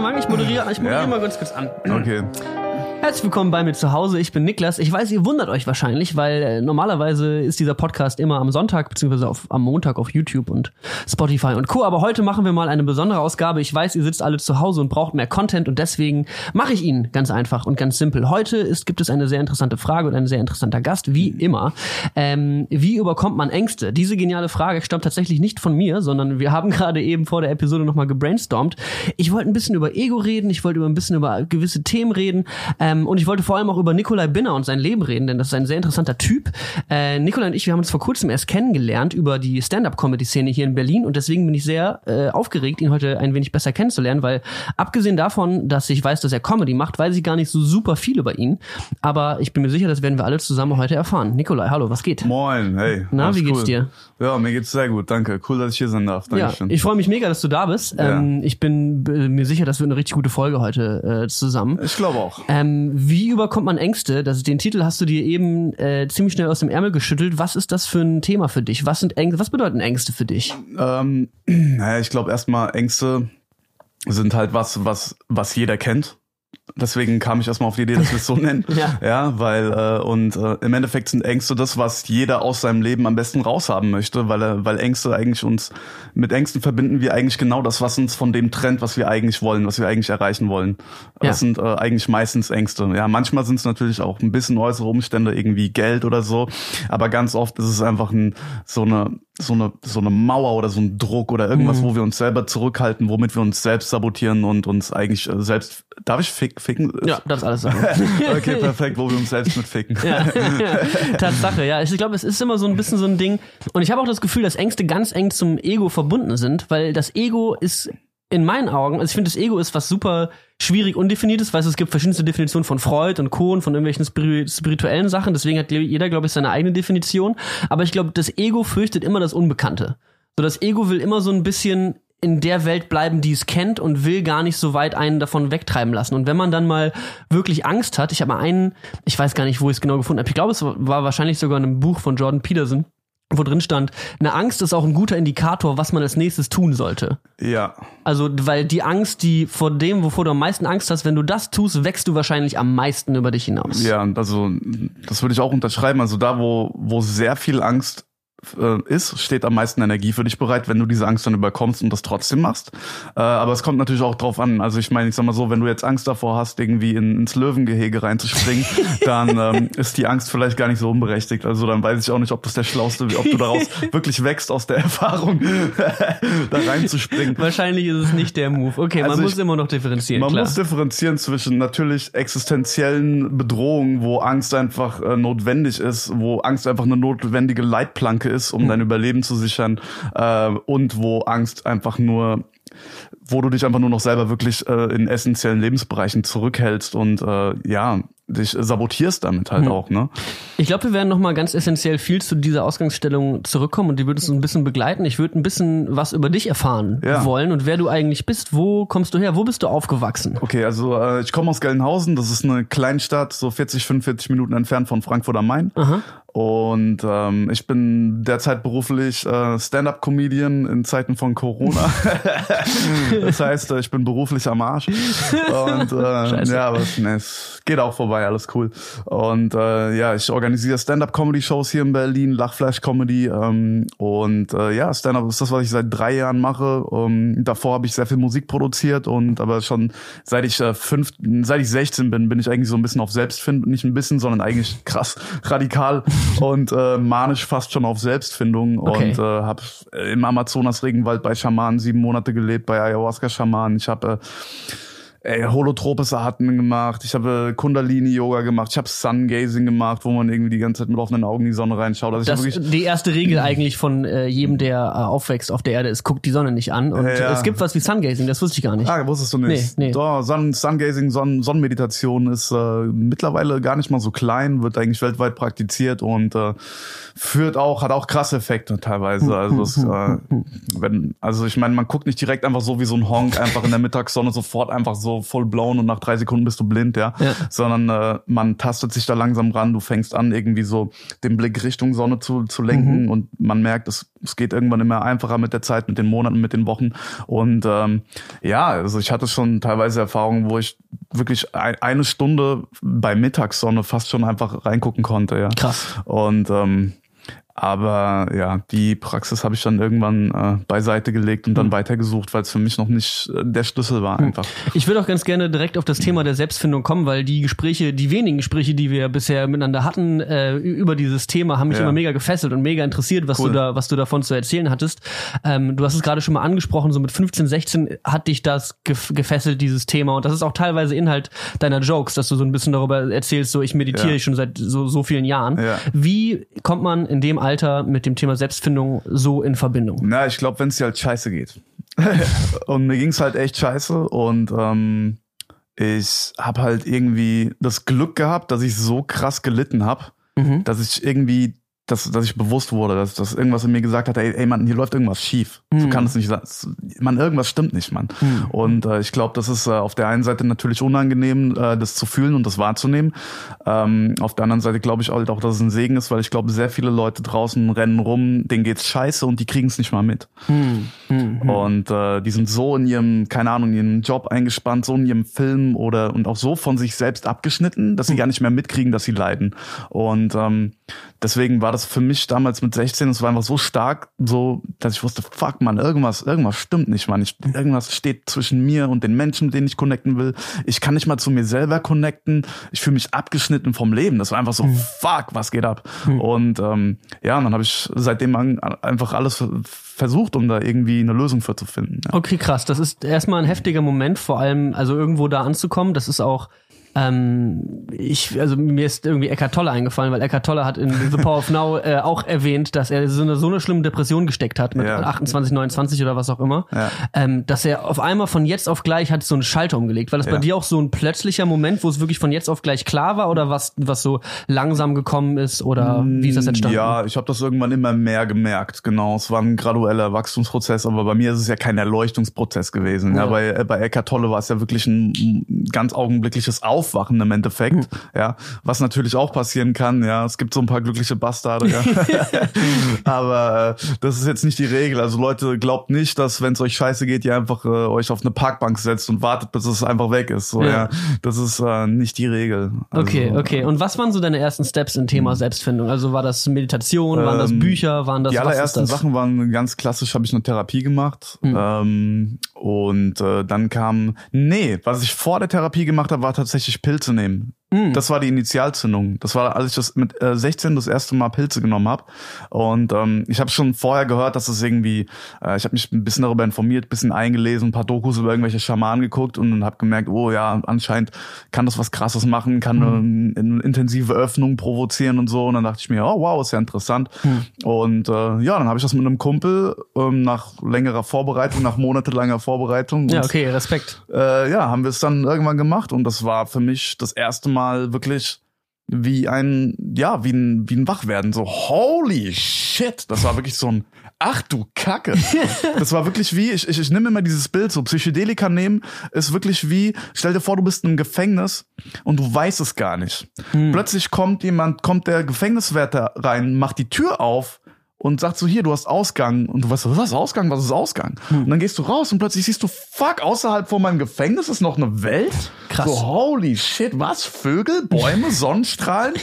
mal wir an. Ich moderiere, ich moderiere Ja. mal ganz kurz an. Okay. Herzlich willkommen bei mir zu Hause. Ich bin Niklas. Ich weiß, ihr wundert euch wahrscheinlich, weil äh, normalerweise ist dieser Podcast immer am Sonntag beziehungsweise auf, am Montag auf YouTube und Spotify und Co. Aber heute machen wir mal eine besondere Ausgabe. Ich weiß, ihr sitzt alle zu Hause und braucht mehr Content und deswegen mache ich ihn ganz einfach und ganz simpel. Heute ist, gibt es eine sehr interessante Frage und ein sehr interessanter Gast, wie immer. Ähm, wie überkommt man Ängste? Diese geniale Frage stammt tatsächlich nicht von mir, sondern wir haben gerade eben vor der Episode nochmal gebrainstormt. Ich wollte ein bisschen über Ego reden, ich wollte über ein bisschen über gewisse Themen reden ähm, und ich wollte vor allem auch über Nikolai Binner und sein Leben reden, denn das ist ein sehr interessanter Typ. Äh, Nikolai und ich, wir haben uns vor kurzem erst kennengelernt über die Stand-Up-Comedy-Szene hier in Berlin und deswegen bin ich sehr äh, aufgeregt, ihn heute ein wenig besser kennenzulernen, weil abgesehen davon, dass ich weiß, dass er Comedy macht, weiß ich gar nicht so super viel über ihn, aber ich bin mir sicher, das werden wir alle zusammen heute erfahren. Nikolai, hallo, was geht? Moin, hey. Na, wie geht's cool. dir? Ja, mir geht's sehr gut, danke. Cool, dass ich hier sein darf. Ja, Dankeschön. ich freue mich mega, dass du da bist. Ja. Ähm, ich bin äh, mir sicher, das wird eine richtig gute Folge heute äh, zusammen. ich glaube auch. Ähm, wie überkommt man Ängste? Das, den Titel hast du dir eben äh, ziemlich schnell aus dem Ärmel geschüttelt. Was ist das für ein Thema für dich? Was sind Ängste? Was bedeuten Ängste für dich? Ähm, naja, ich glaube erstmal Ängste sind halt was, was, was jeder kennt. Deswegen kam ich erstmal auf die Idee, dass wir es so nennen. Ja. ja, weil äh, und äh, im Endeffekt sind Ängste das, was jeder aus seinem Leben am besten raushaben möchte, weil er, weil Ängste eigentlich uns mit Ängsten verbinden wir eigentlich genau das, was uns von dem trennt, was wir eigentlich wollen, was wir eigentlich erreichen wollen. Ja. Das sind äh, eigentlich meistens Ängste. Ja, manchmal sind es natürlich auch ein bisschen äußere Umstände, irgendwie Geld oder so, aber ganz oft ist es einfach ein, so eine so eine so eine Mauer oder so ein Druck oder irgendwas, wo wir uns selber zurückhalten, womit wir uns selbst sabotieren und uns eigentlich äh, selbst darf ich fick, ficken? Ja, das alles sagen. okay, perfekt, wo wir uns selbst mit ficken. Ja. Tatsache, ja. Ich glaube, es ist immer so ein bisschen so ein Ding. Und ich habe auch das Gefühl, dass Ängste ganz eng zum Ego verbunden sind, weil das Ego ist in meinen Augen, also ich finde, das Ego ist was super schwierig undefiniert ist, weil es gibt verschiedenste Definitionen von Freud und und von irgendwelchen spiri- spirituellen Sachen. Deswegen hat jeder, glaube ich, seine eigene Definition. Aber ich glaube, das Ego fürchtet immer das Unbekannte. So, das Ego will immer so ein bisschen in der Welt bleiben, die es kennt und will gar nicht so weit einen davon wegtreiben lassen. Und wenn man dann mal wirklich Angst hat, ich habe mal einen, ich weiß gar nicht, wo ich es genau gefunden habe, ich glaube, es war wahrscheinlich sogar in einem Buch von Jordan Peterson, wo drin stand, eine Angst ist auch ein guter Indikator, was man als nächstes tun sollte. Ja. Also, weil die Angst, die vor dem, wovor du am meisten Angst hast, wenn du das tust, wächst du wahrscheinlich am meisten über dich hinaus. Ja, und also das würde ich auch unterschreiben. Also da, wo, wo sehr viel Angst äh, ist, steht am meisten Energie für dich bereit, wenn du diese Angst dann überkommst und das trotzdem machst. Äh, aber es kommt natürlich auch drauf an. Also ich meine, ich sag mal so, wenn du jetzt Angst davor hast, irgendwie in, ins Löwengehege reinzuspringen, dann ähm, ist die Angst vielleicht gar nicht so unberechtigt. Also dann weiß ich auch nicht, ob das der schlauste, ob du daraus wirklich wächst aus der Erfahrung, da reinzuspringen. Wahrscheinlich ist es nicht der Move. Okay, man Also muss ich- immer noch differenzieren, Man klar. muss differenzieren zwischen natürlich existenziellen Bedrohungen, wo Angst einfach äh, notwendig ist, wo Angst einfach eine notwendige Leitplanke ist, um dein Überleben zu sichern, äh, und wo Angst einfach nur wo du dich einfach nur noch selber wirklich äh, in essentiellen Lebensbereichen zurückhältst und äh, ja, dich sabotierst damit halt auch, ne? Ich glaube, wir werden noch mal ganz essentiell viel zu dieser Ausgangsstellung zurückkommen und die wird uns ein bisschen begleiten. Ich würde ein bisschen was über dich erfahren Ja. wollen und wer du eigentlich bist. Wo kommst du her? Wo bist du aufgewachsen? Okay, also äh, ich komme aus Gelnhausen, das ist eine Kleinstadt, so 40, 45 Minuten entfernt von Frankfurt am Main. Und ähm, ich bin derzeit beruflich äh, Stand-up-Comedian in Zeiten von Corona. das heißt, äh, ich bin beruflich am Arsch. Und äh, Scheiße. ja, aber es, nee, es geht auch vorbei, alles cool. Und äh, ja, ich organisiere Stand-up-Comedy-Shows hier in Berlin, Lachflash-Comedy. Ähm, und äh, ja, Stand-up ist das, was ich seit drei Jahren mache. Ähm, davor habe ich sehr viel Musik produziert und aber schon seit ich äh, fünf, seit ich 16 bin, bin ich eigentlich so ein bisschen auf Selbstfindung, nicht ein bisschen, sondern eigentlich krass radikal und äh, manisch fast schon auf Selbstfindung Okay. und äh, habe im Amazonas-Regenwald bei Schamanen sieben Monate gelebt, bei Ayahuasca-Schamanen. Ich habe äh, ey, holotropes Atmen gemacht, ich habe Kundalini-Yoga gemacht, ich habe Sun-Gazing gemacht, wo man irgendwie die ganze Zeit mit offenen Augen in die Sonne reinschaut. Also Das, wirklich die erste Regel eigentlich von äh, jedem, der äh, aufwächst auf der Erde ist, guckt die Sonne nicht an. Und Ja, ja. es gibt was wie Sungazing, das wusste ich gar nicht. Ah, wusstest du nicht. Nee, nee. Doch, Sun, Sungazing, Sonnen, Sonnenmeditation ist äh, mittlerweile gar nicht mal so klein, wird eigentlich weltweit praktiziert und äh, führt auch, hat auch krasse Effekte teilweise. Also, es, äh, wenn, also ich meine, man guckt nicht direkt einfach so wie so ein Honk einfach in der Mittagssonne sofort einfach so so voll blown und nach drei Sekunden bist du blind, ja. Ja. Sondern äh, man tastet sich da langsam ran, du fängst an, irgendwie so den Blick Richtung Sonne zu, zu lenken und man merkt, es, es geht irgendwann immer einfacher mit der Zeit, mit den Monaten, mit den Wochen. Und ähm, ja, also ich hatte schon teilweise Erfahrungen, wo ich wirklich ein, eine Stunde bei Mittagssonne fast schon einfach reingucken konnte, ja. Krass. Und ähm, aber ja, die Praxis habe ich dann irgendwann äh, beiseite gelegt und dann weitergesucht, weil es für mich noch nicht äh, der Schlüssel war einfach. Ich würde auch ganz gerne direkt auf das Thema der Selbstfindung kommen, weil die Gespräche, die wenigen Gespräche, die wir bisher miteinander hatten, äh, über dieses Thema, haben mich Ja. immer mega gefesselt und mega interessiert, was Cool. du da, was du davon zu erzählen hattest. Ähm, du hast es gerade schon mal angesprochen, so mit 15, 16 hat dich das gef gefesselt, dieses Thema. Und das ist auch teilweise Inhalt deiner Jokes, dass du so ein bisschen darüber erzählst, so ich meditiere Ja. schon seit so, so vielen Jahren. Ja. Wie kommt man in dem Alter mit dem Thema Selbstfindung so in Verbindung? Na, ich glaube, wenn es dir halt scheiße geht. und mir ging's halt echt scheiße und ähm, ich habe halt irgendwie das Glück gehabt, dass ich so krass gelitten habe, Mhm. dass ich irgendwie, dass, dass ich bewusst wurde, dass, dass irgendwas in mir gesagt hat, ey, ey Mann, hier läuft irgendwas schief. So Mhm. kann es nicht sein. Man, irgendwas stimmt nicht, Mann. Mhm. Und äh, ich glaube, das ist äh, auf der einen Seite natürlich unangenehm, äh, das zu fühlen und das wahrzunehmen. Ähm, auf der anderen Seite glaube ich halt auch, dass es ein Segen ist, weil ich glaube, sehr viele Leute draußen rennen rum, denen geht's scheiße und die kriegen es nicht mal mit. Hm. Hm. Hm. Und äh, die sind so in ihrem, keine Ahnung, in ihrem Job eingespannt, so in ihrem Film oder und auch so von sich selbst abgeschnitten, dass sie gar nicht mehr mitkriegen, dass sie leiden. Und ähm, deswegen war das für mich damals mit 16, es war einfach so stark, so, dass ich wusste, fuck man, irgendwas, irgendwas stimmt nicht, man. Ich, irgendwas steht zwischen mir und den Menschen, mit denen ich connecten will. Ich kann nicht mal zu mir selber connecten. Ich fühle mich abgeschnitten vom Leben. Das war einfach so, fuck, was geht ab? Und ähm, ja, und dann habe ich seitdem an, einfach alles versucht, um da irgendwie eine Lösung für zu finden. Ja. Okay, krass. Das ist erstmal ein heftiger Moment, vor allem, also irgendwo da anzukommen. Das ist auch, ähm, ich, also mir ist irgendwie Eckart Tolle eingefallen, weil Eckart Tolle hat in The Power of Now äh, auch erwähnt, dass er so eine, so eine schlimme Depression gesteckt hat mit Ja. 28, 29 oder was auch immer, Ja. ähm, dass er auf einmal von jetzt auf gleich hat so einen Schalter umgelegt. War das bei Ja. dir auch so ein plötzlicher Moment, wo es wirklich von jetzt auf gleich klar war oder was, was so langsam gekommen ist oder wie ist das entstanden? Ja, ich habe das irgendwann immer mehr gemerkt. Genau, es war ein gradueller Wachstumsprozess, aber bei mir ist es ja kein Erleuchtungsprozess gewesen. Ja, bei äh, bei Eckart Tolle war es ja wirklich ein ganz augenblickliches Aufwachen im Endeffekt. Hm. Ja, was natürlich auch passieren kann. Ja, es gibt so ein paar glückliche Bastarde. Ja. aber äh, das ist jetzt nicht die Regel. Also Leute, glaubt nicht, dass wenn es euch scheiße geht, ihr einfach äh, euch auf eine Parkbank setzt und wartet, bis es einfach weg ist. So, Ja. ja. das ist äh, nicht die Regel. Also, Okay, okay. Und was waren so deine ersten Steps im Thema Selbstfindung? Also war das Meditation, waren das Ähm, Bücher, waren das die allerersten das? Sachen waren ganz klassisch, habe ich eine Therapie gemacht. Hm. Ähm, und äh, dann kam, nee, was ich vor der Therapie gemacht habe, war tatsächlich Pilze nehmen. Hm. Das war die Initialzündung. Das war, als ich das mit äh, 16 das erste Mal Pilze genommen habe. Und ähm, ich habe schon vorher gehört, dass es irgendwie, äh, ich habe mich ein bisschen darüber informiert, bisschen eingelesen, ein paar Dokus über irgendwelche Schamanen geguckt und habe gemerkt, oh ja, anscheinend kann das was Krasses machen, kann eine, eine intensive Öffnung provozieren und so. Und dann dachte ich mir, oh wow, ist ja interessant. Und äh, ja, dann habe ich das mit einem Kumpel ähm, nach längerer Vorbereitung, nach monatelanger Vorbereitung. Ja, okay, Respekt. äh, ja, haben wir es dann irgendwann gemacht und das war für mich das erste Mal wirklich wie ein, ja, wie ein, wie ein Wachwerden. So, holy shit, das war wirklich so ein, ach du Kacke. Das war wirklich wie, ich, ich, ich nehme immer dieses Bild, so Psychedelika nehmen ist wirklich wie, stell dir vor, du bist einem Gefängnis und du weißt es gar nicht. Plötzlich kommt jemand, kommt der Gefängniswärter rein, macht die Tür auf und sagt so, hier, du hast Ausgang. Und du weißt, was ist Ausgang? Was ist Ausgang? Und dann gehst du raus und plötzlich siehst du, fuck, außerhalb von meinem Gefängnis ist noch eine Welt. Krass. So, holy shit, was? Vögel, Bäume, Sonnenstrahlen?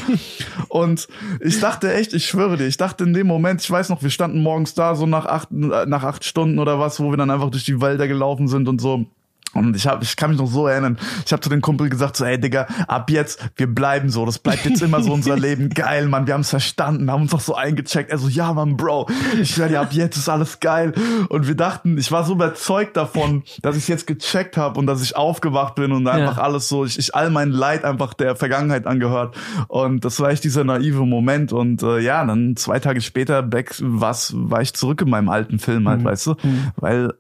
und ich dachte echt, ich schwöre dir, ich dachte in dem Moment, ich weiß noch, wir standen morgens da so nach acht, äh, nach acht Stunden oder was, wo wir dann einfach durch die Wälder gelaufen sind und so. Und ich hab, ich kann mich noch so erinnern. Ich habe zu dem Kumpel gesagt so, ey Digga, ab jetzt, wir bleiben so. Das bleibt jetzt immer so unser Leben. Geil, Mann, wir haben es verstanden, haben uns doch so eingecheckt. Er so, ja, Mann, Bro, ich werde ab jetzt ist alles geil. Und wir dachten, ich war so überzeugt davon, dass ich jetzt gecheckt habe und dass ich aufgewacht bin und einfach Ja. alles so, ich, ich all mein Leid einfach der Vergangenheit angehört. Und das war echt dieser naive Moment. Und äh, ja, dann zwei Tage später back, was, war ich zurück in meinem alten Film halt, weißt du? Weil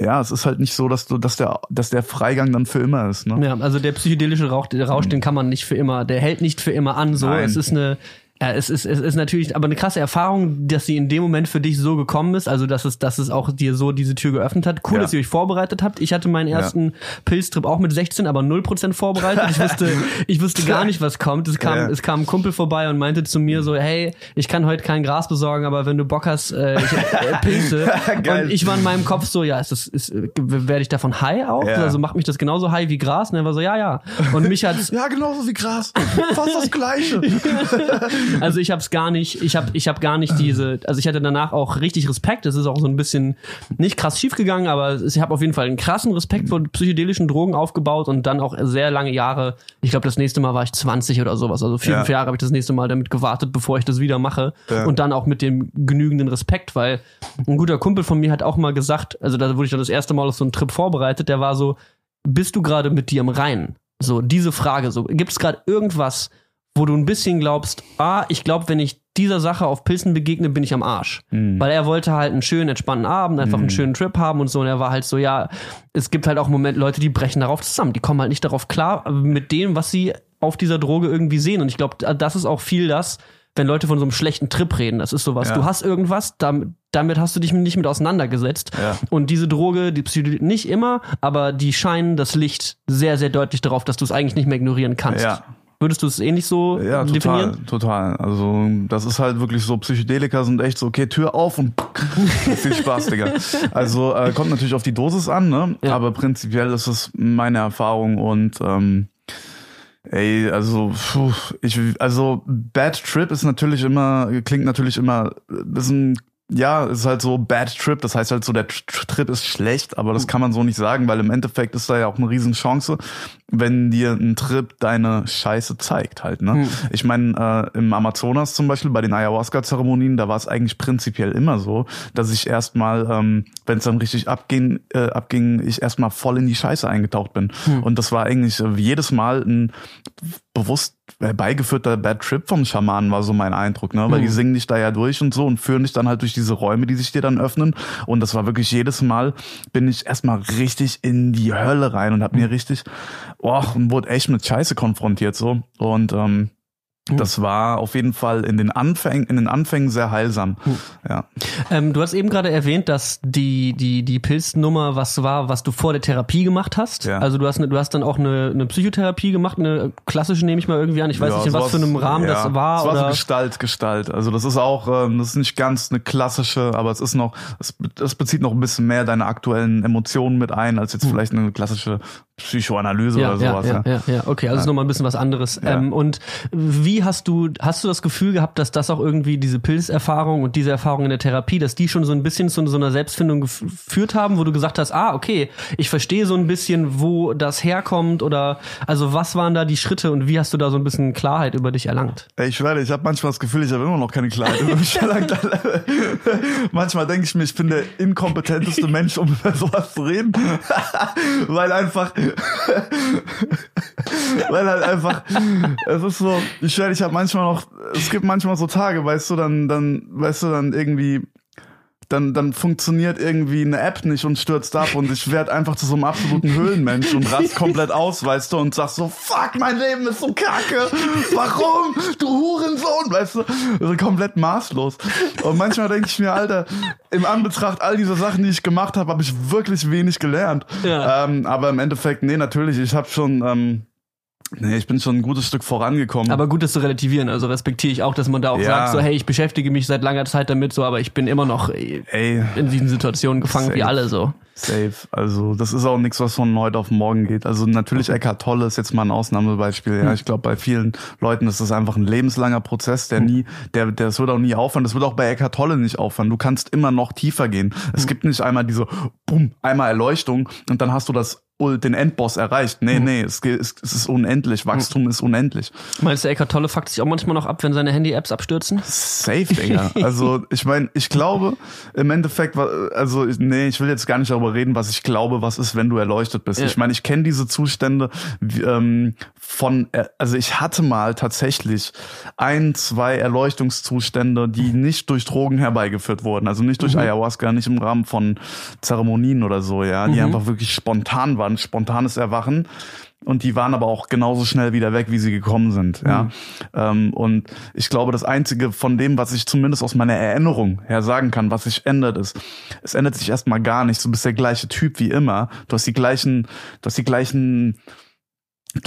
ja, es ist halt nicht so, dass du, dass der, dass der Freigang dann für immer ist, ne? Ja, also der psychedelische Rauch, der Rausch, den kann man nicht für immer, der hält nicht für immer an. So, Nein. es ist eine Ja, es ist, es ist natürlich aber eine krasse Erfahrung, dass sie in dem Moment für dich so gekommen ist, also dass es, dass es auch dir so diese Tür geöffnet hat. Cool, Ja. dass ihr euch vorbereitet habt. Ich hatte meinen ersten Pilztrip auch mit 16, aber 0% vorbereitet. Ich wusste, ich wusste gar nicht, was kommt. Es kam, Ja. es kam ein Kumpel vorbei und meinte zu mir so, hey, ich kann heute kein Gras besorgen, aber wenn du Bock hast, äh, ich hab, äh, Pilze. Und ich war in meinem Kopf so, ja, ist das, ist, werde ich davon high auch? Ja. Also macht mich das genauso high wie Gras? Und er war so, ja, ja. Und mich hat's, Ja, genauso wie Gras. Fast das Gleiche. Also ich habe es gar nicht, ich habe ich hab gar nicht diese, also ich hatte danach auch richtig Respekt. Es ist auch so ein bisschen nicht krass schief gegangen, aber ich habe auf jeden Fall einen krassen Respekt vor psychedelischen Drogen aufgebaut und dann auch sehr lange Jahre. Ich glaube, das nächste Mal war ich 20 oder sowas. Also fünf Ja. Jahre habe ich das nächste Mal damit gewartet, bevor ich das wieder mache. Ja. Und dann auch mit dem genügenden Respekt, weil ein guter Kumpel von mir hat auch mal gesagt, also da wurde ich dann das erste Mal auf so einen Trip vorbereitet, der war so, bist du gerade mit dir im Reinen? So, diese Frage, so, gibt es gerade irgendwas, wo du ein bisschen glaubst, ah, ich glaube, wenn ich dieser Sache auf Pilzen begegne, bin ich am Arsch. Weil er wollte halt einen schönen, entspannten Abend, einfach einen schönen Trip haben und so. Und er war halt so, ja, es gibt halt auch Momente, Leute, die brechen darauf zusammen. Die kommen halt nicht darauf klar mit dem, was sie auf dieser Droge irgendwie sehen. Und ich glaube, das ist auch viel das, wenn Leute von so einem schlechten Trip reden. Das ist sowas. Ja. Du hast irgendwas, damit, damit hast du dich nicht mit auseinandergesetzt. Ja. Und diese Droge, die Psychedelik nicht immer, aber die scheinen das Licht sehr, sehr deutlich darauf, dass du es eigentlich nicht mehr ignorieren kannst. Ja. Würdest du es ähnlich so Ja, total, definieren? total. Also das ist halt wirklich so, Psychedelika sind echt so, okay, Tür auf und viel Spaß, Digga. Also äh, kommt natürlich auf die Dosis an, ne? Ja. Aber prinzipiell ist es meine Erfahrung und ähm, ey, also puh, ich, also Bad Trip ist natürlich immer, klingt natürlich immer, ist ein ja, ist halt so Bad Trip, das heißt halt so, der Tr- Trip ist schlecht, aber das kann man so nicht sagen, weil im Endeffekt ist da ja auch eine Riesenchance, wenn dir ein Trip deine Scheiße zeigt halt, ne? Ich meine, äh, im Amazonas zum Beispiel, bei den Ayahuasca-Zeremonien, da war es eigentlich prinzipiell immer so, dass ich erstmal, ähm, wenn es dann richtig abging, äh, abging, ich erstmal voll in die Scheiße eingetaucht bin. Und das war eigentlich äh, jedes Mal ein bewusst herbeigeführter Bad Trip vom Schamanen, war so mein Eindruck, ne? Weil die singen dich da ja durch und so und führen dich dann halt durch diese Räume, die sich dir dann öffnen. Und das war wirklich jedes Mal, bin ich erstmal richtig in die Hölle rein und hab mir richtig, boah, und wurde echt mit Scheiße konfrontiert so. Und ähm, das war auf jeden Fall in den Anfängen, in den Anfängen sehr heilsam. Ja. Ähm, du hast eben gerade erwähnt, dass die, die, die Pilznummer was war, was du vor der Therapie gemacht hast. Ja. Also du hast, ne, du hast dann auch eine, eine Psychotherapie gemacht, eine klassische nehme ich mal irgendwie an. Ich weiß Ja, nicht, in was für einem Rahmen ja, das war. Es war so oder Gestalt, Gestalt. Also das ist auch, ähm, das ist nicht ganz eine klassische, aber es ist noch, es, es bezieht noch ein bisschen mehr deine aktuellen Emotionen mit ein, als jetzt vielleicht eine klassische Psychoanalyse ja, oder sowas. ja, Ja, ja, ja, ja, okay, also ist nochmal ein bisschen was anderes. Ja. Ähm, und wie hast du, hast du das Gefühl gehabt, dass das auch irgendwie diese Pilzerfahrung und diese Erfahrung in der Therapie, dass die schon so ein bisschen zu so einer Selbstfindung gef- geführt haben, wo du gesagt hast, ah, okay, ich verstehe so ein bisschen, wo das herkommt oder, also was waren da die Schritte und wie hast du da so ein bisschen Klarheit über dich erlangt? Ey, Ich schwöre, ich habe manchmal das Gefühl, ich habe immer noch keine Klarheit über mich erlangt. manchmal denke ich mir, ich bin der inkompetenteste Mensch, um über sowas zu reden. Weil einfach, weil halt einfach, es ist so, ich schwöre, ich habe manchmal noch, es gibt manchmal so Tage, weißt du, dann, dann, weißt du, dann irgendwie, dann, dann funktioniert irgendwie eine App nicht und stürzt ab und ich werde einfach zu so einem absoluten Höhlenmensch und rast komplett aus, weißt du, und sag so, fuck, mein Leben ist so kacke, warum, du Hurensohn, weißt du, also komplett maßlos. Und manchmal denke ich mir, Alter, im Anbetracht all dieser Sachen, die ich gemacht habe, habe ich wirklich wenig gelernt. Ja. Ähm, aber im Endeffekt, nee, natürlich, ich habe schon, ähm, nee, ich bin schon ein gutes Stück vorangekommen. Aber gut, das zu relativieren, also respektiere ich auch, dass man da auch Ja. sagt, so, hey, ich beschäftige mich seit langer Zeit damit, so, aber ich bin immer noch Ey, in diesen Situationen gefangen wie Safe. alle so. Safe. Also das ist auch nichts, was von heute auf morgen geht. Also natürlich Eckhart Tolle ist jetzt mal ein Ausnahmebeispiel. Ja, ich glaube bei vielen Leuten ist das einfach ein lebenslanger Prozess, der nie, der, der das wird auch nie aufhören. Das wird auch bei Eckhart Tolle nicht aufhören. Du kannst immer noch tiefer gehen. Es gibt nicht einmal diese, bumm, einmal Erleuchtung und dann hast du das den Endboss erreicht. Nee, nee, es, es, es ist unendlich. Wachstum ist unendlich. Meinst du, Eckart Tolle fuckt sich auch manchmal noch ab, wenn seine Handy-Apps abstürzen? Safe, Digga. Also ich meine, ich glaube im Endeffekt, also nee, ich will jetzt gar nicht darüber reden, was ich glaube, was ist, wenn du erleuchtet bist. Ja. Ich meine, ich kenne diese Zustände ähm, von, äh, also ich hatte mal tatsächlich ein, zwei Erleuchtungszustände, die nicht durch Drogen herbeigeführt wurden, also nicht durch Ayahuasca, nicht im Rahmen von Zeremonien oder so, ja, die einfach wirklich spontan waren war ein spontanes Erwachen und die waren aber auch genauso schnell wieder weg, wie sie gekommen sind. Ja, ähm, und ich glaube, das einzige von dem, was ich zumindest aus meiner Erinnerung her sagen kann, was sich ändert, ist, es ändert sich erstmal gar nichts. Du bist der gleiche Typ wie immer. Du hast die gleichen, du hast die gleichen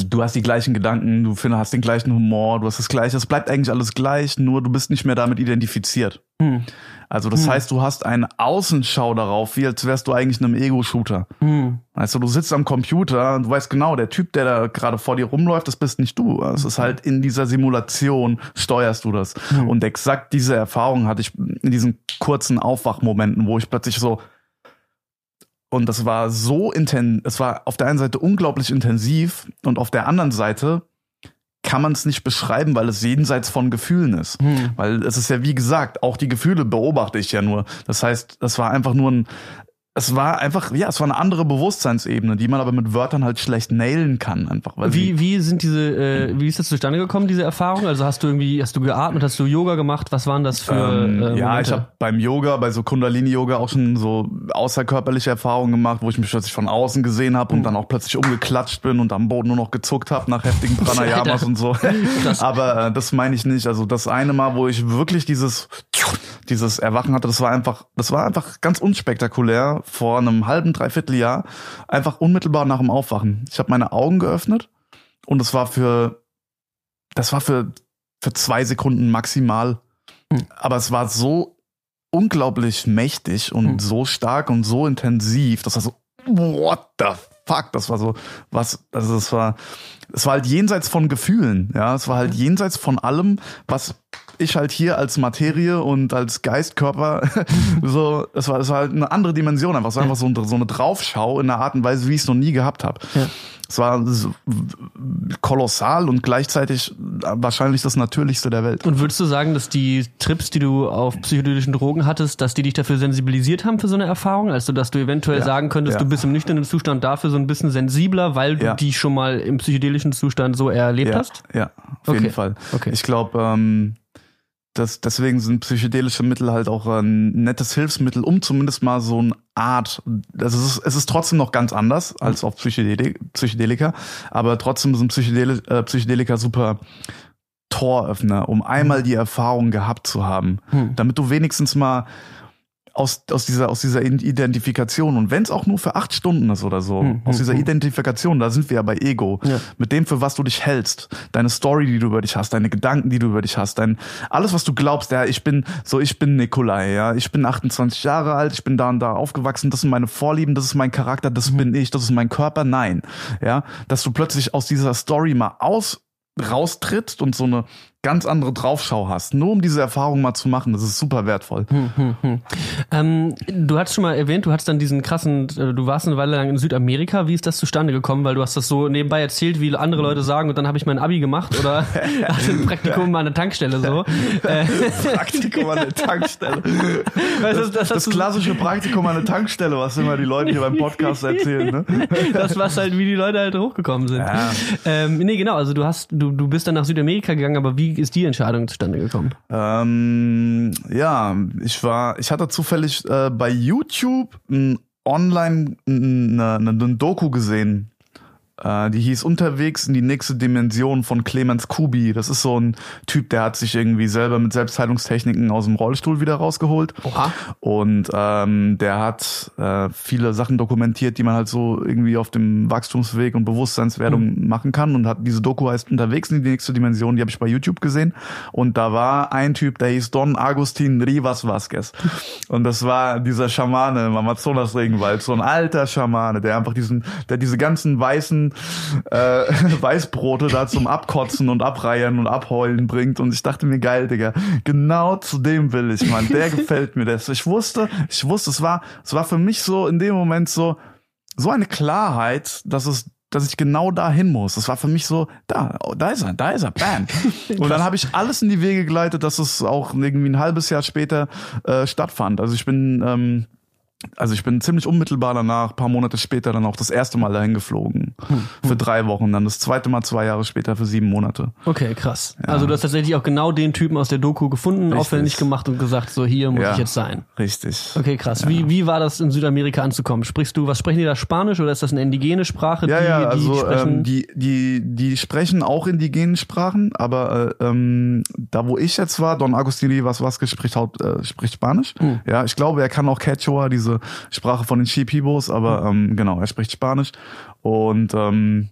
du hast die gleichen Gedanken, du findest, hast den gleichen Humor, du hast das gleiche, es bleibt eigentlich alles gleich, nur du bist nicht mehr damit identifiziert. Hm. Also das heißt, du hast eine Außenschau darauf, wie als wärst du eigentlich in einem Ego-Shooter. Hm. Weißt du, du sitzt am Computer und du weißt genau, der Typ, der da gerade vor dir rumläuft, das bist nicht du. Es ist halt in dieser Simulation steuerst du das. Und exakt diese Erfahrung hatte ich in diesen kurzen Aufwachmomenten, wo ich plötzlich so und das war so intensiv, es war auf der einen Seite unglaublich intensiv und auf der anderen Seite kann man es nicht beschreiben, weil es jenseits von Gefühlen ist. Hm. Weil es ist ja, wie gesagt, auch die Gefühle beobachte ich ja nur. Das heißt, das war einfach nur ein, es war einfach, ja, es war eine andere Bewusstseinsebene, die man aber mit Wörtern halt schlecht nailen kann, einfach. Wie, wie sind diese, äh, wie ist das zustande gekommen, diese Erfahrung? Also hast du irgendwie, hast du geatmet, hast du Yoga gemacht? Was waren das für Ähm, äh, ja, ich habe beim Yoga, bei so Kundalini-Yoga auch schon so außerkörperliche Erfahrungen gemacht, wo ich mich plötzlich von außen gesehen habe und dann auch plötzlich umgeklatscht bin und am Boden nur noch gezuckt habe nach heftigen Pranayamas und so. Das- Aber äh, das meine ich nicht. Also das eine Mal, wo ich wirklich dieses dieses Erwachen hatte, das war einfach, das war einfach ganz unspektakulär vor einem halben, dreiviertel Jahr, einfach unmittelbar nach dem Aufwachen. Ich habe meine Augen geöffnet und es war für, das war für für zwei Sekunden maximal. Hm. Aber es war so unglaublich mächtig und Hm. so stark und so intensiv, das war so, what the fuck, das war so, was, also das war, es war halt jenseits von Gefühlen, ja, es war halt jenseits von allem, was ich halt hier als Materie und als Geistkörper so, es war, es war halt eine andere Dimension einfach, es war einfach so, ein- so eine Draufschau in einer Art und Weise, wie ich es noch nie gehabt habe. Ja. Es war so kolossal und gleichzeitig wahrscheinlich das Natürlichste der Welt. Und würdest du sagen, dass die Trips, die du auf psychedelischen Drogen hattest, dass die dich dafür sensibilisiert haben für so eine Erfahrung? Also, dass du eventuell Ja. sagen könntest, Ja. du bist im nüchternen Zustand dafür so ein bisschen sensibler, weil du Ja. die schon mal im psychedelischen Zustand so erlebt ja, hast? Ja, auf Okay. jeden Fall. Okay. Ich glaube, ähm, das, deswegen sind psychedelische Mittel halt auch ein nettes Hilfsmittel, um zumindest mal so eine Art, also es ist, es ist trotzdem noch ganz anders als auf Psychedelik, Psychedelika, aber trotzdem sind Psychedeli äh, Psychedelika super Toröffner, um einmal die Erfahrung gehabt zu haben, Hm. damit du wenigstens mal aus, aus dieser, aus dieser Identifikation. Und wenn es auch nur für acht Stunden ist oder so, Hm, aus dieser hm. Identifikation, da sind wir ja bei Ego, Ja. mit dem, für was du dich hältst, deine Story, die du über dich hast, deine Gedanken, die du über dich hast, dein, alles, was du glaubst, ja, ich bin, so, ich bin Nikolai, ja, ich bin 28 Jahre alt, ich bin da und da aufgewachsen, das sind meine Vorlieben, das ist mein Charakter, das bin ich, das ist mein Körper, nein, ja, dass du plötzlich aus dieser Story mal aus, raustrittst und so eine ganz andere Draufschau hast, nur um diese Erfahrung mal zu machen, das ist super wertvoll. Hm, hm, hm. Ähm, du hast schon mal erwähnt, du hattst dann diesen krassen, äh, du warst eine Weile lang in Südamerika. Wie ist das zustande gekommen? Weil du hast das so nebenbei erzählt, wie andere Leute sagen, und dann habe ich mein Abi gemacht oder hatte ein Praktikum an der Tankstelle so. Äh, Praktikum an der Tankstelle. weißt du, Das, das, das klassische Praktikum an der Tankstelle, was immer die Leute hier beim Podcast erzählen, ne? das was halt, wie die Leute halt hochgekommen sind. Ja. Ähm, nee, genau, also du hast, du, du bist dann nach Südamerika gegangen, aber wie ist die Entscheidung zustande gekommen? Ähm, ja, ich war, ich hatte zufällig äh, bei YouTube ein online eine, eine, eine Doku gesehen. Äh, die hieß Unterwegs in die nächste Dimension von Clemens Kubi. Das ist so ein Typ, der hat sich irgendwie selber mit Selbstheilungstechniken aus dem Rollstuhl wieder rausgeholt. Oha. Und ähm, der hat äh, viele Sachen dokumentiert, die man halt so irgendwie auf dem Wachstumsweg und Bewusstseinswerdung machen kann. Und hat diese Doku heißt Unterwegs in die nächste Dimension, die habe ich bei YouTube gesehen. Und da war ein Typ, der hieß Don Agustin Rivas Vasquez. Und das war dieser Schamane im Amazonas-Regenwald, so ein alter Schamane, der einfach diesen, der diese ganzen weißen äh, Weißbrote da zum Abkotzen und Abreihen und Abheulen bringt. Und ich dachte mir, geil, Digga, genau zu dem will ich, Mann. Der gefällt mir das. Ich wusste, ich wusste, es war, es war für mich so in dem Moment so, so eine Klarheit, dass es dass ich genau dahin muss. Das war für mich so, da, oh, da ist er, da ist er, bam. Und dann habe ich alles in die Wege geleitet, dass es auch irgendwie ein halbes Jahr später äh, stattfand. Also ich bin ähm, also ich bin ziemlich unmittelbar danach, paar Monate später dann auch das erste Mal dahin geflogen. Für drei Wochen, dann das zweite Mal zwei Jahre später für sieben Monate. Okay, krass. Also du hast tatsächlich auch genau den Typen aus der Doku gefunden, Richtig. aufwendig gemacht und gesagt, so hier muss Ja. ich jetzt sein. Richtig. Okay, krass. Wie, wie war das in Südamerika anzukommen? Sprichst du, was sprechen die da Spanisch oder ist das eine indigene Sprache? Ja, die, ja, die also sprechen? ähm, die, die, die sprechen auch indigenen Sprachen, aber äh, ähm, da wo ich jetzt war, Don Agustin Rivas Vasquez spricht, äh, spricht Spanisch. Hm. Ja, ich glaube, er kann auch Quechua, diese Sprache von den Shipibos, aber Hm. ähm, genau, er spricht Spanisch. Und ähm,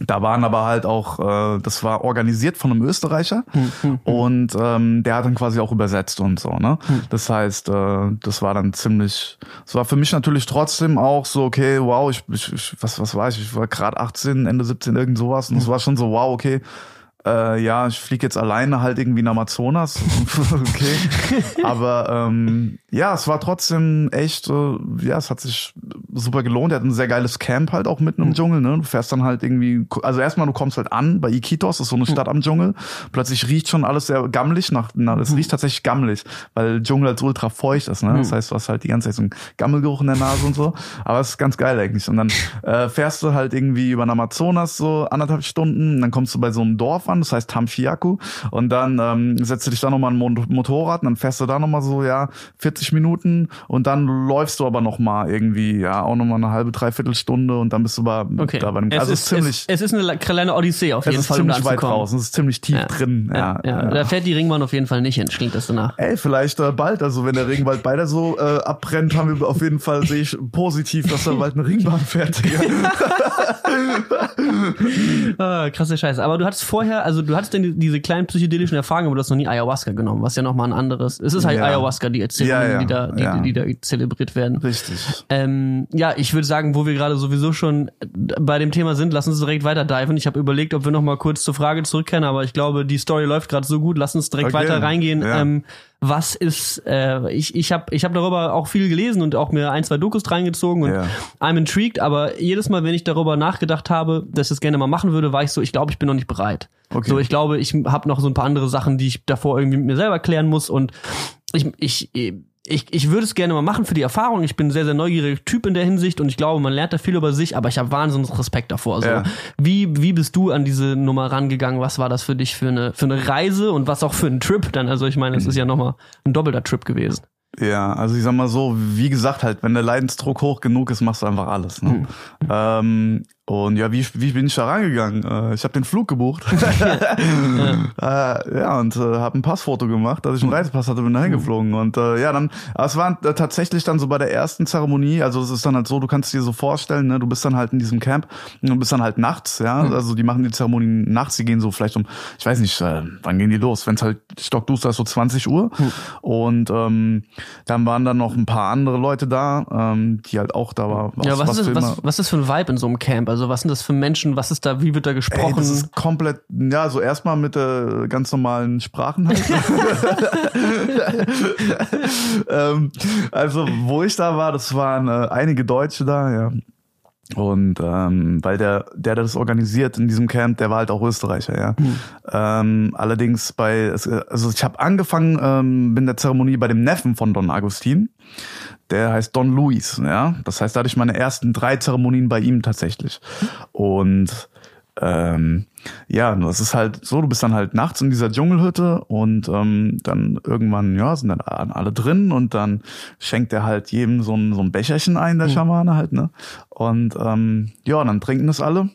da waren aber halt auch, äh, das war organisiert von einem Österreicher Hm, und ähm, der hat dann quasi auch übersetzt und so, ne? Das heißt, äh, das war dann ziemlich, es war für mich natürlich trotzdem auch so, okay, wow, ich, ich, ich was, was war ich, ich war gerade 18, Ende 17, irgend sowas und es war schon so, wow, okay, äh, ja, ich fliege jetzt alleine halt irgendwie in Amazonas. okay. Aber ähm, ja, es war trotzdem echt, äh, ja, es hat sich super gelohnt. Er hat ein sehr geiles Camp halt auch mitten im Dschungel. Ne? Du fährst dann halt irgendwie, also erstmal du kommst halt an bei Iquitos, das ist so eine Stadt am Dschungel. Plötzlich riecht schon alles sehr gammelig nach, na, es riecht tatsächlich gammelig, weil Dschungel halt so ultra feucht ist. Ne? Das heißt, du hast halt die ganze Zeit so einen Gammelgeruch in der Nase und so. Aber es ist ganz geil eigentlich. Und dann äh, fährst du halt irgendwie über den Amazonas so anderthalb Stunden, dann kommst du bei so einem Dorf an, das heißt Tamfiaku. Und dann ähm, setzt du dich da nochmal ein Mo Motorrad und dann fährst du da nochmal so, ja, 40 Minuten und dann läufst du aber nochmal irgendwie, ja, auch nochmal eine halbe, dreiviertel Stunde und dann bist du bei, okay. da bei dem, es also ist, ziemlich, es, es ist eine kleine Odyssee auf es jeden ist Fall, um da ziemlich weit draußen, es ist ziemlich tief Ja. drin, ja. Ja, da fährt die Ringbahn auf jeden Fall nicht hin, klingt das danach. Ey, vielleicht äh, bald. Also wenn der Regenwald beide so äh, abbrennt, haben wir auf jeden Fall, sehe ich positiv, dass da bald eine Ringbahn fährt. Ah, krasse Scheiße. Aber du hattest vorher, also du hattest denn die- diese kleinen psychedelischen Erfahrungen, aber du hast noch nie Ayahuasca genommen, was ja nochmal ein anderes. Es ist halt Ja. Ayahuasca, die Erzählungen, Ja, ja, die, da, die, ja. die da zelebriert werden. Richtig. Ähm, ja, ich würde sagen, wo wir gerade sowieso schon bei dem Thema sind, lass uns direkt weiter diven. Ich habe überlegt, ob wir noch mal kurz zur Frage zurückkehren, aber ich glaube, die Story läuft gerade so gut. Lass uns direkt Okay, weiter reingehen. Ähm, was ist, äh, ich, ich habe ich hab darüber auch viel gelesen und auch mir ein, zwei Dokus reingezogen und Ja. I'm intrigued, aber jedes Mal, wenn ich darüber nachgedacht habe, dass ich es gerne mal machen würde, war ich so, ich glaube, ich bin noch nicht bereit. Okay. So, ich glaube, ich habe noch so ein paar andere Sachen, die ich davor irgendwie mit mir selber klären muss und ich, ich, ich, ich würde es gerne mal machen für die Erfahrung. Ich bin ein sehr, sehr neugieriger Typ in der Hinsicht und ich glaube, man lernt da viel über sich, aber ich habe wahnsinnig Respekt davor. Also, Ja. wie, wie bist du an diese Nummer rangegangen? Was war das für dich für eine, für eine Reise und was auch für ein Trip dann? Also, ich meine, es ist ja nochmal ein doppelter Trip gewesen. Ja, also ich sag mal so, wie gesagt, halt, wenn der Leidensdruck hoch genug ist, machst du einfach alles. Ne? Ähm, und ja, wie, wie bin ich da rangegangen? Äh, ich habe den Flug gebucht. äh, ja, und äh, habe ein Passfoto gemacht, dass ich einen Reisepass hatte, bin da hingeflogen. Und äh, ja, dann, aber es war äh, tatsächlich dann so bei der ersten Zeremonie, also es ist dann halt so, du kannst dir so vorstellen, ne, du bist dann halt in diesem Camp und bist dann halt nachts, ja, also die machen die Zeremonie nachts, die gehen so vielleicht um, ich weiß nicht, äh, wann gehen die los? Wenn es halt stockduster ist, so 20 Uhr. Und ähm, dann waren dann noch ein paar andere Leute da, ähm, die halt auch da war. Ja, was, ist das, immer- was, was ist für ein Vibe in so einem Camp? Also, was sind das für Menschen? Was ist da, wie wird da Ey, gesprochen? das ist komplett, ja, so erstmal mit äh, ganz normalen Sprachen halt. ähm, also, wo ich da war, das waren äh, einige Deutsche da, ja. Und ähm, weil der, der das organisiert in diesem Camp, der war halt auch Österreicher, ja. Ähm, allerdings bei, es- also ich habe angefangen ähm, in der Zeremonie bei dem Neffen von Don Agustin. Der heißt Don Luis, ja. Das heißt, da hatte ich meine ersten drei Zeremonien bei ihm tatsächlich. Und ähm, ja, nur es ist halt so, du bist dann halt nachts in dieser Dschungelhütte und ähm, dann irgendwann, ja, sind dann alle drin und dann schenkt er halt jedem so ein, so ein Becherchen ein, der Schamane halt, ne? Und ähm, ja, dann trinken das alle.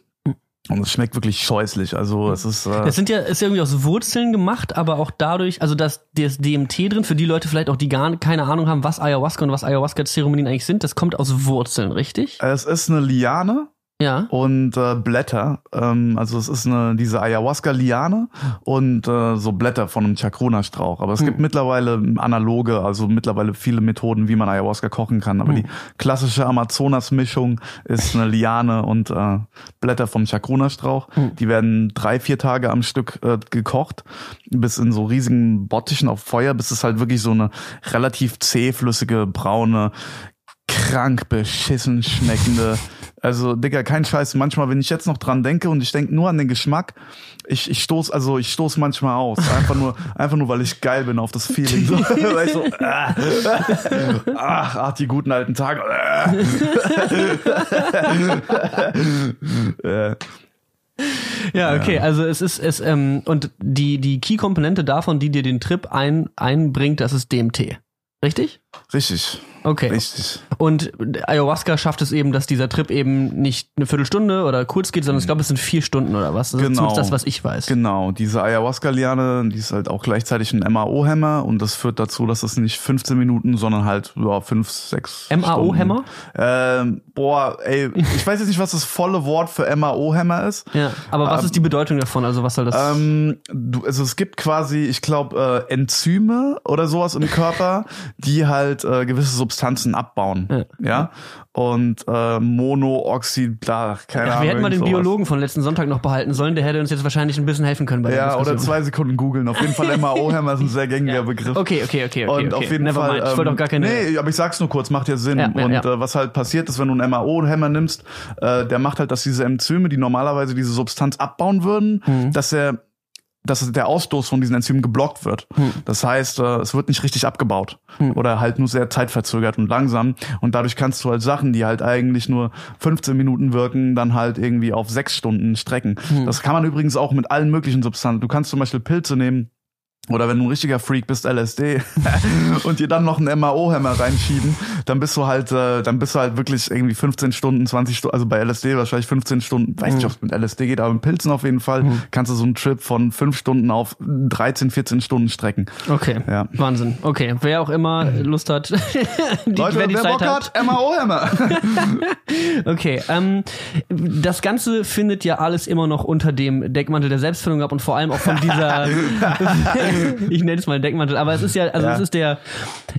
Und es schmeckt wirklich scheußlich. Also es ist. Äh, Das sind ja, ist ja irgendwie aus Wurzeln gemacht, aber auch dadurch, also dass das DMT drin, für die Leute vielleicht auch, die gar keine Ahnung haben, was Ayahuasca und was Ayahuasca-Zeremonien eigentlich sind, das kommt aus Wurzeln, richtig? es ist eine Liane Ja. und äh, Blätter. Ähm, also es ist eine diese Ayahuasca-Liane und äh, so Blätter von einem Chacruna-Strauch. Aber es gibt mittlerweile analoge, also mittlerweile viele Methoden, wie man Ayahuasca kochen kann. Aber die klassische Amazonas-Mischung ist eine Liane und äh, Blätter vom Chacruna-Strauch. Die werden drei, vier Tage am Stück äh, gekocht, bis in so riesigen Bottichen auf Feuer, bis es halt wirklich so eine relativ zähflüssige, braune, krank beschissen schmeckende Also, Digga, kein Scheiß. Manchmal, wenn ich jetzt noch dran denke und ich denke nur an den Geschmack, ich, ich stoß, also ich stoß manchmal aus. Einfach nur, einfach nur, weil ich geil bin auf das Feeling. So, weil ich so, äh, ach, ach, die guten alten Tage. Äh. Ja, okay, also es ist es ähm, und die die Key Komponente davon, die dir den Trip ein einbringt, das ist DMT. Richtig? Richtig. Okay. Richtig. Und Ayahuasca schafft es eben, dass dieser Trip eben nicht eine Viertelstunde oder kurz geht, sondern ich glaube, es sind vier Stunden oder was. Das ist Genau. zumindest das, was ich weiß. Genau, diese Ayahuasca-Liane, die ist halt auch gleichzeitig ein MAO-Hämmer und das führt dazu, dass es nicht 15 Minuten, sondern halt ja, 5, 6 MAO-Hämmer? Ähm, boah, ey, ich weiß jetzt nicht, was das volle Wort für MAO-Hämmer ist. Ja, aber was ist die Bedeutung davon? Also was soll das? Ähm, du, also es gibt quasi, ich glaube, äh, Enzyme oder sowas im Körper, die halt äh, gewisse Substanzen abbauen. Ja. Ja. Und äh, Monooxid, da, keine Ahnung. wir hätten mal den sowas. Biologen von letzten Sonntag noch behalten sollen, der hätte uns jetzt wahrscheinlich ein bisschen helfen können bei der Ja, oder zwei Sekunden googeln. Auf jeden Fall MAO-Hämmer ist ein sehr gängiger Ja. Begriff. Okay, okay, okay, okay. Und okay. auf jeden Never Fall. mind. Ich wollte ähm, auch gar keine. Nee, aber ich sag's nur kurz, macht ja Sinn. Ja, ja, und ja. Äh, was halt passiert ist, wenn du einen MAO-Hämmer nimmst, äh, der macht halt, dass diese Enzyme, die normalerweise diese Substanz abbauen würden, Mhm. dass er dass der Ausstoß von diesen Enzymen geblockt wird. Hm. Das heißt, äh, es wird nicht richtig abgebaut oder halt nur sehr zeitverzögert und langsam und dadurch kannst du halt Sachen, die halt eigentlich nur 15 Minuten wirken, dann halt irgendwie auf sechs Stunden strecken. Hm. Das kann man übrigens auch mit allen möglichen Substanzen. Du kannst zum Beispiel Pilze nehmen, oder wenn du ein richtiger Freak bist, LSD, und dir dann noch einen MAO-Hämmer reinschieben, dann bist du halt, äh, dann bist du halt wirklich irgendwie 15 Stunden, 20 Stunden, also bei LSD wahrscheinlich 15 Stunden, weiß nicht, ob es mit LSD geht, aber mit Pilzen auf jeden Fall, kannst du so einen Trip von 5 Stunden auf 13, 14 Stunden strecken. Okay, Ja. Wahnsinn. Okay, wer auch immer Lust hat, die, Leute, wer die wer Zeit Bock hat, MAO-Hämmer. Okay, ähm, das Ganze findet ja alles immer noch unter dem Deckmantel der Selbstfindung ab und vor allem auch von dieser, ich nenne es mal Deckmantel, aber es ist ja, also Ja. es ist der,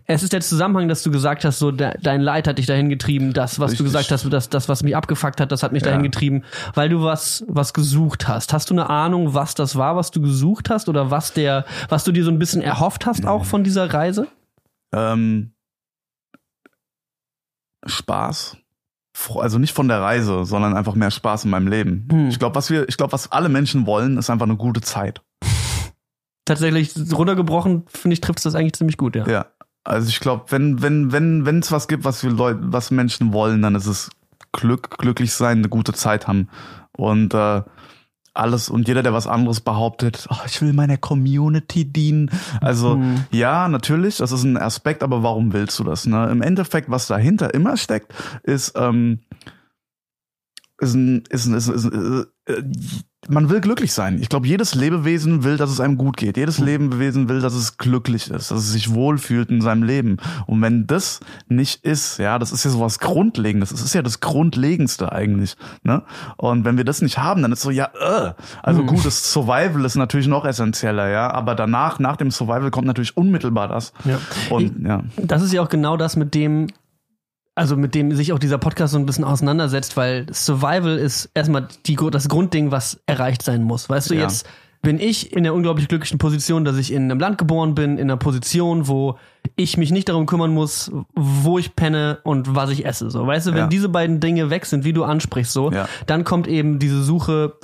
es ist der Zusammenhang, dass du gesagt hast, so de, dein Leid hat dich dahin getrieben, das, was du Richtig. gesagt hast, das, das, was mich abgefuckt hat, das hat mich dahin Ja. getrieben, weil du was, was gesucht hast. Hast du eine Ahnung, was das war, was du gesucht hast oder was der, was du dir so ein bisschen erhofft hast auch von dieser Reise? ähm, Spaß. Also nicht von der Reise, sondern einfach mehr Spaß in meinem Leben. Hm. Ich glaube, was wir, ich glaube, was alle Menschen wollen, ist einfach eine gute Zeit. Tatsächlich runtergebrochen, finde ich, trifft das eigentlich ziemlich gut, ja. Ja. Also ich glaube, wenn, wenn, wenn, wenn es was gibt, was wir Leute, was Menschen wollen, dann ist es Glück, glücklich sein, eine gute Zeit haben. Und äh, alles und jeder, der was anderes behauptet, oh, ich will meiner Community dienen. Also Hm. ja, natürlich, das ist ein Aspekt, aber warum willst du das? Ne? Im Endeffekt, was dahinter immer steckt, ist, ähm, ist ein, ist ein, ist ein, ist ein äh, man will glücklich sein. Ich glaube, jedes Lebewesen will, dass es einem gut geht. Jedes Lebewesen will, dass es glücklich ist, dass es sich wohlfühlt in seinem Leben. Und wenn das nicht ist, ja, das ist ja sowas Grundlegendes. Das ist ja das Grundlegendste eigentlich. Ne? Und wenn wir das nicht haben, dann ist so, ja, äh. also gut, das Survival ist natürlich noch essentieller, ja. Aber danach, nach dem Survival kommt natürlich unmittelbar das. Ja. Und ja. Das ist ja auch genau das, mit dem, also mit dem sich auch dieser Podcast so ein bisschen auseinandersetzt, weil Survival ist erstmal die, das Grundding, was erreicht sein muss. Weißt du, Ja. jetzt bin ich in der unglaublich glücklichen Position, dass ich in einem Land geboren bin, in einer Position, wo ich mich nicht darum kümmern muss, wo ich penne und was ich esse. So, weißt du, wenn Ja. diese beiden Dinge weg sind, wie du ansprichst, so, Ja. dann kommt eben diese Suche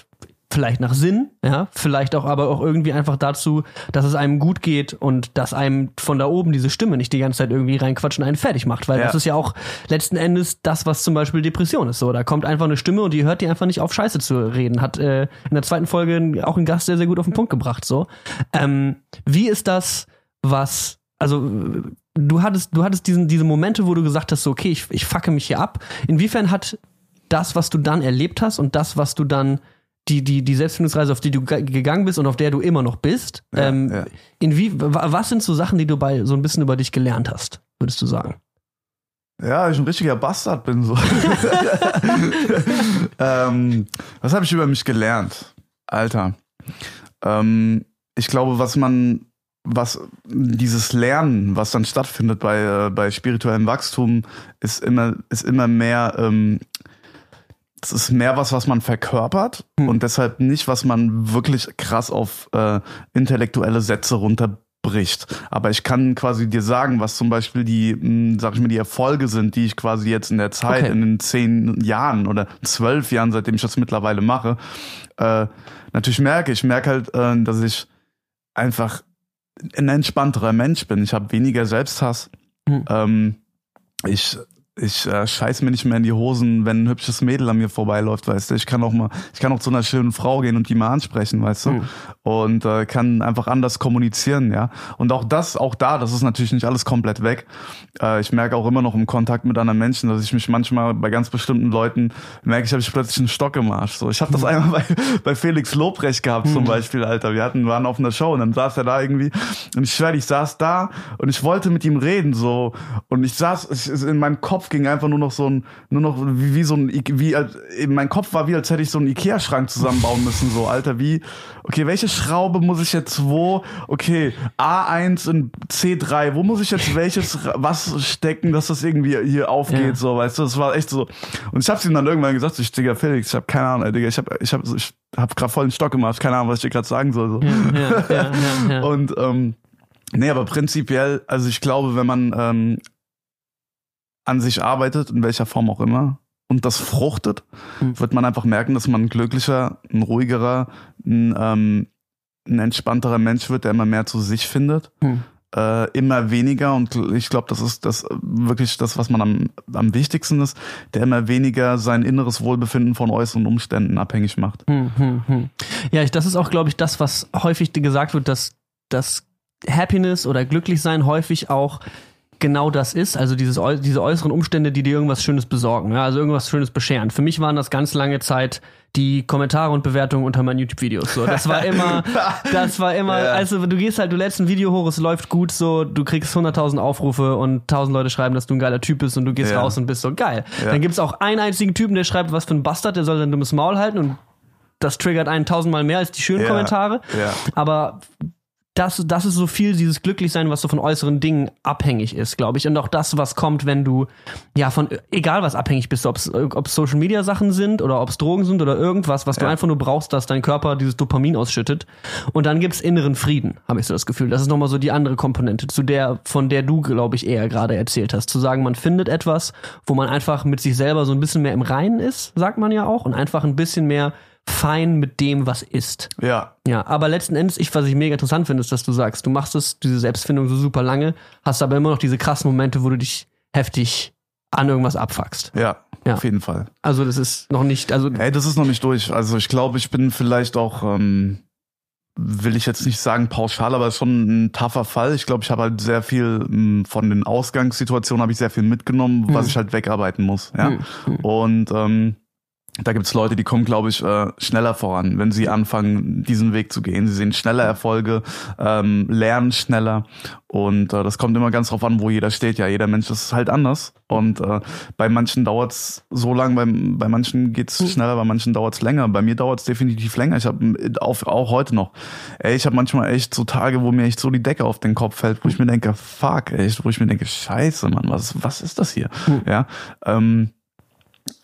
vielleicht nach Sinn, ja, vielleicht auch aber auch irgendwie einfach dazu, dass es einem gut geht und dass einem von da oben diese Stimme nicht die ganze Zeit irgendwie reinquatschen und einen fertig macht, weil Ja. das ist ja auch letzten Endes das, was zum Beispiel Depression ist. So, da kommt einfach eine Stimme und die hört die einfach nicht auf Scheiße zu reden. Hat äh, in der zweiten Folge auch ein Gast sehr sehr gut auf den Punkt gebracht. So, ähm, wie ist das, was also du hattest du hattest diesen diese Momente, wo du gesagt hast, so okay, ich ich fucke mich hier ab. Inwiefern hat das, was du dann erlebt hast und das, was du dann die, die, die Selbstfindungsreise, auf die du ge- gegangen bist und auf der du immer noch bist, Ja, ähm, ja. inwie, wa- was sind so Sachen, die du bei so ein bisschen über dich gelernt hast, würdest du sagen? Ja, ich ein richtiger Bastard bin so. ähm, was habe ich über mich gelernt? Alter. Ähm, ich glaube, was man, was dieses Lernen, was dann stattfindet bei, äh, bei spirituellem Wachstum, ist immer, ist immer mehr, ähm, es ist mehr was, was man verkörpert Hm. und deshalb nicht, was man wirklich krass auf äh, intellektuelle Sätze runter bricht. Aber ich kann quasi dir sagen, was zum Beispiel die, mh, sag ich mal, die Erfolge sind, die ich quasi jetzt in der Zeit, Okay. in den zehn Jahren oder zwölf Jahren, seitdem ich das mittlerweile mache, äh, natürlich merke. Ich merke halt, äh, dass ich einfach ein entspannterer Mensch bin. Ich habe weniger Selbsthass. Hm. Ähm, ich ich äh, scheiß mir nicht mehr in die Hosen, wenn ein hübsches Mädel an mir vorbeiläuft, weißt du. Ich kann auch mal, ich kann auch zu einer schönen Frau gehen und die mal ansprechen, weißt du. Hm. Und äh, kann einfach anders kommunizieren, ja. Und auch das, auch da, das ist natürlich nicht alles komplett weg. Äh, ich merke auch immer noch im Kontakt mit anderen Menschen, dass ich mich manchmal bei ganz bestimmten Leuten merke, ich habe ich plötzlich einen Stock im Arsch. So, ich habe das Hm. einmal bei, bei Felix Lobrecht gehabt zum Beispiel, Alter. Wir hatten, waren auf einer Show und dann saß er da irgendwie und ich schwör, ich saß da und ich wollte mit ihm reden so und ich saß, ich, in meinem Kopf ging einfach nur noch so ein, nur noch wie, wie so ein, wie, mein Kopf war wie als hätte ich so einen Ikea-Schrank zusammenbauen müssen so, Alter, wie, okay, welche Schraube muss ich jetzt wo, okay, A1 und C3, wo muss ich jetzt welches, was stecken, dass das irgendwie hier aufgeht, Ja. so, weißt du, das war echt so und ich hab's ihm dann irgendwann gesagt, ich, Digga, Felix, ich hab keine Ahnung, Digga, ich hab, ich hab, ich hab grad voll einen Stock gemacht, keine Ahnung, was ich dir gerade sagen soll, so. Ja, ja. Und ähm, nee, aber prinzipiell, also ich glaube, wenn man ähm, an sich arbeitet, in welcher Form auch immer, und das fruchtet, Mhm. wird man einfach merken, dass man ein glücklicher, ein ruhigerer, ein, ähm, ein entspannterer Mensch wird, der immer mehr zu sich findet. Hm. Äh, immer weniger und ich glaube, das ist das wirklich das, was man am, am wichtigsten ist, der immer weniger sein inneres Wohlbefinden von äußeren Umständen abhängig macht. Hm, hm, hm. Ja, ich, das ist auch, glaube ich, das, was häufig gesagt wird, dass, dass Happiness oder Glücklichsein häufig auch genau das ist, also dieses, diese äußeren Umstände, die dir irgendwas Schönes besorgen, ja, also irgendwas Schönes bescheren. Für mich waren das ganz lange Zeit die Kommentare und Bewertungen unter meinen YouTube-Videos. So, das war immer, das war immer, Ja. also du gehst halt, du lädst ein Video hoch, es läuft gut, so, du kriegst 100.000 Aufrufe und 1.000 Leute schreiben, dass du ein geiler Typ bist und du gehst Ja. raus und bist so geil. Ja. Dann gibt's auch einen einzigen Typen, der schreibt, was für ein Bastard, der soll sein dummes Maul halten und das triggert einen tausendmal mehr als die schönen. Kommentare. Aber das, das ist so viel dieses Glücklichsein, was so von äußeren Dingen abhängig ist, glaube ich. Und auch das, was kommt, wenn du, ja, von egal was abhängig bist, ob es Social Media Sachen sind oder ob es Drogen sind oder irgendwas, was du Ja. einfach nur brauchst, dass dein Körper dieses Dopamin ausschüttet. Und dann gibt's inneren Frieden, habe ich so das Gefühl. Das ist nochmal so die andere Komponente, zu der, von der du, glaube ich, eher gerade erzählt hast. Zu sagen, man findet etwas, wo man einfach mit sich selber so ein bisschen mehr im Reinen ist, sagt man ja auch, und einfach ein bisschen mehr fein mit dem, was ist. Ja, Ja, aber letzten Endes, ich, was ich mega interessant finde, ist, dass du sagst, du machst es, diese Selbstfindung so super lange, hast aber immer noch diese krassen Momente, wo du dich heftig an irgendwas abfuckst. ja, Ja. auf jeden Fall. Also das ist noch nicht, also Ey, das ist noch nicht durch. Also ich glaube, ich bin vielleicht auch, ähm, will ich jetzt nicht sagen pauschal, aber schon ein tougher Fall. Ich glaube, ich habe halt sehr viel ähm, von den Ausgangssituationen habe ich sehr viel mitgenommen, was Hm. ich halt wegarbeiten muss. Ja. Hm, hm. Und ähm, da gibt's Leute, die kommen, glaube ich, äh, schneller voran, wenn sie anfangen, diesen Weg zu gehen. Sie sehen schneller Erfolge, ähm, lernen schneller. Und äh, das kommt immer ganz drauf an, wo jeder steht. Ja, jeder Mensch ist halt anders. Und äh, bei manchen dauert's so lang, bei, bei manchen geht's Hm. schneller, bei manchen dauert's länger. Bei mir dauert's definitiv länger. Ich habe auch, auch heute noch. Ey, ich habe manchmal echt so Tage, wo mir echt so die Decke auf den Kopf fällt, wo ich mir denke, fuck, echt, wo ich mir denke, scheiße, Mann, was, was ist das hier? Hm. Ja. Ähm,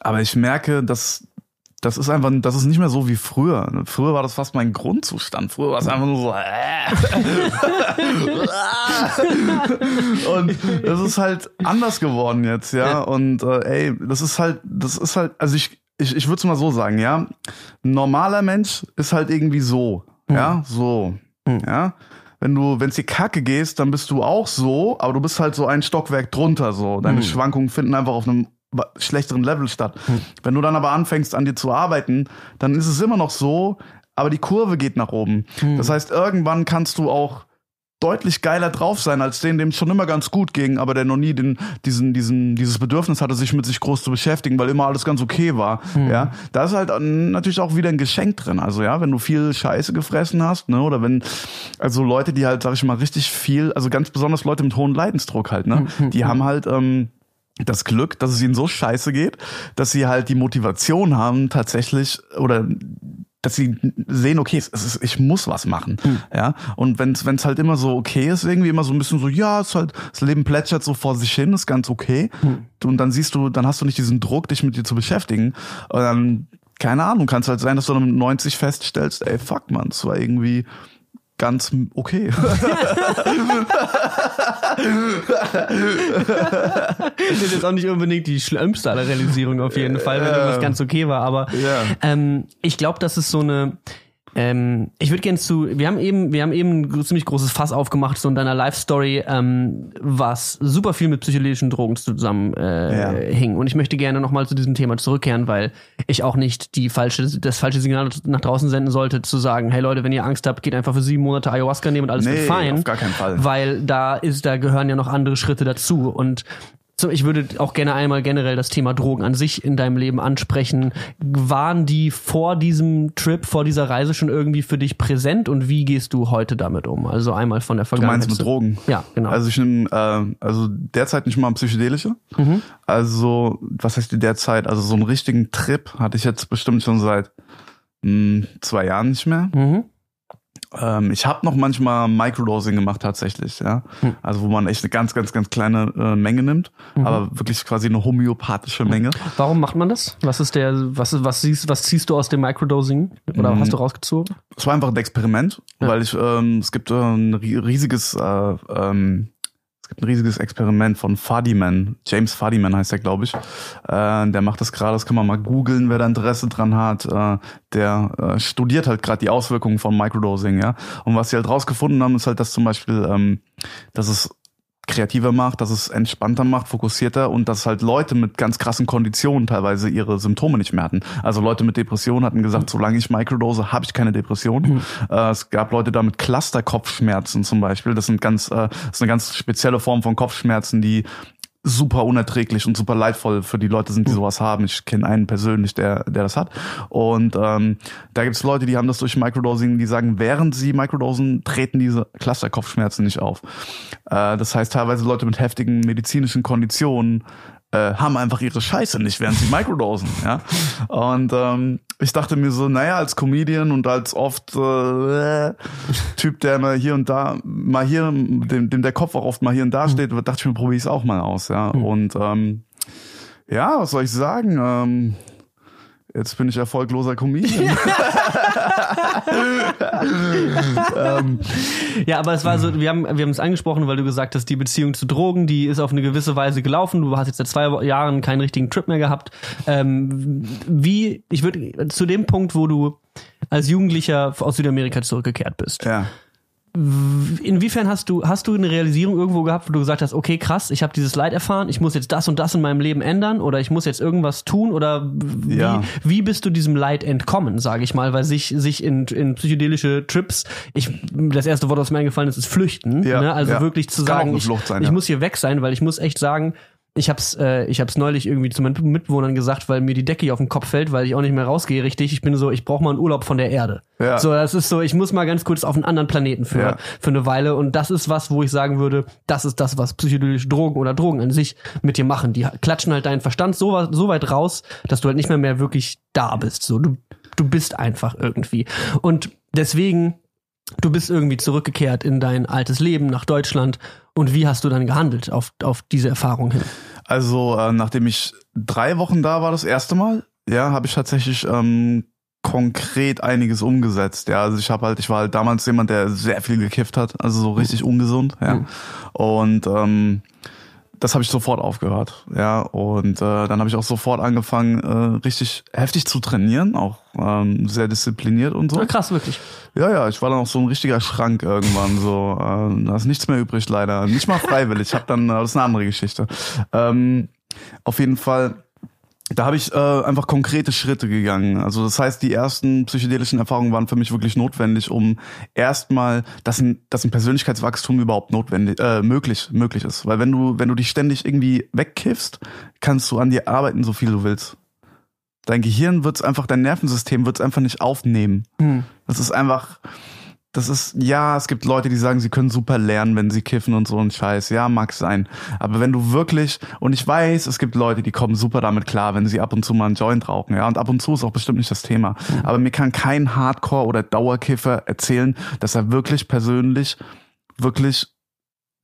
aber ich merke, dass das ist einfach, das ist nicht mehr so wie früher. Früher war das fast mein Grundzustand. Früher war es einfach nur so. Äh. und das ist halt anders geworden jetzt, ja. Und äh, ey, das ist halt, das ist halt, also ich, ich, ich würde es mal so sagen, ja. Ein normaler Mensch ist halt irgendwie so, ja, so, Mhm. ja. Wenn du, wenn es dir kacke gehst, dann bist du auch so, aber du bist halt so ein Stockwerk drunter, so. Deine Mhm. Schwankungen finden einfach auf einem schlechteren Level statt. Wenn du dann aber anfängst, an dir zu arbeiten, dann ist es immer noch so, aber die Kurve geht nach oben. Das heißt, irgendwann kannst du auch deutlich geiler drauf sein als den, dem es schon immer ganz gut ging, aber der noch nie den, diesen, diesen, dieses Bedürfnis hatte, sich mit sich groß zu beschäftigen, weil immer alles ganz okay war. Ja, da ist halt natürlich auch wieder ein Geschenk drin. Also ja, wenn du viel Scheiße gefressen hast, ne, oder wenn, also Leute, die halt, sag ich mal, richtig viel, also ganz besonders Leute mit hohem Leidensdruck halt, ne, die haben halt, ähm, das Glück, dass es ihnen so scheiße geht, dass sie halt die Motivation haben, tatsächlich oder dass sie sehen, okay, es ist, ich muss was machen, ja. Und wenn es halt immer so okay ist, irgendwie immer so ein bisschen so, ja, es ist halt das Leben plätschert so vor sich hin, ist ganz okay. Und dann siehst du, dann hast du nicht diesen Druck, dich mit dir zu beschäftigen. Und dann keine Ahnung, kann es halt sein, dass du dann mit 90 feststellst, ey, fuck man, es war irgendwie ganz okay. das ist jetzt auch nicht unbedingt die schlimmste aller Realisierung auf jeden Fall, wenn irgendwas ganz okay war. Aber Ja. ähm, ich glaube, das ist so eine. Ähm, ich würde gerne zu, wir haben eben, wir haben eben ein ziemlich großes Fass aufgemacht, so in deiner Life-Story, ähm, was super viel mit psychedelischen Drogen zusammen äh, Ja. hing. Und ich möchte gerne nochmal zu diesem Thema zurückkehren, weil ich auch nicht die falsche, das falsche Signal nach draußen senden sollte, zu sagen, hey Leute, wenn ihr Angst habt, geht einfach für sieben Monate Ayahuasca nehmen und alles Nee, wird fein. auf gar keinen Fall. Weil da ist, da gehören ja noch andere Schritte dazu. Und ich würde auch gerne einmal generell das Thema Drogen an sich in deinem Leben ansprechen. Waren die vor diesem Trip, vor dieser Reise schon irgendwie für dich präsent und wie gehst du heute damit um? Also einmal von der Du Vergangenheit. meinst mit Drogen? Ja, genau. Also ich nehme, äh, also derzeit nicht mal psychedelische. Mhm. Also, was heißt die derzeit? Also so einen richtigen Trip hatte ich jetzt bestimmt schon seit mh, zwei Jahren nicht mehr. mhm. Ähm, ich habe noch manchmal Microdosing gemacht tatsächlich, ja. Hm. Also wo man echt eine ganz, ganz, ganz kleine äh, Menge nimmt, Mhm. aber wirklich quasi eine homöopathische Menge. Warum macht man das? Was ist der, was, ist- was siehst, was ziehst du aus dem Microdosing? Oder Mhm. hast du rausgezogen? Es war einfach ein Experiment, Ja. weil ich, ähm, es gibt äh, ein ri- riesiges, äh, ähm, gibt ein riesiges Experiment von Fadiman, James Fadiman heißt er, glaube ich. Äh, der macht das gerade, das kann man mal googeln, wer da Interesse dran hat. Äh, der äh, studiert halt gerade die Auswirkungen von Microdosing, ja. Und was sie halt rausgefunden haben, ist halt, dass zum Beispiel, ähm, dass es kreativer macht, dass es entspannter macht, fokussierter und dass halt Leute mit ganz krassen Konditionen teilweise ihre Symptome nicht mehr hatten. Also Leute mit Depressionen hatten gesagt, solange ich Microdose, habe ich keine Depression. Äh, es gab Leute da mit Cluster-Kopfschmerzen zum Beispiel. Das sind ganz, äh, das ist eine ganz spezielle Form von Kopfschmerzen, die super unerträglich und super leidvoll für die Leute sind, die sowas haben. Ich kenne einen persönlich, der, der das hat. Und ähm, da gibt es Leute, die haben das durch Microdosing, die sagen, während sie Microdosen, treten diese Clusterkopfschmerzen nicht auf. Äh, das heißt, teilweise Leute mit heftigen medizinischen Konditionen äh, haben einfach ihre Scheiße nicht, während sie Microdosen. ja. Und ähm, ich dachte mir so, naja, als Comedian und als oft äh, Typ, der mal hier und da, mal hier, dem, dem der Kopf auch oft mal hier und da steht, dachte ich mir, probiere ich es auch mal aus, ja. Und ähm, ja, was soll ich sagen? Ähm, jetzt bin ich erfolgloser Comedian. Ja, aber es war so, wir haben, wir haben es angesprochen, weil du gesagt hast, die Beziehung zu Drogen, die ist auf eine gewisse Weise gelaufen. Du hast jetzt seit zwei Jahren keinen richtigen Trip mehr gehabt. Ähm, wie, ich würde zu dem Punkt, wo du als Jugendlicher aus Südamerika zurückgekehrt bist. ja. Inwiefern hast du, hast du eine Realisierung irgendwo gehabt, wo du gesagt hast, okay, krass, ich habe dieses Leid erfahren, ich muss jetzt das und das in meinem Leben ändern oder ich muss jetzt irgendwas tun oder wie, Ja. wie bist du diesem Leid entkommen, sage ich mal, weil sich, sich in, in psychedelische Trips, ich, das erste Wort, was mir eingefallen ist, ist flüchten. Ja, ne? Also ja. wirklich zu sagen, ich, sein, ich muss hier weg sein, weil ich muss echt sagen, ich hab's, äh, ich hab's neulich irgendwie zu meinen Mitbewohnern gesagt, weil mir die Decke hier auf den Kopf fällt, weil ich auch nicht mehr rausgehe richtig. Ich bin so, ich brauche mal einen Urlaub von der Erde. Ja. So, das ist so, ich muss mal ganz kurz auf einen anderen Planeten für, Ja. für eine Weile. Und das ist was, wo ich sagen würde, das ist das, was psychedelische Drogen oder Drogen an sich mit dir machen. Die klatschen halt deinen Verstand so, so weit raus, dass du halt nicht mehr mehr wirklich da bist. So, du, du bist einfach irgendwie. Und deswegen, du bist irgendwie zurückgekehrt in dein altes Leben nach Deutschland. Und wie hast du dann gehandelt auf, auf diese Erfahrung hin? Also, äh, nachdem ich drei Wochen da war, das erste Mal, ja, habe ich tatsächlich ähm, konkret einiges umgesetzt. Ja, also ich habe halt, ich war halt damals jemand, der sehr viel gekifft hat, also so richtig ungesund, ja. Mhm. Und ähm, das habe ich sofort aufgehört, ja. Und äh, dann habe ich auch sofort angefangen, äh, richtig heftig zu trainieren, auch ähm, sehr diszipliniert und so. Ah, krass, wirklich. Ja, ja, ich war dann auch so ein richtiger Schrank irgendwann. So, äh, da ist nichts mehr übrig leider. Nicht mal freiwillig. Ich habe dann, das ist eine andere Geschichte. Ähm, auf jeden Fall, da habe ich äh, einfach konkrete Schritte gegangen. Also das heißt, die ersten psychedelischen Erfahrungen waren für mich wirklich notwendig, um erstmal, dass ein, dass ein Persönlichkeitswachstum überhaupt notwendig, äh, möglich, möglich ist. Weil wenn du, wenn du dich ständig irgendwie wegkiffst, kannst du an dir arbeiten, so viel du willst. Dein Gehirn wird's einfach, dein Nervensystem wird's einfach nicht aufnehmen. Hm. Das ist einfach, das ist, ja, es gibt Leute, die sagen, sie können super lernen, wenn sie kiffen und so ein Scheiß. Ja, mag sein. Aber wenn du wirklich, und ich weiß, es gibt Leute, die kommen super damit klar, wenn sie ab und zu mal einen Joint rauchen, ja, und ab und zu ist auch bestimmt nicht das Thema. Aber mir kann kein Hardcore- oder Dauerkiffer erzählen, dass er wirklich persönlich, wirklich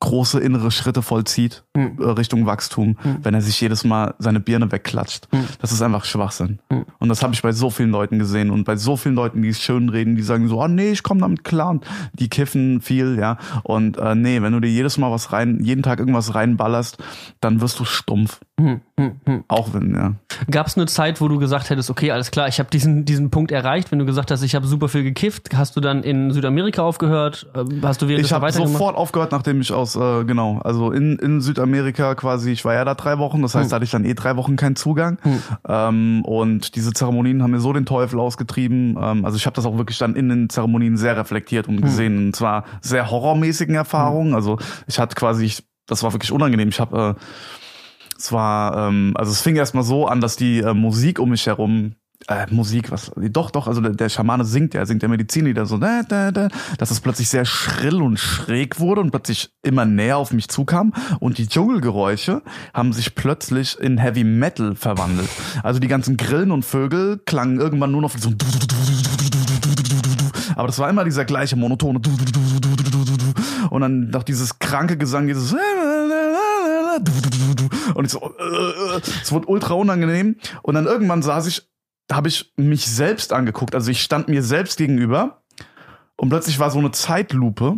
große innere Schritte vollzieht Hm. äh, Richtung Wachstum, wenn er sich jedes Mal seine Birne wegklatscht. Hm. Das ist einfach Schwachsinn. Und das habe ich bei so vielen Leuten gesehen und bei so vielen Leuten, die es schön reden, die sagen so, ah nee, ich komme damit klar und die kiffen viel, ja. Und äh, nee, wenn du dir jedes Mal was rein, jeden Tag irgendwas reinballerst, dann wirst du stumpf. Hm, hm, hm. Auch wenn, ja. Gab es eine Zeit, wo du gesagt hättest, okay, alles klar, ich habe diesen, diesen Punkt erreicht, wenn du gesagt hast, ich habe super viel gekifft, hast du dann in Südamerika aufgehört? Äh, Hast du während Ich habe sofort aufgehört, nachdem ich aus, äh, genau, also in, in Südamerika quasi, ich war ja da drei Wochen, das heißt, da hatte ich dann eh drei Wochen keinen Zugang. Ähm, und diese Zeremonien haben mir so den Teufel ausgetrieben. Ähm, also ich habe das auch wirklich dann in den Zeremonien sehr reflektiert und gesehen. Und zwar sehr horrormäßigen Erfahrungen. Also ich hatte quasi, ich, das war wirklich unangenehm. Ich habe, äh, es war, ähm, also es fing erstmal so an, dass die äh, Musik um mich herum äh, Musik, was, doch, doch, also der, der Schamane singt ja, er singt ja Medizinlieder so, da, da, da, dass es plötzlich sehr schrill und schräg wurde und plötzlich immer näher auf mich zukam und die Dschungelgeräusche haben sich plötzlich in Heavy Metal verwandelt. Also die ganzen Grillen und Vögel klangen irgendwann nur noch so aber das war immer dieser gleiche monotone und dann noch dieses kranke Gesang, dieses und ich so, äh, es wurde ultra unangenehm und dann irgendwann saß ich habe ich mich selbst angeguckt. Also ich stand mir selbst gegenüber und plötzlich war so eine Zeitlupe,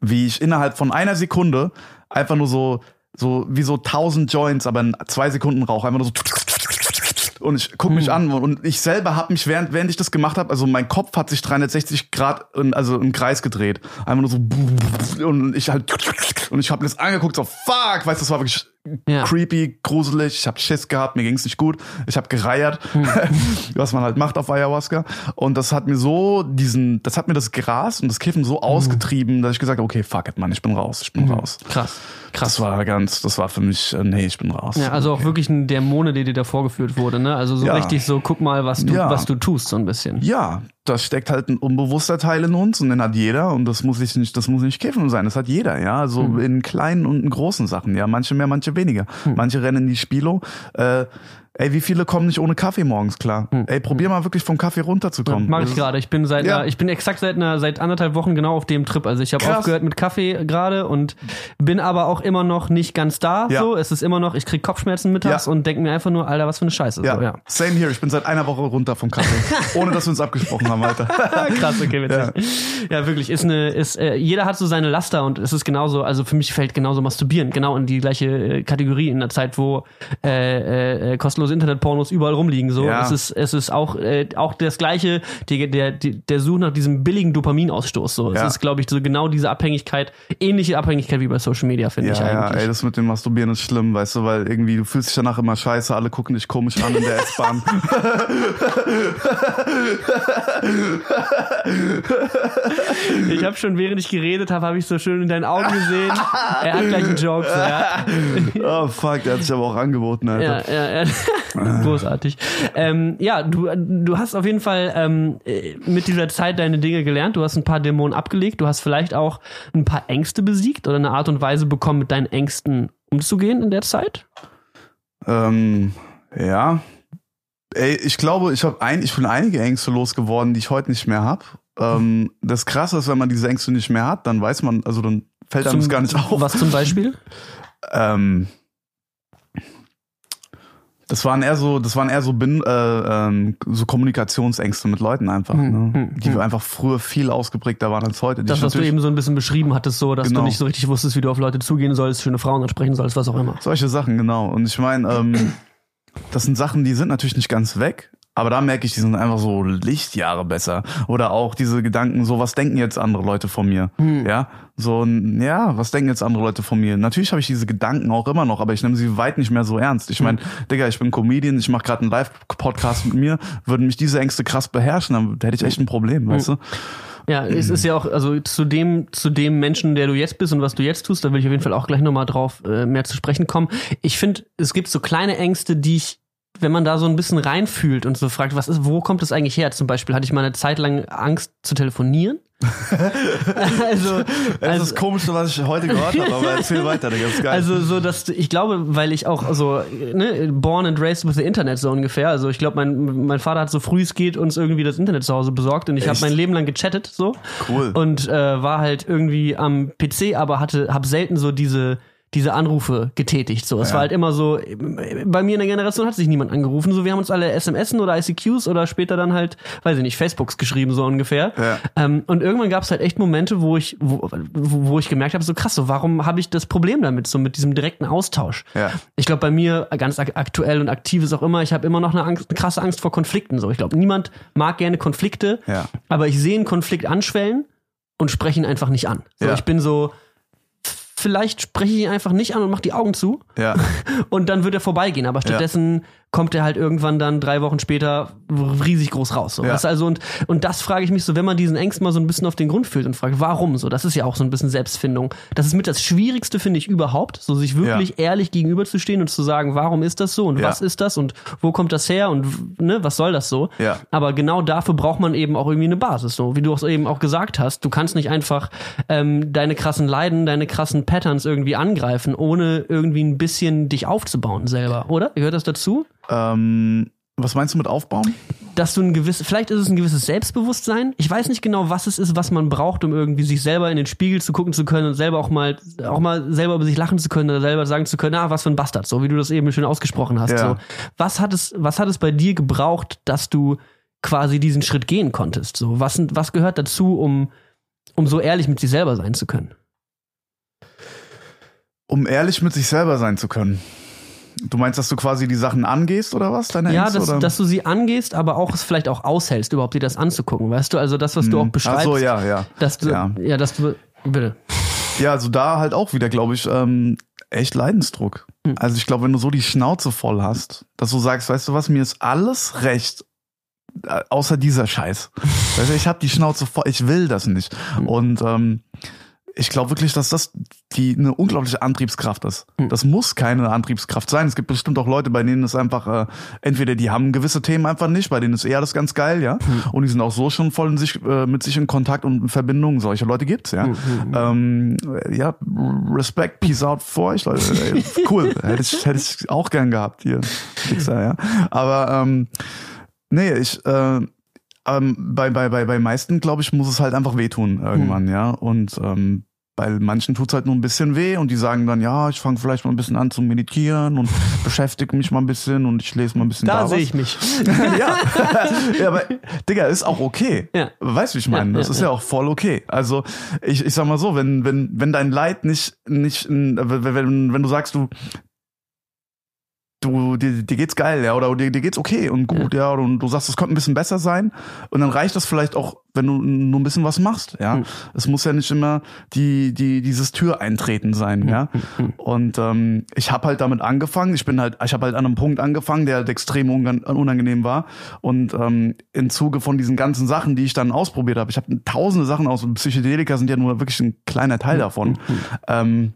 wie ich innerhalb von einer Sekunde einfach nur so, so wie so tausend Joints, aber in zwei Sekunden Rauch, einfach nur so und ich guck mich an und ich selber habe mich während während ich das gemacht habe, also mein Kopf hat sich 360 Grad in, also im Kreis gedreht, einfach nur so und ich halt und ich habe mir das angeguckt so fuck, weißt du, das war wirklich Ja. creepy, gruselig, ich habe Schiss gehabt, mir ging's nicht gut, ich habe gereiert, was man halt macht auf Ayahuasca. Und das hat mir so diesen, das hat mir das Gras und das Kiffen so ausgetrieben, dass ich gesagt habe, okay, fuck it, Mann, ich bin raus, ich bin raus. Krass. Das war ganz, das war für mich, äh, nee, ich bin raus. Ja, also auch Okay. wirklich ein Dämone, der dir da vorgeführt wurde, ne? Also so Ja. richtig so, guck mal, was du, Ja. was du tust, so ein bisschen. Ja, da steckt halt ein unbewusster Teil in uns und den hat jeder und das muss ich nicht, das muss nicht Kiffen sein, das hat jeder, ja, also in kleinen und in großen Sachen, ja, manche mehr, manche weniger. Manche rennen in die Spilo, äh, ey, wie viele kommen nicht ohne Kaffee morgens klar? Ey, probier mal wirklich vom Kaffee runterzukommen. Mach ich gerade. Ich bin seit Ja. einer, ich bin exakt seit einer, seit anderthalb Wochen genau auf dem Trip. Also ich habe aufgehört mit Kaffee gerade und bin aber auch immer noch nicht ganz da. Ja. So, es ist immer noch, ich krieg Kopfschmerzen mittags Ja. und denke mir einfach nur, Alter, was für eine Scheiße. Ja, So, ja. same here. Ich bin seit einer Woche runter vom Kaffee, ohne dass wir uns abgesprochen haben, Alter. Krass, okay, witzig. Ja, wirklich, ist eine, ist, äh, jeder hat so seine Laster und es ist genauso, also für mich fällt genauso Masturbieren genau in die gleiche äh, Kategorie in der Zeit, wo äh, äh, kostenlose Internetpornos überall rumliegen. So, Ja. es ist, es ist auch, äh, auch das gleiche, die, der, der Such nach diesem billigen Dopaminausstoß. So, es Ja. ist, glaube ich, so genau diese Abhängigkeit, ähnliche Abhängigkeit wie bei Social Media, finde ich Ja, ja, eigentlich. ey, das mit dem Masturbieren ist schlimm, weißt du, weil irgendwie du fühlst dich danach immer scheiße, alle gucken dich komisch an in der S-Bahn. ich habe schon, während ich geredet habe, habe ich so schön in deinen Augen gesehen. er hat gleich einen Joke. So, ja. oh fuck, der hat sich aber auch angeboten, Alter. Ja, ja, ja. Großartig. Ähm, ja, du, du hast auf jeden Fall ähm, äh, mit dieser Zeit deine Dinge gelernt. Du hast ein paar Dämonen abgelegt. Du hast vielleicht auch ein paar Ängste besiegt oder eine Art und Weise bekommen, mit deinen Ängsten umzugehen in der Zeit. Ähm, ja. Ey, ich glaube, ich habe ein, ich bin einige Ängste losgeworden, die ich heute nicht mehr hab. Ähm, das Krasse ist, wenn man diese Ängste nicht mehr hat, dann weiß man, also dann fällt einem das gar nicht auf. Was zum Beispiel? Ähm, das waren eher so, das waren eher so, Bin, äh, ähm, so Kommunikationsängste mit Leuten einfach, Hm, ne? hm, die einfach früher viel ausgeprägter waren als heute. Die Das, was du eben so ein bisschen beschrieben hattest, so, dass Genau. du nicht so richtig wusstest, wie du auf Leute zugehen sollst, schöne Frauen ansprechen sollst, was auch immer. Solche Sachen, genau. Und ich meine, ähm, das sind Sachen, die sind natürlich nicht ganz weg, aber da merke ich, die sind einfach so Lichtjahre besser. Oder auch diese Gedanken, so, was denken jetzt andere Leute von mir? Ja, so, ein- ja, was denken jetzt andere Leute von mir? Natürlich habe ich diese Gedanken auch immer noch, aber ich nehme sie weit nicht mehr so ernst. Ich meine, Digga, ich bin Comedian, ich mache gerade einen Live-Podcast mit mir, würden mich diese Ängste krass beherrschen, dann hätte ich echt ein Problem, weißt du? Ja, es ist ja auch, also zu dem, zu dem Menschen, der du jetzt bist und was du jetzt tust, da will ich auf jeden Fall auch gleich nochmal drauf äh, mehr zu sprechen kommen. Ich finde, es gibt so kleine Ängste, die ich, wenn man da so ein bisschen reinfühlt und so fragt, was ist, wo kommt das eigentlich her? Zum Beispiel hatte ich mal eine Zeit lang Angst zu telefonieren. also, Es also, ist komisch, was ich heute gehört habe, aber erzähl weiter, Digga, ist geil. Also so, dass ich glaube, weil ich auch so ne, born and raised with the Internet so ungefähr. Also ich glaube, mein, mein Vater hat so früh es geht uns irgendwie das Internet zu Hause besorgt und ich habe mein Leben lang gechattet so Cool. und äh, war halt irgendwie am PC, aber hatte habe selten so diese diese Anrufe getätigt. So, es Ja. war halt immer so. Bei mir in der Generation hat sich niemand angerufen. So, wir haben uns alle SMSen oder ICQs oder später dann halt, weiß ich nicht, Facebooks geschrieben so ungefähr. Ja. Ähm, und irgendwann gab es halt echt Momente, wo ich, wo, wo ich gemerkt habe, so krass, so warum habe ich das Problem damit, so mit diesem direkten Austausch? Ja. Ich glaube, bei mir ganz ak aktuell und aktiv ist auch immer, ich habe immer noch eine, Angst, eine krasse Angst vor Konflikten. So, ich glaube, niemand mag gerne Konflikte, aber ich sehe einen Konflikt anschwellen und spreche ihn einfach nicht an. So, ich bin so, vielleicht spreche ich ihn einfach nicht an und mache die Augen zu Ja. und dann wird er vorbeigehen. Aber stattdessen kommt er halt irgendwann dann drei Wochen später riesig groß raus. So. Ja. Also und, und das frage ich mich so, wenn man diesen Ängsten mal so ein bisschen auf den Grund fühlt und fragt, warum so? Das ist ja auch so ein bisschen Selbstfindung. Das ist mit das Schwierigste, finde ich, überhaupt, so sich wirklich ehrlich gegenüberzustehen und zu sagen, warum ist das so und Ja. was ist das und wo kommt das her und ne, was soll das so? Ja. Aber genau dafür braucht man eben auch irgendwie eine Basis. So wie du auch eben auch gesagt hast, du kannst nicht einfach ähm, deine krassen Leiden, deine krassen Patterns irgendwie angreifen, ohne irgendwie ein bisschen dich aufzubauen selber, oder? Gehört das dazu? Ähm, was meinst du mit aufbauen? Dass du ein gewisses, vielleicht ist es ein gewisses Selbstbewusstsein. Ich weiß nicht genau, was es ist, was man braucht, um irgendwie sich selber in den Spiegel zu gucken zu können und selber auch mal, auch mal selber über sich lachen zu können oder selber sagen zu können, ah, was für ein Bastard, so wie du das eben schön ausgesprochen hast. Ja. So. Was hat es, was hat es bei dir gebraucht, dass du quasi diesen Schritt gehen konntest? So, was, was gehört dazu, um, um so ehrlich mit sich selber sein zu können? Um ehrlich mit sich selber sein zu können. Du meinst, dass du quasi die Sachen angehst oder was? Deine Ja, Ängste, dass, dass du sie angehst, aber auch es vielleicht auch aushältst, überhaupt dir das anzugucken, weißt du? Also das, was du auch beschreibst. Ach so, ja, ja. Dass du, Ja. ja. dass du, bitte. Ja, also da halt auch wieder, glaube ich, ähm, echt Leidensdruck. Hm. Also ich glaube, wenn du so die Schnauze voll hast, dass du sagst, weißt du was, mir ist alles recht, äh, außer dieser Scheiß. weißt du, ich habe die Schnauze voll, ich will das nicht. Hm. Und ähm, ich glaube wirklich, dass das die eine unglaubliche Antriebskraft ist. Hm. Das muss keine Antriebskraft sein. Es gibt bestimmt auch Leute, bei denen es einfach äh, entweder die haben gewisse Themen einfach nicht, bei denen ist eher das ganz geil, ja, Hm. und die sind auch so schon voll in sich äh, mit sich in Kontakt und in Verbindung. Solche Leute gibt's, ja. Hm, Ähm, ja, Respekt, Peace out für euch, Leute. Ey, Cool, hätte ich, hätte ich auch gern gehabt hier, Fixer, ja. Aber ähm, nee, ich äh, ähm, bei, bei, bei, bei meisten, glaube ich, muss es halt einfach wehtun irgendwann, ja. Und ähm, bei manchen tut's halt nur ein bisschen weh und die sagen dann, ja, ich fange vielleicht mal ein bisschen an zu meditieren und beschäftige mich mal ein bisschen und ich lese mal ein bisschen da, Da sehe ich mich. ja. ja, aber Digga, ist auch okay. Ja. Weißt du, wie ich meine? Ja, das ja, ist ja auch voll okay. Also ich, ich sag mal so, wenn, wenn, wenn dein Leid nicht, nicht, wenn, wenn, wenn du sagst, du, du, dir, dir geht's geil, ja, oder dir, dir geht's okay und gut, ja, und du sagst, es könnte ein bisschen besser sein und dann reicht das vielleicht auch, wenn du nur ein bisschen was machst, ja. Hm. Es muss ja nicht immer die, die, dieses Tür eintreten sein, ja. Und ähm, ich habe halt damit angefangen. Ich bin halt, ich habe halt an einem Punkt angefangen, der halt extrem unangenehm war. Und ähm, im Zuge von diesen ganzen Sachen, die ich dann ausprobiert habe, ich habe tausende Sachen aus. Psychedelika sind ja nur wirklich ein kleiner Teil davon. Ähm,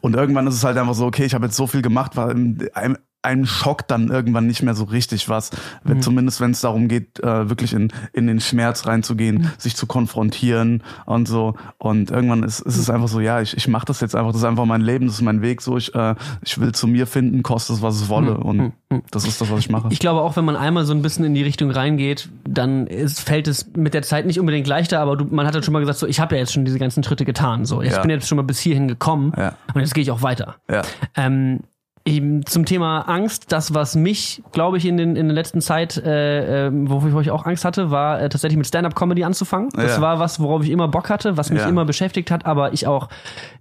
und irgendwann ist es halt einfach so, okay, ich habe jetzt so viel gemacht, weil einem, einem Schock dann irgendwann nicht mehr so richtig was. Wenn, Zumindest wenn es darum geht, äh, wirklich in, in den Schmerz reinzugehen, sich zu konfrontieren und so. Und irgendwann ist, ist es einfach so, ja, ich, ich mache das jetzt einfach, das ist einfach mein Leben, das ist mein Weg. So, ich, äh, ich will zu mir finden, kostet es, was es wolle. Und das ist das, was ich mache. Ich glaube auch, wenn man einmal so ein bisschen in die Richtung reingeht, dann ist, fällt es mit der Zeit nicht unbedingt leichter, aber du, man hat ja schon mal gesagt, so, ich habe ja jetzt schon diese ganzen Schritte getan. So, ich Ja. bin jetzt schon mal bis hierhin gekommen Ja. und jetzt gehe ich auch weiter. ja. Ähm, zum Thema Angst, das, was mich, glaube ich, in, den, in der letzten Zeit, äh, äh, wofür ich auch Angst hatte, war äh, tatsächlich mit Stand-Up-Comedy anzufangen. Das Ja. war was, worauf ich immer Bock hatte, was mich Ja. immer beschäftigt hat, aber ich auch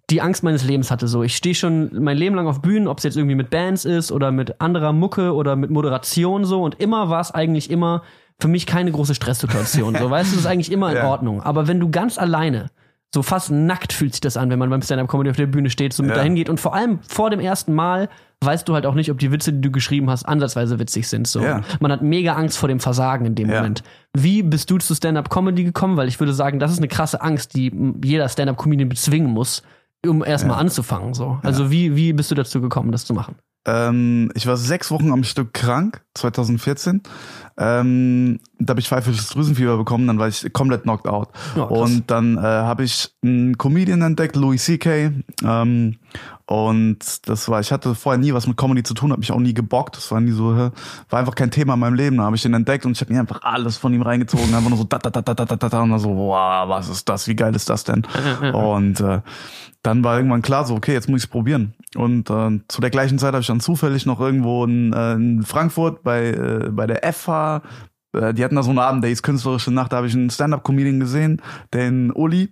die Angst meines Lebens hatte. So, ich stehe schon mein Leben lang auf Bühnen, ob es jetzt irgendwie mit Bands ist oder mit anderer Mucke oder mit Moderation so und immer war es eigentlich immer für mich keine große Stresssituation. so, weißt du, es ist eigentlich immer in Ja. Ordnung. Aber wenn du ganz alleine so fast nackt fühlt sich das an, wenn man beim Stand-Up-Comedy auf der Bühne steht, so mit Ja. dahin geht. Und vor allem vor dem ersten Mal weißt du halt auch nicht, ob die Witze, die du geschrieben hast, ansatzweise witzig sind. So. Ja. Man hat mega Angst vor dem Versagen in dem Ja. Moment. Wie bist du zu Stand-Up-Comedy gekommen? Weil ich würde sagen, das ist eine krasse Angst, die jeder Stand-Up-Comedian bezwingen muss, um erstmal anzufangen. So. Also wie, wie bist du dazu gekommen, das zu machen? Ähm, ich war sechs Wochen am Stück krank 2014. Ähm, da habe ich pfeifisches Drüsenfieber bekommen, dann war ich komplett knocked out. Krass. und dann äh, habe ich einen Comedian entdeckt, Louis C.K. Ähm, und das war, ich hatte vorher nie was mit Comedy zu tun, habe mich auch nie gebockt. Das war nie so, war einfach kein Thema in meinem Leben. Da habe ich den entdeckt und ich habe mir einfach alles von ihm reingezogen, einfach nur so da da da da da da da und dann so, wow, was ist das? Wie geil ist das denn? und äh, dann war irgendwann klar, so okay, jetzt muss ich es probieren. Und äh, zu der gleichen Zeit habe ich dann zufällig noch irgendwo in, äh, in Frankfurt bei äh, bei der FH die hatten da so einen Abend, der hieß Künstlerische Nacht, da habe ich einen Stand-Up-Comedian gesehen, den Uli.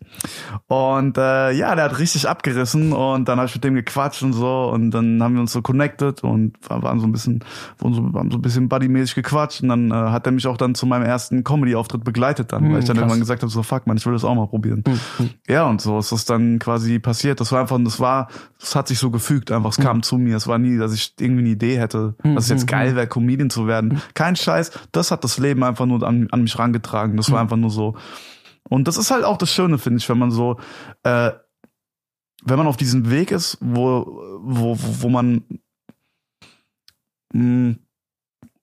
Und äh, ja, der hat richtig abgerissen und dann habe ich mit dem gequatscht und so und dann haben wir uns so connected und waren so ein bisschen, waren so, haben so ein bisschen buddymäßig gequatscht und dann äh, hat er mich auch dann zu meinem ersten Comedy-Auftritt begleitet dann, Mhm, weil ich dann krass. irgendwann gesagt habe, so fuck man, ich will das auch mal probieren. Ja, und so ist das dann quasi passiert. Das war einfach, das war, das hat sich so gefügt, einfach, es kam zu mir. Es war nie, dass ich irgendwie eine Idee hätte, dass es jetzt geil wäre, Comedian zu werden. Kein Scheiß, das hat das Leben einfach nur an, an mich rangetragen. Das war einfach nur so. Und das ist halt auch das Schöne, finde ich, wenn man so, äh, wenn man auf diesem Weg ist, wo, wo, wo man, mh,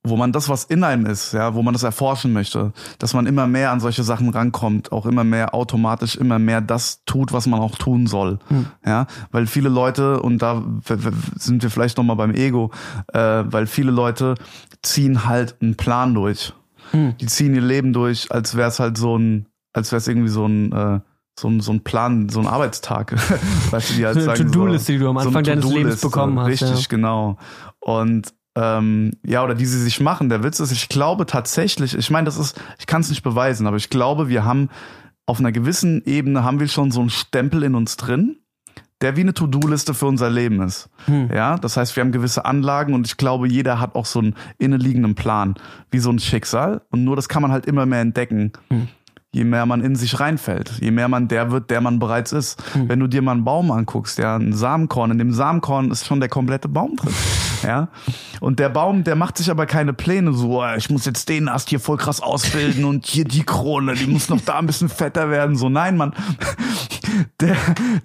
wo man das, was in einem ist, ja, wo man das erforschen möchte, dass man immer mehr an solche Sachen rankommt, auch immer mehr automatisch immer mehr das tut, was man auch tun soll, ja, weil viele Leute und da sind wir vielleicht noch mal beim Ego, äh, weil viele Leute ziehen halt einen Plan durch, die ziehen ihr Leben durch, als wäre es halt so ein, als wäre es irgendwie so ein äh, so ein, so ein Plan, so ein Arbeitstag. weißt du, die halt So eine To-Do-Liste, die du am so Anfang deines Lebens bekommen hast, Richtig, ja. genau. Und ähm, ja, oder die sie sich machen. Der Witz ist, ich glaube tatsächlich, ich meine, das ist, ich kann es nicht beweisen, aber ich glaube, wir haben auf einer gewissen Ebene haben wir schon so einen Stempel in uns drin, der wie eine To-Do-Liste für unser Leben ist. Hm. Ja, das heißt, wir haben gewisse Anlagen und ich glaube, jeder hat auch so einen innenliegenden Plan, wie so ein Schicksal. Und nur das kann man halt immer mehr entdecken. Hm. Je mehr man in sich reinfällt, je mehr man der wird, der man bereits ist. Hm. Wenn du dir mal einen Baum anguckst, ja, ein Samenkorn, in dem Samenkorn ist schon der komplette Baum drin. Ja. Und der Baum, der macht sich aber keine Pläne, so, äh, ich muss jetzt den Ast hier voll krass ausbilden und hier die Krone, die muss noch da ein bisschen fetter werden. So, nein, Mann. Der,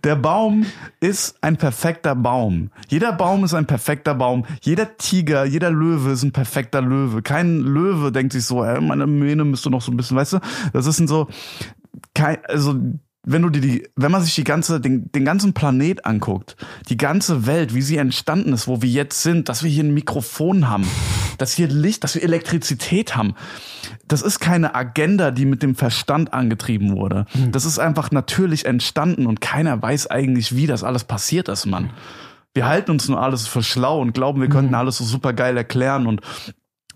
der Baum ist ein perfekter Baum. Jeder Baum ist ein perfekter Baum. Jeder Tiger, jeder Löwe ist ein perfekter Löwe. Kein Löwe denkt sich so, ey, meine Mähne müsste noch so ein bisschen, weißt du? Das ist ein so, kein, also, wenn du dir die, wenn man sich die ganze, den, den ganzen Planet anguckt, die ganze Welt, wie sie entstanden ist, wo wir jetzt sind, dass wir hier ein Mikrofon haben, dass hier Licht, dass wir Elektrizität haben. Das ist keine Agenda, die mit dem Verstand angetrieben wurde. Das ist einfach natürlich entstanden und keiner weiß eigentlich, wie das alles passiert ist, Mann. Wir halten uns nur alles für schlau und glauben, wir könnten alles so super geil erklären und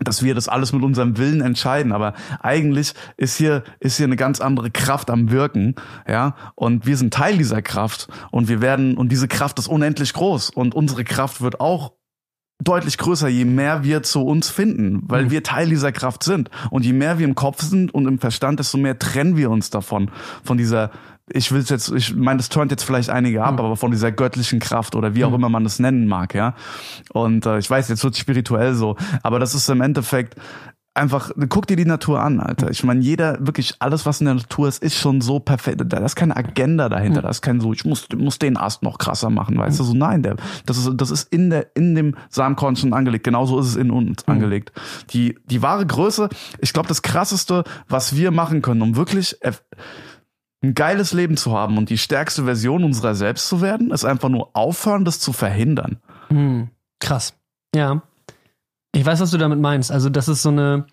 dass wir das alles mit unserem Willen entscheiden, aber eigentlich ist hier ist hier eine ganz andere Kraft am wirken, ja, und wir sind Teil dieser Kraft. Und wir werden und diese Kraft ist unendlich groß. Und unsere Kraft wird auch deutlich größer, je mehr wir zu uns finden, weil wir Teil dieser Kraft sind. Und je mehr wir im Kopf sind und im Verstand, desto mehr trennen wir uns davon von dieser ich will jetzt, ich meine, das turnt jetzt vielleicht einige ab, aber von dieser göttlichen Kraft oder wie auch immer man das nennen mag, ja. Und äh, ich weiß, jetzt wird spirituell so, aber das ist im Endeffekt einfach, guck dir die Natur an, Alter. Ich meine, jeder, wirklich alles, was in der Natur ist, ist schon so perfekt. Da ist keine Agenda dahinter. Da ist kein so, ich muss, muss den Ast noch krasser machen, weißt du? So, nein, der, das ist, das ist in der, in dem Samenkorn schon angelegt. Genauso ist es in uns angelegt. Die, die wahre Größe, ich glaube, das krasseste, was wir machen können, um wirklich eff- ein geiles Leben zu haben und die stärkste Version unserer selbst zu werden, ist einfach nur aufhören, das zu verhindern. Hm, krass. Ja. Ich weiß, was du damit meinst. Also, das ist so eine.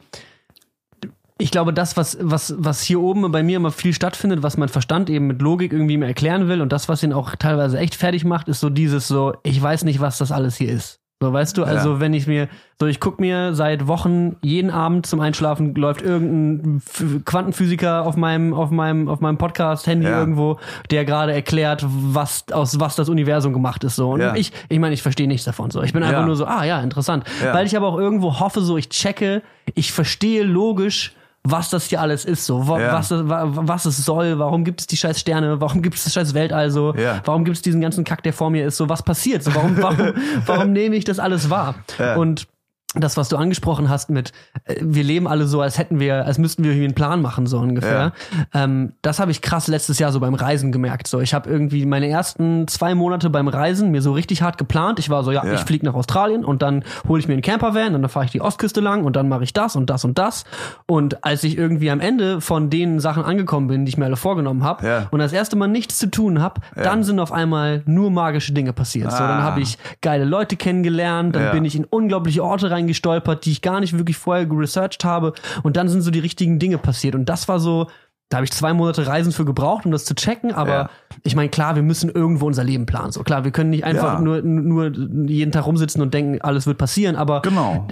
Ich glaube, das, was, was, was hier oben bei mir immer viel stattfindet, was mein Verstand eben mit Logik irgendwie mir erklären will und das, was ihn auch teilweise echt fertig macht, ist so dieses so, ich weiß nicht, was das alles hier ist. So, weißt du, also Ja. wenn ich mir, so ich guck mir seit Wochen jeden Abend zum Einschlafen läuft irgendein Quantenphysiker auf meinem, auf meinem, auf meinem Podcast-Handy Ja. irgendwo, der gerade erklärt, was, aus was das Universum gemacht ist. So. Und Ja. ich, ich meine, ich verstehe nichts davon. So. Ich bin einfach nur so, ah ja, interessant. Weil ich aber auch irgendwo hoffe, so ich checke, ich verstehe logisch, was das hier alles ist, so Ja. was, was es soll, warum gibt es die scheiß Sterne, warum gibt es das scheiß Weltall so, Ja. warum gibt es diesen ganzen Kack, der vor mir ist, so was passiert, so warum, warum, warum nehme ich das alles wahr? Ja. Und das, was du angesprochen hast mit, äh, wir leben alle so, als hätten wir, als müssten wir irgendwie einen Plan machen, so ungefähr. Ähm, das habe ich krass letztes Jahr so beim Reisen gemerkt. So, ich habe irgendwie meine ersten zwei Monate beim Reisen mir so richtig hart geplant. Ich war so, ja, Ja. ich fliege nach Australien und dann hole ich mir einen Campervan und dann fahre ich die Ostküste lang und dann mache ich das und das und das. Und als ich irgendwie am Ende von den Sachen angekommen bin, die ich mir alle vorgenommen habe Ja. und das erste Mal nichts zu tun habe, dann sind auf einmal nur magische Dinge passiert. So, dann Ah. habe ich geile Leute kennengelernt, dann Ja. bin ich in unglaubliche Orte reingestolpert, die ich gar nicht wirklich vorher geresearched habe. Und dann sind so die richtigen Dinge passiert. Und das war so, da habe ich zwei Monate Reisen für gebraucht, um das zu checken. Aber Ja. ich meine, klar, wir müssen irgendwo unser Leben planen. So klar, wir können nicht einfach Ja. nur, nur jeden Tag rumsitzen und denken, alles wird passieren. Aber Genau.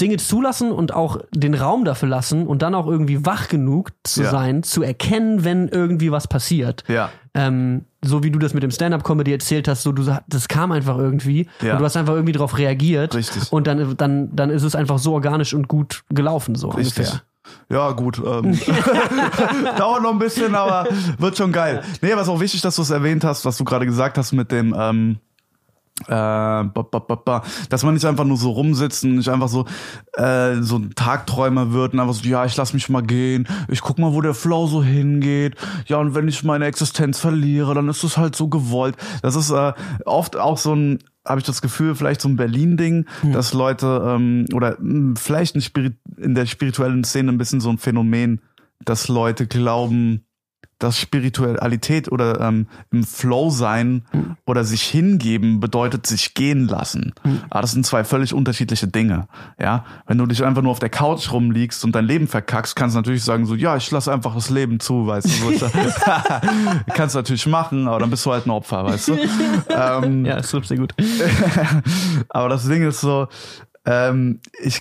Dinge zulassen und auch den Raum dafür lassen und dann auch irgendwie wach genug zu Ja. sein, zu erkennen, wenn irgendwie was passiert. Ja. Ähm, so wie du das mit dem Stand-Up-Comedy erzählt hast, so du das kam einfach irgendwie Ja. und du hast einfach irgendwie darauf reagiert Richtig. und dann, dann, dann ist es einfach so organisch und gut gelaufen, so Richtig. ungefähr. Ja, gut. Ähm, dauert noch ein bisschen, aber wird schon geil. Nee, was auch wichtig, dass du es erwähnt hast, was du gerade gesagt hast mit dem, ähm, äh, ba, ba, ba, ba, dass man nicht einfach nur so rumsitzt und nicht einfach so äh, so ein Tagträumer wird und einfach so, ja, ich lass mich mal gehen, ich guck mal, wo der Flow so hingeht. Ja, und wenn ich meine Existenz verliere, dann ist es halt so gewollt. Das ist äh, oft auch so ein habe ich das Gefühl, vielleicht so ein Berlin-Ding, dass Leute ähm, oder mh, vielleicht in, Spirit in der spirituellen Szene ein bisschen so ein Phänomen, dass Leute glauben, dass Spiritualität oder ähm, im Flow sein oder sich hingeben bedeutet sich gehen lassen. Aber das sind zwei völlig unterschiedliche Dinge. Ja, wenn du dich einfach nur auf der Couch rumliegst und dein Leben verkackst, kannst du natürlich sagen so, ja, ich lass einfach das Leben zu, weißt du. Kannst du natürlich machen, aber dann bist du halt ein Opfer, weißt du. ähm, Ja, das trifft sehr gut. aber das Ding ist so, ähm, ich,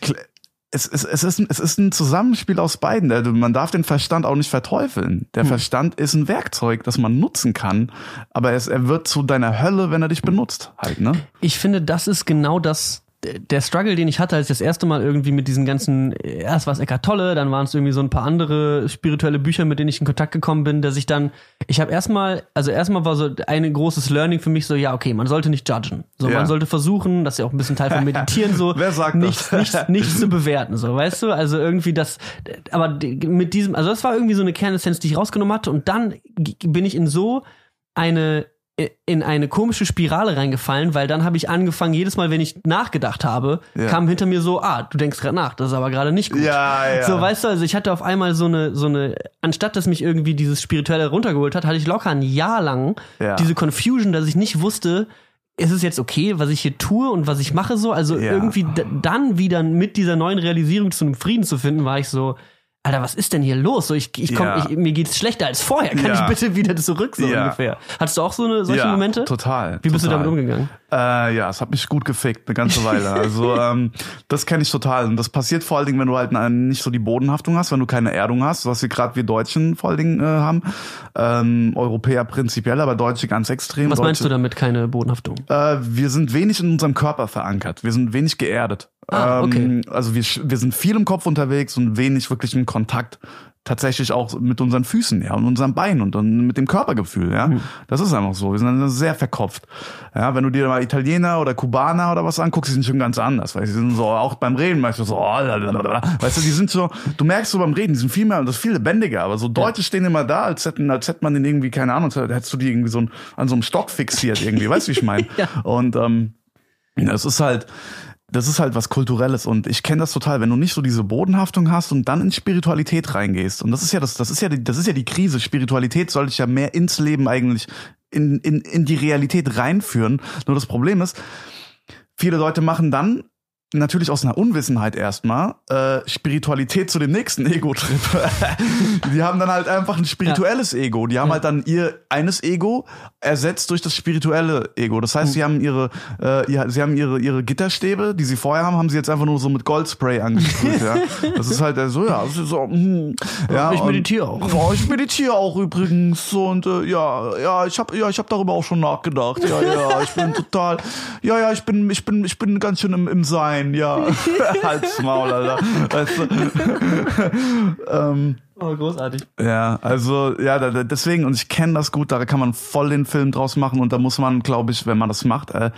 es, es, es, ist, ein- es ist ein Zusammenspiel aus beiden. Also man darf den Verstand auch nicht verteufeln. Der Verstand ist ein Werkzeug, das man nutzen kann, aber es, er wird zu deiner Hölle, wenn er dich benutzt, halt, ne? Ich finde, das ist genau das, der Struggle, den ich hatte, als ich das erste Mal irgendwie mit diesen ganzen, erst war es Eckart Tolle, dann waren es irgendwie so ein paar andere spirituelle Bücher, mit denen ich in Kontakt gekommen bin, dass ich dann, ich habe erstmal, also erstmal war so ein großes Learning für mich so, ja, okay, man sollte nicht judgen. So, Ja. man sollte versuchen, das ist ja auch ein bisschen Teil von Meditieren, so, Wer sagt nichts, nichts, nichts zu bewerten, so, weißt du? Also irgendwie das, aber mit diesem, also das war irgendwie so eine Kernessenz, die ich rausgenommen hatte und dann bin ich in so eine in eine komische Spirale reingefallen, weil dann habe ich angefangen, jedes Mal, wenn ich nachgedacht habe, Ja. kam hinter mir so, ah, du denkst gerade nach, das ist aber gerade nicht gut. Ja, ja. So, weißt du, also ich hatte auf einmal so eine, so eine, anstatt dass mich irgendwie dieses Spirituelle runtergeholt hat, hatte ich locker ein Jahr lang Ja. diese Confusion, dass ich nicht wusste, ist es jetzt okay, was ich hier tue und was ich mache so? Also irgendwie dann wieder mit dieser neuen Realisierung zu einem Frieden zu finden, war ich so, Alter, was ist denn hier los? So, ich, ich komm, Ja. ich, mir geht's schlechter als vorher. Kann Ja. ich bitte wieder zurück, so Ja. ungefähr? Hattest du auch so eine, solche ja, Momente? Total. Wie bist total. du damit umgegangen? Äh, ja, es hat mich gut gefickt, eine ganze Weile. Also ähm, das kenne ich total. Und das passiert vor allen Dingen, wenn du halt nicht so die Bodenhaftung hast, wenn du keine Erdung hast, was wir gerade wir Deutschen vor allen Dingen äh, haben. Ähm, Europäer prinzipiell, aber Deutsche ganz extrem. Was Deutsche, meinst du damit, keine Bodenhaftung? Äh, wir sind wenig in unserem Körper verankert. Wir sind wenig geerdet. Ah, okay. ähm, also wir, wir sind viel im Kopf unterwegs und wenig wirklich im Kontakt tatsächlich auch mit unseren Füßen, ja, und unserem Bein und dann mit dem Körpergefühl, ja. Hm. Das ist einfach so. Wir sind dann sehr verkopft. Ja, wenn du dir mal Italiener oder Kubaner oder was anguckst, die sind schon ganz anders, weil sie sind so auch beim Reden manchmal so, oh, lalalala. weißt du, die sind so, du merkst so beim Reden, die sind viel mehr, das ist viel lebendiger, aber so Deutsche stehen immer da, als hätten, als hätte man den irgendwie, keine Ahnung, als hättest du die irgendwie so an so einem Stock fixiert irgendwie, weißt du, wie ich meine? Ja. Und ähm, das ist halt, das ist halt was Kulturelles und ich kenne das total, wenn du nicht so diese Bodenhaftung hast und dann in Spiritualität reingehst. Und das ist ja das, das ist ja die, das ist ja die Krise. Spiritualität soll dich ja mehr ins Leben eigentlich in, in, in die Realität reinführen. Nur das Problem ist, viele Leute machen dann natürlich aus einer Unwissenheit erstmal äh, Spiritualität zu dem nächsten Ego-Trip. die haben dann halt einfach ein spirituelles Ego. Die haben halt dann ihr eines Ego ersetzt durch das spirituelle Ego. Das heißt, sie haben ihre, äh, ja, sie haben ihre ihre Gitterstäbe, die sie vorher haben, haben sie jetzt einfach nur so mit Goldspray angesprüht. ja. Das ist halt so, ja, so, hm, ja. Ich meditiere auch. ja, ich meditiere auch übrigens und äh, ja, ja, ich habe ja, ich habe darüber auch schon nachgedacht. Ja, ja, ich bin total Ja, ja, ich bin ich bin ich bin ganz schön im, im Sein, ja. Halt's Maul, Alter. Weißt du? ähm, Oh, großartig. ja, also ja, da, deswegen und ich kenne das gut, da kann man voll den Film draus machen und da muss man, glaube ich, wenn man das macht, äh,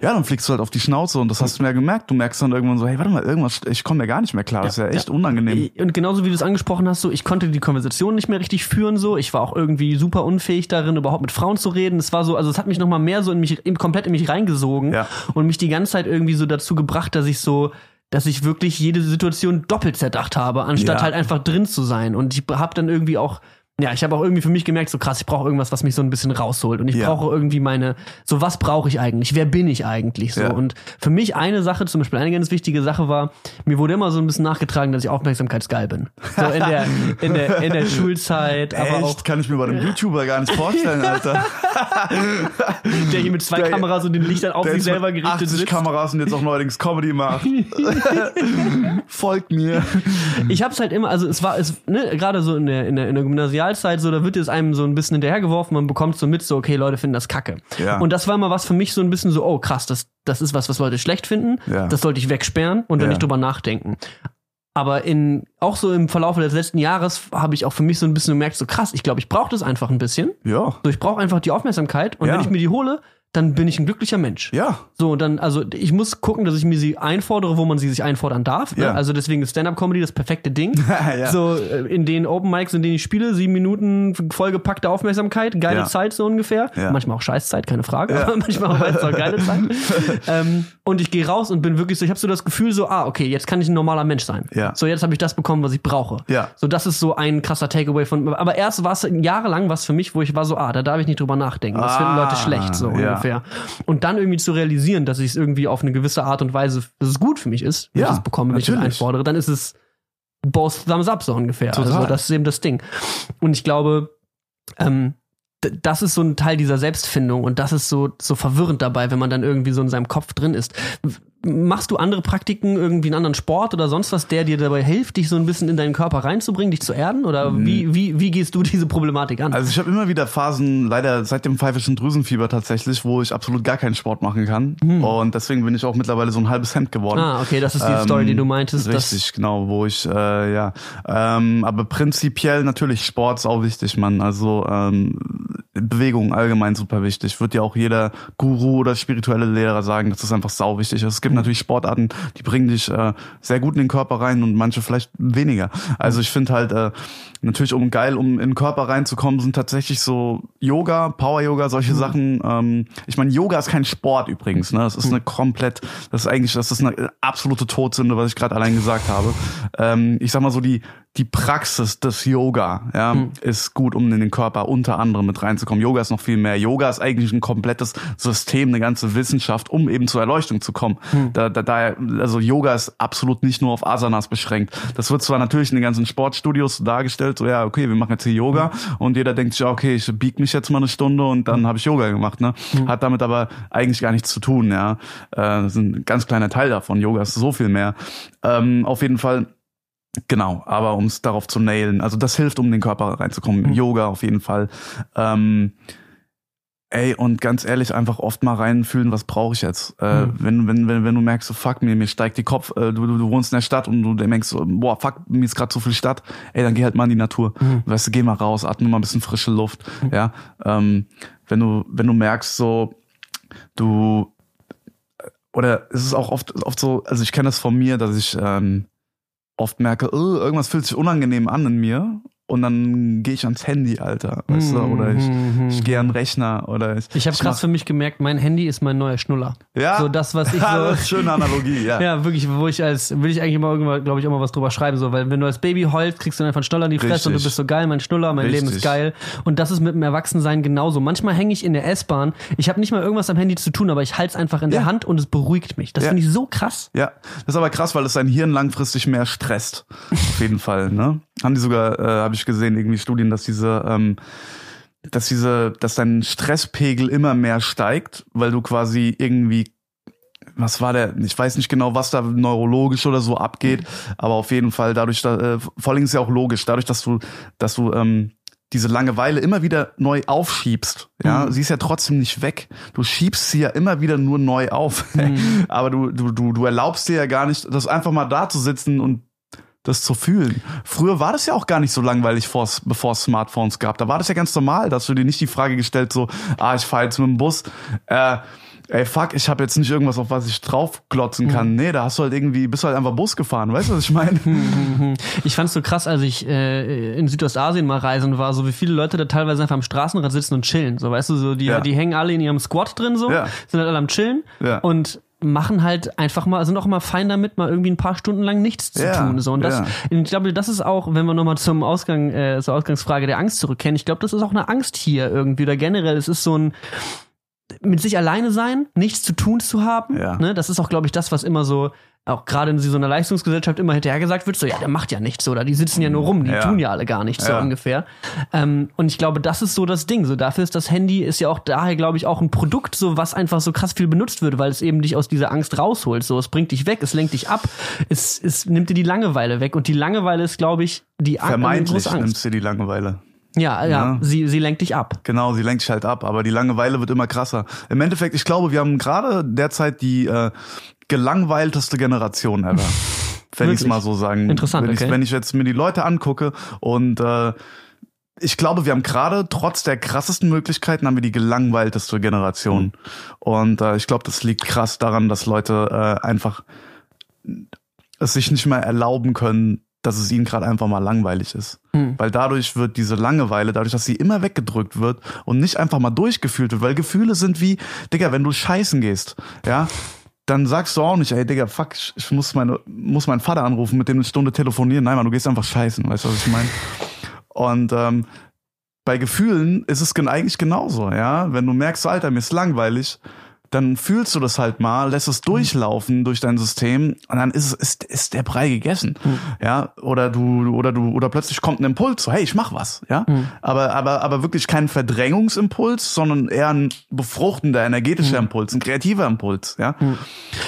ja, dann fliegst du halt auf die Schnauze und das hast du mir ja gemerkt. Du merkst dann irgendwann so, hey, warte mal, irgendwas, ich komme mir gar nicht mehr klar. das ist ja echt unangenehm. Und genauso wie du es angesprochen hast, so ich konnte die Konversation nicht mehr richtig führen, so ich war auch irgendwie super unfähig darin, überhaupt mit Frauen zu reden. Es war so, also es hat mich noch mal mehr so in mich, komplett in mich reingesogen Ja. und mich die ganze Zeit irgendwie so dazu gebracht, dass ich so dass ich wirklich jede Situation doppelt zerdacht habe, anstatt Ja. halt einfach drin zu sein. Und ich habe dann irgendwie auch, ja, ich habe auch irgendwie für mich gemerkt, so krass, ich brauche irgendwas, was mich so ein bisschen rausholt. Und ich Ja. brauche irgendwie meine, so was brauche ich eigentlich? Wer bin ich eigentlich? So. Ja. Und für mich eine Sache, zum Beispiel eine ganz wichtige Sache war, mir wurde immer so ein bisschen nachgetragen, dass ich aufmerksamkeitsgeil bin. So in der, in der, in der Schulzeit, aber Echt? auch Kann ich mir bei einem YouTuber gar nicht vorstellen, Alter. der hier mit zwei Der- Kameras und den Lichtern auf sich selber gerichtet 80 sitzt. Kameras und jetzt auch neuerdings Comedy macht. Folgt mir. ich hab's halt immer, also es war, es, ne, gerade so in der, in, der, in der Gymnasialzeit, so, da wird es einem so ein bisschen hinterhergeworfen, man bekommt so mit, so, okay, Leute finden das kacke. Ja. Und das war immer was für mich so ein bisschen so, oh krass, das, das ist was, was Leute schlecht finden, Ja. das sollte ich wegsperren und dann Ja. nicht drüber nachdenken. Aber in, auch so im Verlauf des letzten Jahres habe ich auch für mich so ein bisschen gemerkt, so krass, ich glaube, ich brauche das einfach ein bisschen. Ja. So, ich brauche einfach die Aufmerksamkeit und wenn ich mir die hole, dann bin ich ein glücklicher Mensch. Ja. So, und dann, also ich muss gucken, dass ich mir sie einfordere, wo man sie sich einfordern darf. Ne? Ja. Also deswegen ist Stand-Up-Comedy das perfekte Ding. Ja. So, äh, in den Open Mics, in denen ich spiele, sieben Minuten vollgepackte Aufmerksamkeit, geile Ja. Zeit so ungefähr. Ja. Manchmal auch Scheißzeit, keine Frage, Ja. aber manchmal auch, auch geile Zeit. ähm, und ich gehe raus und bin wirklich so, ich habe so das Gefühl so, ah, okay, jetzt kann ich ein normaler Mensch sein. Ja. So, jetzt habe ich das bekommen, was ich brauche. Ja. So, das ist so ein krasser Takeaway von, aber erst war es jahrelang was für mich, wo ich war so, ah, da darf ich nicht drüber nachdenken. Das finden Ah, Leute schlecht, so ja. Ungefähr. Und dann irgendwie zu realisieren, dass ich es irgendwie auf eine gewisse Art und Weise, dass es gut für mich ist, wenn ich es bekomme, wenn ich es einfordere, dann ist es both thumbs up so ungefähr. Total. Also das ist eben das Ding. Und ich glaube, ähm, das ist so ein Teil dieser Selbstfindung und das ist so, so verwirrend dabei, wenn man dann irgendwie so in seinem Kopf drin ist. Machst du andere Praktiken, irgendwie einen anderen Sport oder sonst was, der dir dabei hilft, dich so ein bisschen in deinen Körper reinzubringen, dich zu erden? Oder wie, wie, wie gehst du diese Problematik an? Mhm. Also ich habe immer wieder Phasen, leider seit dem pfeifischen Drüsenfieber tatsächlich, wo ich absolut gar keinen Sport machen kann. Und deswegen bin ich auch mittlerweile so ein halbes Hemd geworden. Hm. ah, okay, das ist die Story, die du meintest. dass- Richtig, genau, wo ich, äh, ja. Ähm, aber prinzipiell natürlich Sport ist auch wichtig, Mann. Also ähm, Bewegung allgemein super wichtig. Wird ja auch jeder Guru oder spirituelle Lehrer sagen, dass das einfach sau wichtig ist. Es gibt natürlich Sportarten, die bringen dich äh, sehr gut in den Körper rein und manche vielleicht weniger. Also ich finde halt, äh, natürlich um geil, um in den Körper reinzukommen, sind tatsächlich so Yoga, Power Yoga, solche Sachen. Ähm, ich meine, Yoga ist kein Sport übrigens, ne? Das ist eine komplett, das ist eigentlich, das ist eine absolute Todsünde, was ich gerade allein gesagt habe. Ähm, ich sag mal so, die, die Praxis des Yoga, ja, ist gut, um in den Körper unter anderem mit reinzukommen. Yoga ist noch viel mehr. Yoga ist eigentlich ein komplettes System, eine ganze Wissenschaft, um eben zur Erleuchtung zu kommen. Da, da, da, also Yoga ist absolut nicht nur auf Asanas beschränkt. Das wird zwar natürlich in den ganzen Sportstudios dargestellt, so ja, okay, wir machen jetzt hier Yoga und jeder denkt sich, ja, okay, ich bieg mich jetzt mal eine Stunde und dann habe ich Yoga gemacht, ne? Hat damit aber eigentlich gar nichts zu tun, ja. Äh, das ist ein ganz kleiner Teil davon. Yoga ist so viel mehr. Ähm, auf jeden Fall Genau, aber um es darauf zu nailen, also das hilft, um in den Körper reinzukommen. Yoga auf jeden Fall. Ähm, ey, und ganz ehrlich, einfach oft mal reinfühlen, was brauche ich jetzt? Äh, wenn, wenn, wenn, wenn du merkst, so fuck, mir, mir steigt die Kopf, äh, du, du, du wohnst in der Stadt und du denkst so, boah, fuck, mir ist gerade zu viel Stadt, ey, dann geh halt mal in die Natur. Weißt du, geh mal raus, atme mal ein bisschen frische Luft. Ja. Ähm, wenn du, wenn du merkst, so, du oder es ist auch oft, oft so, also ich kenne das von mir, dass ich ähm, oft merke, oh, irgendwas fühlt sich unangenehm an in mir und dann gehe ich ans Handy, Alter, weißt du, oder ich, ich gehe an den Rechner oder ich. Ich habe krass mach- für mich gemerkt, mein Handy ist mein neuer Schnuller. ja, So das, was ich so. das ist schöne Analogie, ja. Ja, wirklich, wo ich als, will ich eigentlich immer irgendwann, glaube ich, immer was drüber schreiben, so, weil wenn du als Baby heulst, kriegst du dann einfach einen Schnuller in die Fresse und du Richtig. bist so geil, mein Schnuller, mein Leben ist Richtig. geil. Und das ist mit dem Erwachsensein genauso. Manchmal hänge ich in der S-Bahn, ich habe nicht mal irgendwas am Handy zu tun, aber ich halte es einfach in der Ja. Hand und es beruhigt mich. Das Ja. finde ich so krass. Ja, das ist aber krass, weil es dein Hirn langfristig mehr stresst. Auf jeden Fall, ne? Haben die sogar, äh, habe ich gesehen, irgendwie Studien, dass diese, ähm, dass diese, dass dein Stresspegel immer mehr steigt, weil du quasi irgendwie was war der, ich weiß nicht genau, was da neurologisch oder so abgeht, aber auf jeden Fall dadurch, da, äh, vor allem ist ja auch logisch, dadurch, dass du, dass du ähm, diese Langeweile immer wieder neu aufschiebst, ja, sie ist ja trotzdem nicht weg. Du schiebst sie ja immer wieder nur neu auf, aber du, du, du, du erlaubst dir ja gar nicht, das einfach mal da zu sitzen und das zu fühlen. Früher war das ja auch gar nicht so langweilig, bevor es Smartphones gab. Da war das ja ganz normal, dass du dir nicht die Frage gestellt so, ah, ich fahre jetzt mit dem Bus, äh, ey, fuck, ich habe jetzt nicht irgendwas, auf was ich draufklotzen kann. Nee, da hast du halt irgendwie, bist du halt einfach Bus gefahren, weißt du, was ich meine? Ich fand's so krass, als ich äh, in Südostasien mal reisen war, so wie viele Leute da teilweise einfach am Straßenrad sitzen und chillen. So, weißt du, so die, Ja. die hängen alle in ihrem Squad drin, so, Ja. sind halt alle am Chillen Ja. und machen halt einfach mal, sind auch immer fein damit, mal irgendwie ein paar Stunden lang nichts zu Ja, tun. So. Und das, ja. ich glaube, das ist auch, wenn wir nochmal zum Ausgang, äh, zur Ausgangsfrage der Angst zurückkehren, ich glaube, das ist auch eine Angst hier irgendwie oder generell, es ist so ein mit sich alleine sein, nichts zu tun zu haben. Ja. Ne? Das ist auch, glaube ich, das, was immer so, auch gerade in so einer Leistungsgesellschaft immer hinterher gesagt wird, so, ja, der macht ja nichts, oder die sitzen ja nur rum, die Ja. tun ja alle gar nichts, so Ja. ungefähr. Ähm, und ich glaube, das ist so das Ding. So, dafür ist das Handy, ist ja auch daher, glaube ich, auch ein Produkt, so was einfach so krass viel benutzt wird, weil es eben dich aus dieser Angst rausholt. So, es bringt dich weg, es lenkt dich ab, es, es nimmt dir die Langeweile weg. Und die Langeweile ist, glaube ich, die Ang- Vermeintlich Angst. nimmst du die Langeweile. Ja, ja, Ja. Sie, sie lenkt dich ab. Genau, sie lenkt sich halt ab, aber die Langeweile wird immer krasser. Im Endeffekt, ich glaube, wir haben gerade derzeit die äh, gelangweilteste Generation ever. Wenn ich es mal so sagen. Interessant, wenn ich, okay. wenn ich jetzt mir die Leute angucke und äh, ich glaube, wir haben gerade trotz der krassesten Möglichkeiten haben wir die gelangweilteste Generation. Mhm. Und äh, ich glaube, das liegt krass daran, dass Leute äh, einfach es sich nicht mehr erlauben können, dass es ihnen gerade einfach mal langweilig ist. Hm. Weil dadurch wird diese Langeweile, dadurch, dass sie immer weggedrückt wird und nicht einfach mal durchgefühlt wird, weil Gefühle sind wie, Digga, wenn du scheißen gehst, ja, dann sagst du auch nicht, ey, Digga, fuck, ich- ich muss, meine, muss meinen Vater anrufen, mit dem eine Stunde telefonieren. Nein, Mann, du gehst einfach scheißen, weißt du, was ich meine? Und ähm, bei Gefühlen ist es gen- eigentlich genauso, ja. Wenn du merkst, Alter, mir ist langweilig, dann fühlst du das halt mal, lässt es durchlaufen durch dein System und dann ist es ist, ist der Brei gegessen, ja. Oder du oder du oder plötzlich kommt ein Impuls, so hey, ich mach was, ja. Aber aber aber wirklich kein Verdrängungsimpuls, sondern eher ein befruchtender, energetischer Impuls, ein kreativer Impuls, ja.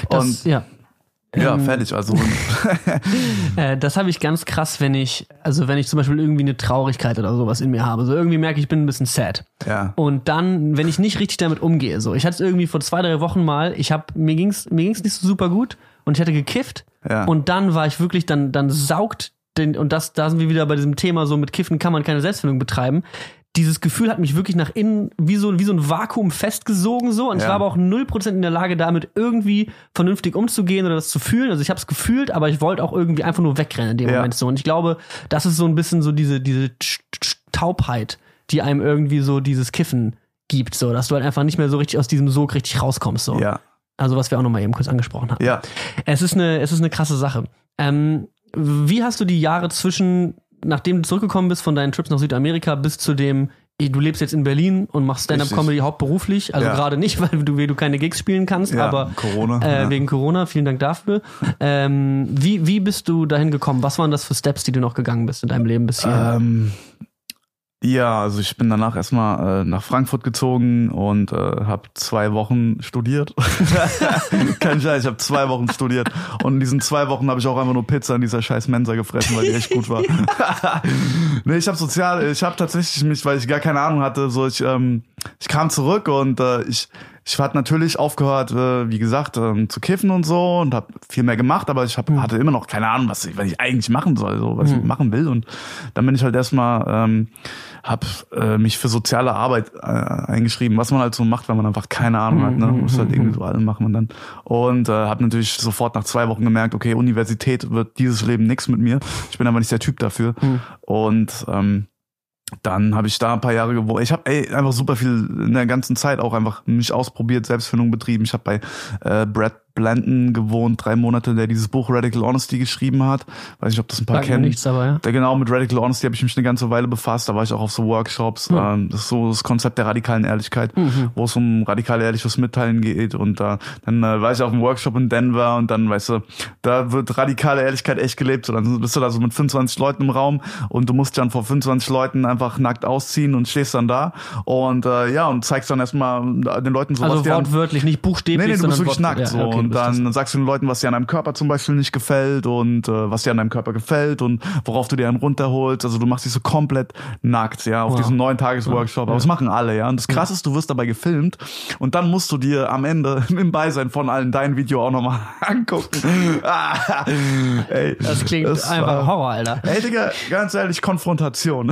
Das, Und ja. Ja, fertig. Also Äh, das habe ich ganz krass, wenn ich, also wenn ich zum Beispiel irgendwie eine Traurigkeit oder sowas in mir habe. So irgendwie merke ich, ich bin ein bisschen sad. ja. Und dann, wenn ich nicht richtig damit umgehe, so, ich hatte es irgendwie vor zwei, drei Wochen mal, ich habe, mir ging's, mir ging's nicht so super gut und ich hatte gekifft. Ja. Und dann war ich wirklich, dann, dann saugt den, und das, da sind wir wieder bei diesem Thema, so mit Kiffen kann man keine Selbstfindung betreiben. Dieses Gefühl hat mich wirklich nach innen wie so, wie so ein Vakuum festgesogen so und ich Ja. war aber auch 0% in der Lage damit irgendwie vernünftig umzugehen oder das zu fühlen. Also ich habe es gefühlt, aber ich wollte auch irgendwie einfach nur wegrennen in dem Ja. Moment so und ich glaube, das ist so ein bisschen so diese diese Taubheit, die einem irgendwie so dieses Kiffen gibt, so dass du halt einfach nicht mehr so richtig aus diesem Sog richtig rauskommst so. ja, Also was wir auch noch mal eben kurz angesprochen haben. ja. Es ist eine, es ist eine krasse Sache. Ähm, wie hast du die Jahre zwischen, nachdem du zurückgekommen bist von deinen Trips nach Südamerika, bis zu dem, du lebst jetzt in Berlin und machst Stand-Up-Comedy hauptberuflich? Also Ja. gerade nicht, weil du, du keine Gigs spielen kannst, Ja, aber Corona, Äh, ja. wegen Corona, vielen Dank dafür. ähm, wie, wie bist du dahin gekommen? Was waren das für Steps, die du noch gegangen bist in deinem Leben bis hierher? Ähm, ja, also ich bin danach erstmal äh, nach Frankfurt gezogen und äh, habe zwei Wochen studiert. Kein Scheiß, ich habe zwei Wochen studiert und in diesen zwei Wochen habe ich auch einfach nur Pizza in dieser scheiß Mensa gefressen, weil die echt gut war. nee, ich habe sozial, ich habe tatsächlich mich, weil ich gar keine Ahnung hatte, so ich ähm, ich kam zurück und äh, ich ich hatte natürlich aufgehört, äh, wie gesagt, ähm, zu kiffen und so und habe viel mehr gemacht, aber ich hab, hatte immer noch keine Ahnung, was ich, was ich eigentlich machen soll, so was ich machen will. Und dann bin ich halt erstmal, ähm, hab äh, mich für soziale Arbeit äh, eingeschrieben, was man halt so macht, wenn man einfach keine Ahnung hat, ne? Muss halt irgendwie so alle machen und dann. Und äh, habe natürlich sofort nach zwei Wochen gemerkt, okay, Universität wird dieses Leben nix mit mir. Ich bin aber nicht der Typ dafür. Und ähm, dann habe ich da ein paar Jahre gewohnt. Ich habe einfach super viel in der ganzen Zeit auch einfach mich ausprobiert, Selbstfindung betrieben. Ich habe bei äh, Brad Blanton gewohnt, drei Monate, der dieses Buch Radical Honesty geschrieben hat. Weiß nicht, ob das ein paar mir kennen. nichts, aber ja. Da genau mit Radical Honesty habe ich mich eine ganze Weile befasst. Da war ich auch auf so Workshops. Ähm, das ist so das Konzept der radikalen Ehrlichkeit, wo es um radikal ehrliches Mitteilen geht. Und da dann äh, war ich auf einem Workshop in Denver und dann, weißt du, da wird radikale Ehrlichkeit echt gelebt. So, dann bist du da so mit 25 Leuten im Raum und du musst dann vor 25 Leuten einfach nackt ausziehen und stehst dann da und äh, ja und zeigst dann erstmal den Leuten sowas. Also die haben- wortwörtlich, nicht buchstäblich, Nee, nee, du bist wirklich nackt so Ja, okay. und und dann sagst du den Leuten, was dir an deinem Körper zum Beispiel nicht gefällt und äh, was dir an deinem Körper gefällt und worauf du dir einen runterholst. Also du machst dich so komplett nackt, ja, auf wow. diesen neuen Tagesworkshop. Aber das machen alle, ja. Und das Krasse ist, du wirst dabei gefilmt und dann musst du dir am Ende im Beisein von allen dein Video auch nochmal angucken. ey, das klingt das einfach Horror, Alter. Ey, Digga, ganz ehrlich, Konfrontation.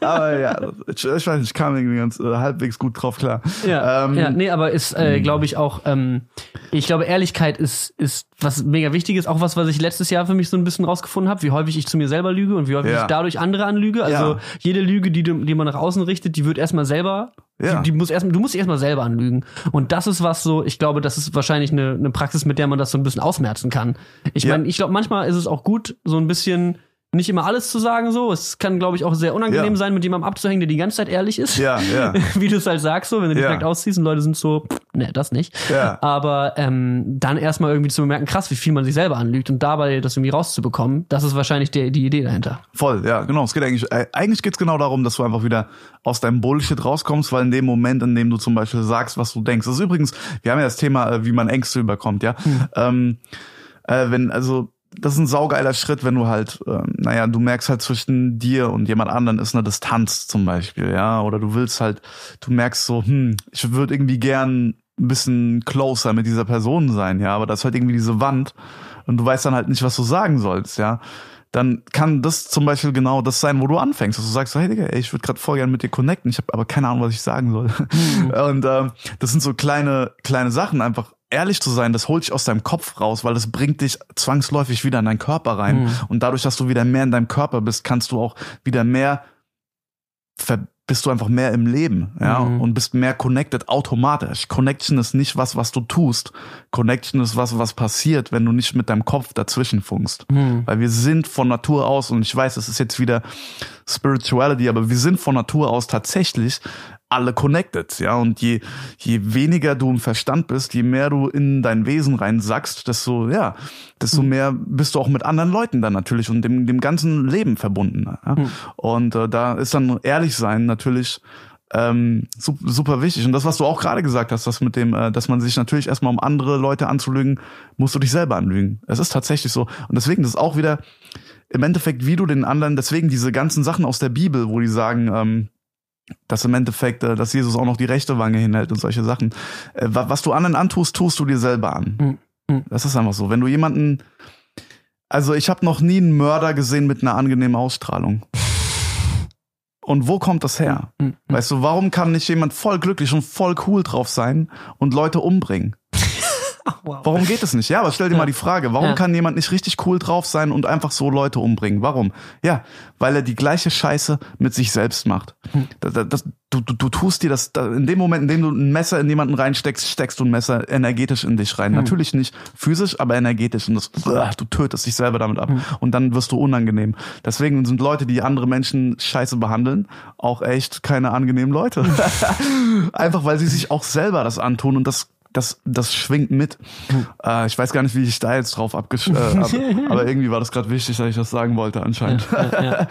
aber ja, ich, ich, weiß nicht, ich kam irgendwie ganz äh, halbwegs gut drauf klar. Ja, ähm, ja nee, aber ist, äh, glaube ich, auch, ähm, ich glaube, Ehrlichkeit ist, ist was mega wichtig ist, auch was, was ich letztes Jahr für mich so ein bisschen rausgefunden habe, wie häufig ich zu mir selber lüge und wie häufig ja. ich dadurch andere anlüge. Also ja. jede Lüge, die, die man nach außen richtet, die wird erstmal selber, ja. die, die muss erst, du musst erstmal selber anlügen. Und das ist was so, ich glaube, das ist wahrscheinlich eine, eine Praxis, mit der man das so ein bisschen ausmerzen kann. Ich meine, ich glaube, manchmal ist es auch gut, so ein bisschen nicht immer alles zu sagen so. Es kann, glaube ich, auch sehr unangenehm ja. sein, mit jemandem abzuhängen, der die ganze Zeit ehrlich ist. Ja, ja. Wie du es halt sagst, so, wenn du dich ja. direkt ausziehst und Leute sind so, ne, das nicht. Ja. Aber ähm, dann erstmal irgendwie zu bemerken, krass, wie viel man sich selber anlügt und dabei das irgendwie rauszubekommen, das ist wahrscheinlich die, die Idee dahinter. Voll, ja, genau. Es geht eigentlich, äh, eigentlich geht's genau darum, dass du einfach wieder aus deinem Bullshit rauskommst, weil in dem Moment, in dem du zum Beispiel sagst, was du denkst, das ist übrigens, wir haben ja das Thema, äh, wie man Ängste überkommt, ja. Hm. Ähm, äh, wenn, also das ist ein saugeiler Schritt, wenn du halt, äh, naja, du merkst halt zwischen dir und jemand anderen ist eine Distanz zum Beispiel, ja, oder du willst halt, du merkst so, hm, ich würde irgendwie gern ein bisschen closer mit dieser Person sein, ja, aber da ist halt irgendwie diese Wand und du weißt dann halt nicht, was du sagen sollst, ja. Dann kann das zum Beispiel genau das sein, wo du anfängst. Dass du sagst, hey Digga, ey, ich würde gerade voll gern mit dir connecten, ich habe aber keine Ahnung, was ich sagen soll. Mhm. Und äh, das sind so kleine, kleine Sachen einfach, ehrlich zu sein, das holt dich aus deinem Kopf raus, weil das bringt dich zwangsläufig wieder in deinen Körper rein. Mhm. Und dadurch, dass du wieder mehr in deinem Körper bist, kannst du auch wieder mehr bist du einfach mehr im Leben, ja, mhm. und bist mehr connected automatisch. Connection ist nicht was, was du tust. Connection ist was, was passiert, wenn du nicht mit deinem Kopf dazwischen funkst. Mhm. Weil wir sind von Natur aus, und ich weiß, es ist jetzt wieder Spirituality, aber wir sind von Natur aus tatsächlich alle connected, ja. Und je, je weniger du im Verstand bist, je mehr du in dein Wesen reinsackst, desto, ja, desto mhm. mehr bist du auch mit anderen Leuten dann natürlich und dem, dem ganzen Leben verbunden. Ja? Mhm. Und äh, da ist dann ehrlich sein natürlich ähm, super wichtig. Und das, was du auch gerade gesagt hast, das mit dem, äh, dass man sich natürlich erstmal um andere Leute anzulügen, musst du dich selber anlügen. Es ist tatsächlich so. Und deswegen, das ist auch wieder im Endeffekt, wie du den anderen, deswegen diese ganzen Sachen aus der Bibel, wo die sagen, ähm, dass im Endeffekt, äh, dass Jesus auch noch die rechte Wange hinhält und solche Sachen. Äh, was du anderen antust, tust du dir selber an. Mhm. Das ist einfach so. Wenn du jemanden, also ich habe noch nie einen Mörder gesehen mit einer angenehmen Ausstrahlung. Und wo kommt das her? Mhm. Weißt du, warum kann nicht jemand voll glücklich und voll cool drauf sein und Leute umbringen? wow. Warum geht es nicht? Ja, aber stell dir ja. mal die Frage, warum ja. kann jemand nicht richtig cool drauf sein und einfach so Leute umbringen? Warum? Ja, weil er die gleiche Scheiße mit sich selbst macht. Hm. Das, das, du, du, du tust dir das, in dem Moment, in dem du ein Messer in jemanden reinsteckst, steckst du ein Messer energetisch in dich rein. Hm. Natürlich nicht physisch, aber energetisch. Und das, du tötest dich selber damit ab. Hm. Und dann wirst du unangenehm. Deswegen sind Leute, die andere Menschen scheiße behandeln, auch echt keine angenehmen Leute. Einfach weil sie sich auch selber das antun und das das, das schwingt mit. Äh, ich weiß gar nicht, wie ich da jetzt drauf abgesch... Äh, ab, aber irgendwie war das gerade wichtig, dass ich das sagen wollte anscheinend. Ja, ja, ja.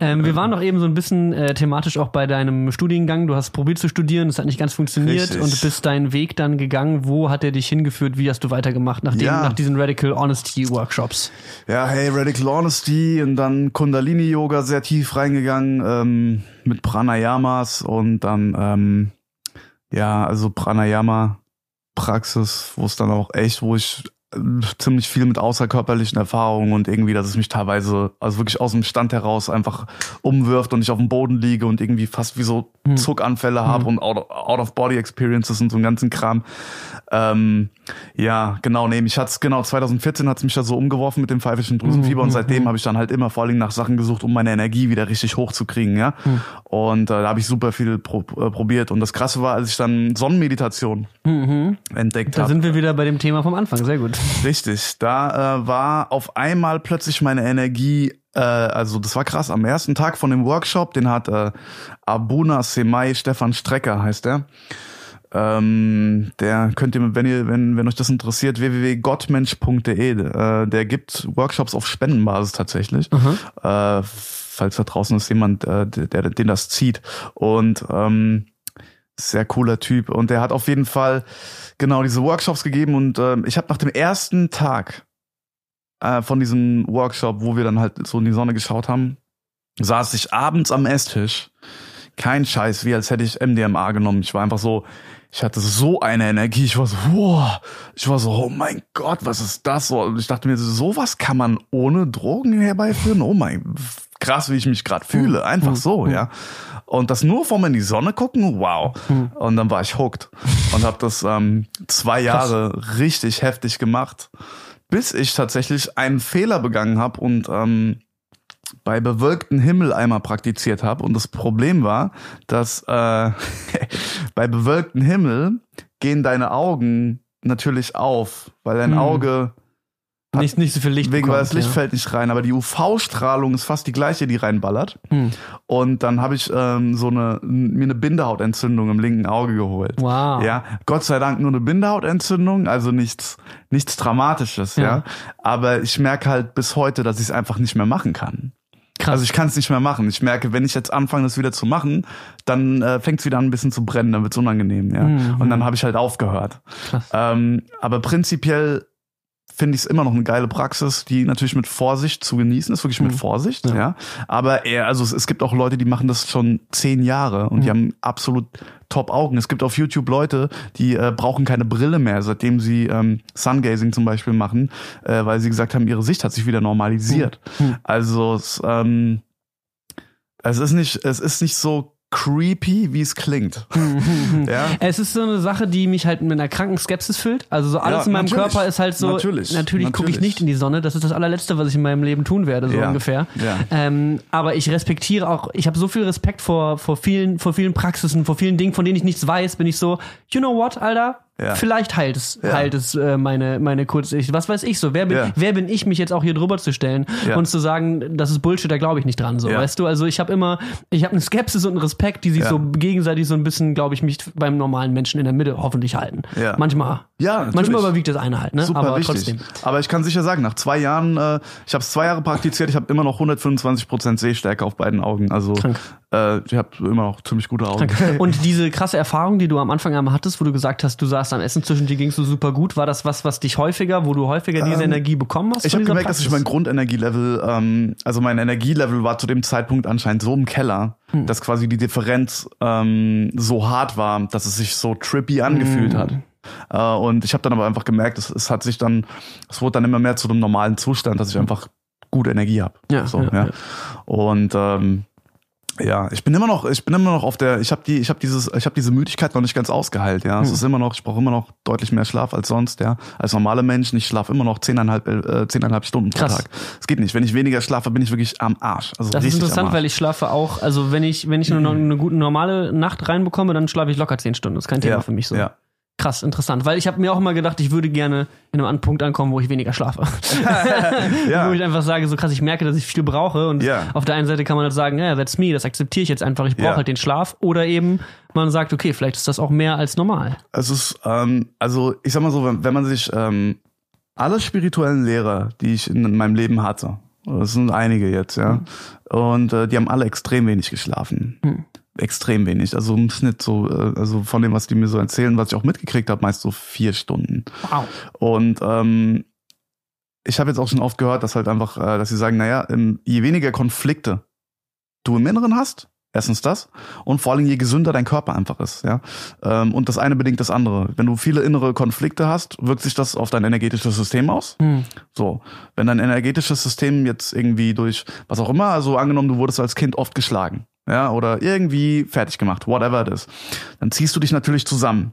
Ähm, wir waren doch eben so ein bisschen äh, thematisch auch bei deinem Studiengang. Du hast probiert zu studieren, es hat nicht ganz funktioniert Richtig. und bist deinen Weg dann gegangen. Wo hat er dich hingeführt? Wie hast du weitergemacht nach, dem, nach diesen Radical Honesty Workshops? Ja, hey, Radical Honesty und dann Kundalini-Yoga sehr tief reingegangen ähm, mit Pranayamas und dann... Ähm, ja, also Pranayama Praxis, wo es dann auch echt, wo ich ziemlich viel mit außerkörperlichen Erfahrungen und irgendwie, dass es mich teilweise, also wirklich aus dem Stand heraus einfach umwirft und ich auf dem Boden liege und irgendwie fast wie so hm. Zuckanfälle habe hm. und Out-of-Body-Experiences und so einen ganzen Kram. Ähm, ja, genau, nee, ich hat's, genau, 2014 hat's mich da so umgeworfen mit dem pfeifischen Drüsenfieber mhm. und seitdem mhm. habe ich dann halt immer vor allem nach Sachen gesucht, um meine Energie wieder richtig hochzukriegen, ja. Mhm. Und äh, da habe ich super viel pro, äh, probiert. Und das Krasse war, als ich dann Sonnenmeditation mhm. entdeckt habe. Da sind wir wieder bei dem Thema vom Anfang, sehr gut. Richtig, da äh, war auf einmal plötzlich meine Energie äh, also das war krass. Am ersten Tag von dem Workshop, den hat äh, Abuna Semai Stefan Strecker heißt er. Ähm, der könnt ihr, wenn ihr, wenn, wenn euch das interessiert, www.gottmensch.de, äh, der gibt Workshops auf Spendenbasis tatsächlich. Mhm. Äh, falls da draußen ist jemand, äh, der, der, den das zieht. Und ähm, Sehr cooler Typ. Und der hat auf jeden Fall genau diese Workshops gegeben. Und äh, ich habe nach dem ersten Tag äh, von diesem Workshop, wo wir dann halt so in die Sonne geschaut haben, saß ich abends am Esstisch. Kein Scheiß, wie als hätte ich MDMA genommen. Ich war einfach so, ich hatte so eine Energie. Ich war so, wow. Ich war so, oh mein Gott, was ist das? Und ich dachte mir, sowas kann man ohne Drogen herbeiführen. Oh mein, krass, wie ich mich gerade fühle. Einfach so, ja. Und das nur vom in die Sonne gucken, wow. Und dann war ich hooked und habe das ähm, zwei Jahre richtig heftig gemacht, bis ich tatsächlich einen Fehler begangen habe und ähm, bei bewölkten Himmel einmal praktiziert habe. Und das Problem war, dass äh, bei bewölkten Himmel gehen deine Augen natürlich auf, weil dein Hm. Auge hat- Nicht, nicht so viel Licht wegen weil bekommt, das Licht ja. fällt nicht rein, aber die UV-Strahlung ist fast die gleiche, die reinballert. Hm. Und dann habe ich ähm, so eine mir eine Bindehautentzündung im linken Auge geholt. Wow. Ja, Gott sei Dank nur eine Bindehautentzündung, also nichts nichts Dramatisches, ja. Ja. Aber ich merke halt bis heute, dass ich es einfach nicht mehr machen kann. Krass. Also ich kann es nicht mehr machen. Ich merke, wenn ich jetzt anfange, das wieder zu machen, dann äh, fängt es wieder an, ein bisschen zu brennen, dann wird's unangenehm, ja. Mhm. Und dann habe ich halt aufgehört. Krass. Ähm, aber prinzipiell finde ich es immer noch eine geile Praxis, die natürlich mit Vorsicht zu genießen ist, wirklich mit Mhm. Vorsicht, ja. Ja. Aber eher, also es, es gibt auch Leute, die machen das schon zehn Jahre und die Mhm. haben absolut top Augen. Es gibt auf YouTube Leute, die äh, brauchen keine Brille mehr, seitdem sie ähm, Sungazing zum Beispiel machen, äh, weil sie gesagt haben, ihre Sicht hat sich wieder normalisiert. Mhm. Also es, ähm, es ist nicht, es ist nicht so creepy, wie es klingt. ja. Es ist so eine Sache, die mich halt mit einer kranken Skepsis füllt. Also so alles Ja, in meinem. Körper ist halt so. Natürlich. Natürlich gucke ich nicht in die Sonne. Das ist das allerletzte, was ich in meinem Leben tun werde, so Ja. ungefähr. Ähm, aber ich respektiere auch. Ich habe so viel Respekt vor vor vielen vor vielen Praxisen, vor vielen Dingen, von denen ich nichts weiß. Bin ich so, you know what, Alter? Ja. Vielleicht heilt es, Ja. heilt es äh, meine meine kurz ich was weiß ich so. Wer bin Ja. wer bin ich mich jetzt auch hier drüber zu stellen und zu sagen, das ist Bullshit, da glaube ich nicht dran so, weißt du? Also ich habe immer ich habe eine Skepsis und einen Respekt, die sich so gegenseitig so ein bisschen, glaube ich, mich beim normalen Menschen in der Mitte hoffentlich halten. Manchmal. Ja, natürlich. Manchmal überwiegt das eine halt, ne? Super Aber wichtig. trotzdem. Aber ich kann sicher sagen, nach zwei Jahren, äh, ich habe es zwei Jahre praktiziert, ich habe immer noch 125 Prozent Sehstärke auf beiden Augen. Also Krank. äh, ich habe immer noch ziemlich gute Augen. Und diese krasse Erfahrung, die du am Anfang einmal hattest, wo du gesagt hast, du saßt am Essen zwischen dir gingst du super gut, war das was, was dich häufiger, wo du häufiger diese Ähm, Energie bekommen hast? Ich habe gemerkt, dass ich Praxis? mein Grundenergielevel, ähm, also mein Energielevel war zu dem Zeitpunkt anscheinend so im Keller, Hm. dass quasi die Differenz ähm, so hart war, dass es sich so trippy angefühlt Hm. hat. Äh, und ich habe dann aber einfach gemerkt, es, es hat sich dann, es wurde dann immer mehr zu einem normalen Zustand, dass ich einfach gute Energie habe. Ja, so, ja, ja. Und ähm, ja, ich bin immer noch, ich bin immer noch auf der, ich habe die, ich habe dieses, ich habe diese Müdigkeit noch nicht ganz ausgeheilt, ja. Es Hm. ist immer noch, ich brauche immer noch deutlich mehr Schlaf als sonst, ja. Als normale Menschen, ich schlafe immer noch zehneinhalb, äh, zehneinhalb Stunden pro Krass. Tag. Es geht nicht. Wenn ich weniger schlafe, bin ich wirklich am Arsch. Also Das ist interessant, weil ich schlafe auch, also wenn ich, wenn ich nur noch eine gute normale Nacht reinbekomme, dann schlafe ich locker zehn Stunden. Das ist kein Thema ja, für mich so. Ja. Krass, interessant. Weil ich habe mir auch immer gedacht, ich würde gerne in einem An- Punkt ankommen, wo ich weniger schlafe. Ja. Wo ich einfach sage, so krass, ich merke, dass ich viel brauche. Und Ja. auf der einen Seite kann man halt sagen, ja, that's me, das akzeptiere ich jetzt einfach, ich brauche Ja. halt den Schlaf. Oder eben man sagt, okay, vielleicht ist das auch mehr als normal. Es ist, ähm, also ich sag mal so, wenn, wenn man sich ähm, alle spirituellen Lehrer, die ich in meinem Leben hatte, das sind einige jetzt, ja, und äh, die haben alle extrem wenig geschlafen. Hm. Extrem wenig. Also im Schnitt so, äh, also von dem, was die mir so erzählen, was ich auch mitgekriegt habe, meist so vier Stunden. Wow. Und ähm, ich habe jetzt auch schon oft gehört, dass halt einfach, äh, dass sie sagen, naja, je weniger Konflikte du im Inneren hast, erstens das, und vor allem je gesünder dein Körper einfach ist, ja. Ähm, und das eine bedingt das andere. Wenn du viele innere Konflikte hast, wirkt sich das auf dein energetisches System aus. Hm. So, wenn dein energetisches System jetzt irgendwie durch was auch immer, also angenommen, du wurdest als Kind oft geschlagen, ja, oder irgendwie fertig gemacht, whatever it is, dann ziehst du dich natürlich zusammen.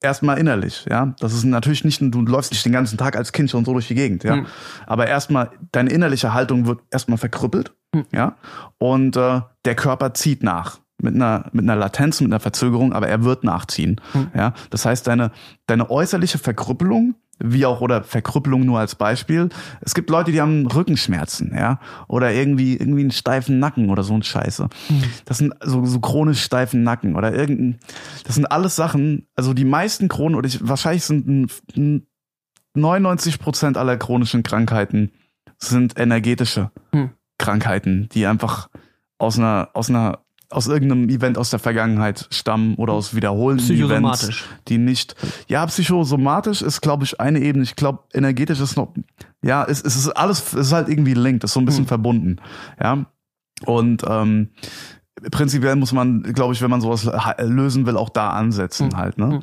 Erstmal innerlich, ja. Das ist natürlich nicht, du läufst nicht den ganzen Tag als Kind schon so durch die Gegend, ja. Mhm. Aber erstmal, deine innerliche Haltung wird erstmal verkrüppelt, Mhm. ja. Und äh, der Körper zieht nach. Mit einer, mit einer Latenz, mit einer Verzögerung, aber er wird nachziehen. Mhm. Ja, das heißt, deine, deine äußerliche Verkrüppelung, wie auch, oder Verkrüppelung nur als Beispiel. Es gibt Leute, die haben Rückenschmerzen, ja, oder irgendwie, irgendwie einen steifen Nacken oder so ein Scheiße. Das sind so, so chronisch steifen Nacken oder irgendein, das sind alles Sachen, also die meisten Kronen, oder ich, wahrscheinlich sind ein, ein 99 Prozent aller chronischen Krankheiten sind energetische Hm. Krankheiten, die einfach aus einer, aus einer aus irgendeinem Event aus der Vergangenheit stammen oder aus wiederholenden. Events, die nicht. Ja, psychosomatisch ist, glaube ich, eine Ebene. Ich glaube, energetisch ist noch. Ja, es, es ist alles, es ist halt irgendwie linked, ist so ein bisschen verbunden. Ja. Und ähm, prinzipiell muss man, glaube ich, wenn man sowas lösen will, auch da ansetzen halt. Ne?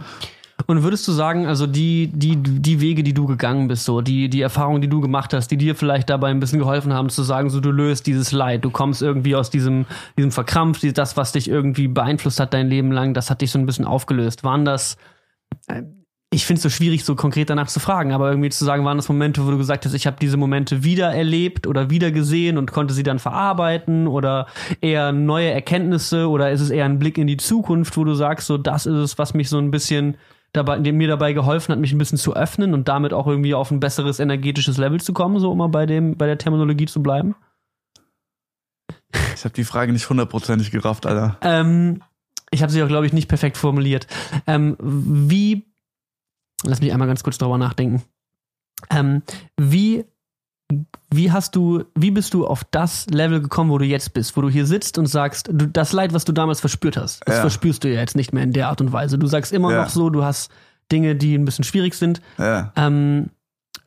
Und würdest du sagen, also die, die, die Wege, die du gegangen bist, so, die, die Erfahrungen, die du gemacht hast, die dir vielleicht dabei ein bisschen geholfen haben, zu sagen, so, du löst dieses Leid, du kommst irgendwie aus diesem, diesem Verkrampf, die- das, was dich irgendwie beeinflusst hat dein Leben lang, das hat dich so ein bisschen aufgelöst. Waren das, äh, ich finde es so schwierig, so konkret danach zu fragen, aber irgendwie zu sagen, waren das Momente, wo du gesagt hast, ich habe diese Momente wieder erlebt oder wieder gesehen und konnte sie dann verarbeiten oder eher neue Erkenntnisse oder ist es eher ein Blick in die Zukunft, wo du sagst, so das ist es, was mich so ein bisschen dabei, mir dabei geholfen hat, mich ein bisschen zu öffnen und damit auch irgendwie auf ein besseres energetisches Level zu kommen, so um mal bei dem, bei der Terminologie zu bleiben? Ich habe die Frage nicht hundertprozentig gerafft, Alter. Ähm, ich habe sie auch, glaube ich, nicht perfekt formuliert. Ähm, wie, lass mich einmal ganz kurz drüber nachdenken. Ähm, wie, wie hast du, wie bist du auf das Level gekommen, wo du jetzt bist, wo du hier sitzt und sagst, du, das Leid, was du damals verspürt hast, das Ja. verspürst du ja jetzt nicht mehr in der Art und Weise. Du sagst immer Ja. noch so, du hast Dinge, die ein bisschen schwierig sind. Ja. Ähm,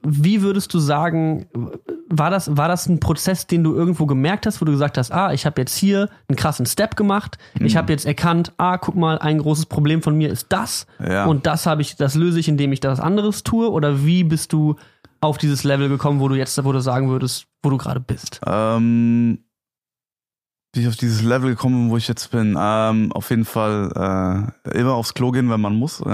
wie würdest du sagen, war das, war das ein Prozess, den du irgendwo gemerkt hast, wo du gesagt hast, ah, ich habe jetzt hier einen krassen Step gemacht, Mhm. ich habe jetzt erkannt, ah, guck mal, ein großes Problem von mir ist das und das habe ich, das löse ich, indem ich das anderes tue? Oder wie bist du auf dieses Level gekommen, wo du jetzt, wo du sagen würdest, wo du gerade bist? Ähm, wie ich auf dieses Level gekommen bin, wo ich jetzt bin, ähm, auf jeden Fall äh, immer aufs Klo gehen, wenn man muss. Ja.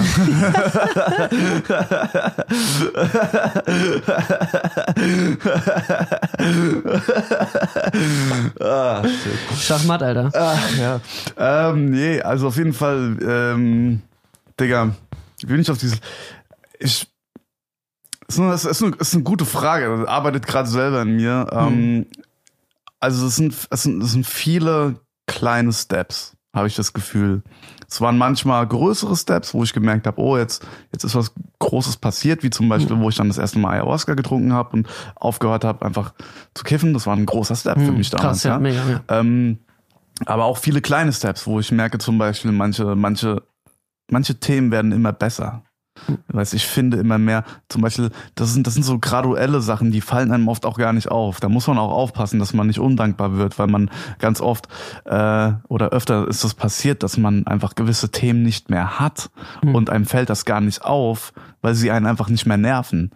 ah. Schachmatt, Alter. Ach, ja. Ähm, nee, also auf jeden Fall, ähm, Digga, bin ich auf dieses. Ich. Es ist, eine, ist eine, es ist eine gute Frage. Das arbeitet gerade selber in mir. Ähm, also es sind, es sind, es sind viele kleine Steps, habe ich das Gefühl. Es waren manchmal größere Steps, wo ich gemerkt habe, oh, jetzt, jetzt ist was Großes passiert, wie zum Beispiel, wo ich dann das erste Mal Ayahuasca getrunken habe und aufgehört habe, einfach zu kiffen. Das war ein großer Step für mich damals. Krass, ja, mega, ja. Ähm, aber auch viele kleine Steps, wo ich merke zum Beispiel, manche, manche, manche Themen werden immer besser. Weißt, ich finde immer mehr, zum Beispiel, das sind, das sind so graduelle Sachen, die fallen einem oft auch gar nicht auf. Da muss man auch aufpassen, dass man nicht undankbar wird, weil man ganz oft äh, oder öfter ist es passiert, dass man einfach gewisse Themen nicht mehr hat und einem fällt das gar nicht auf, weil sie einen einfach nicht mehr nerven.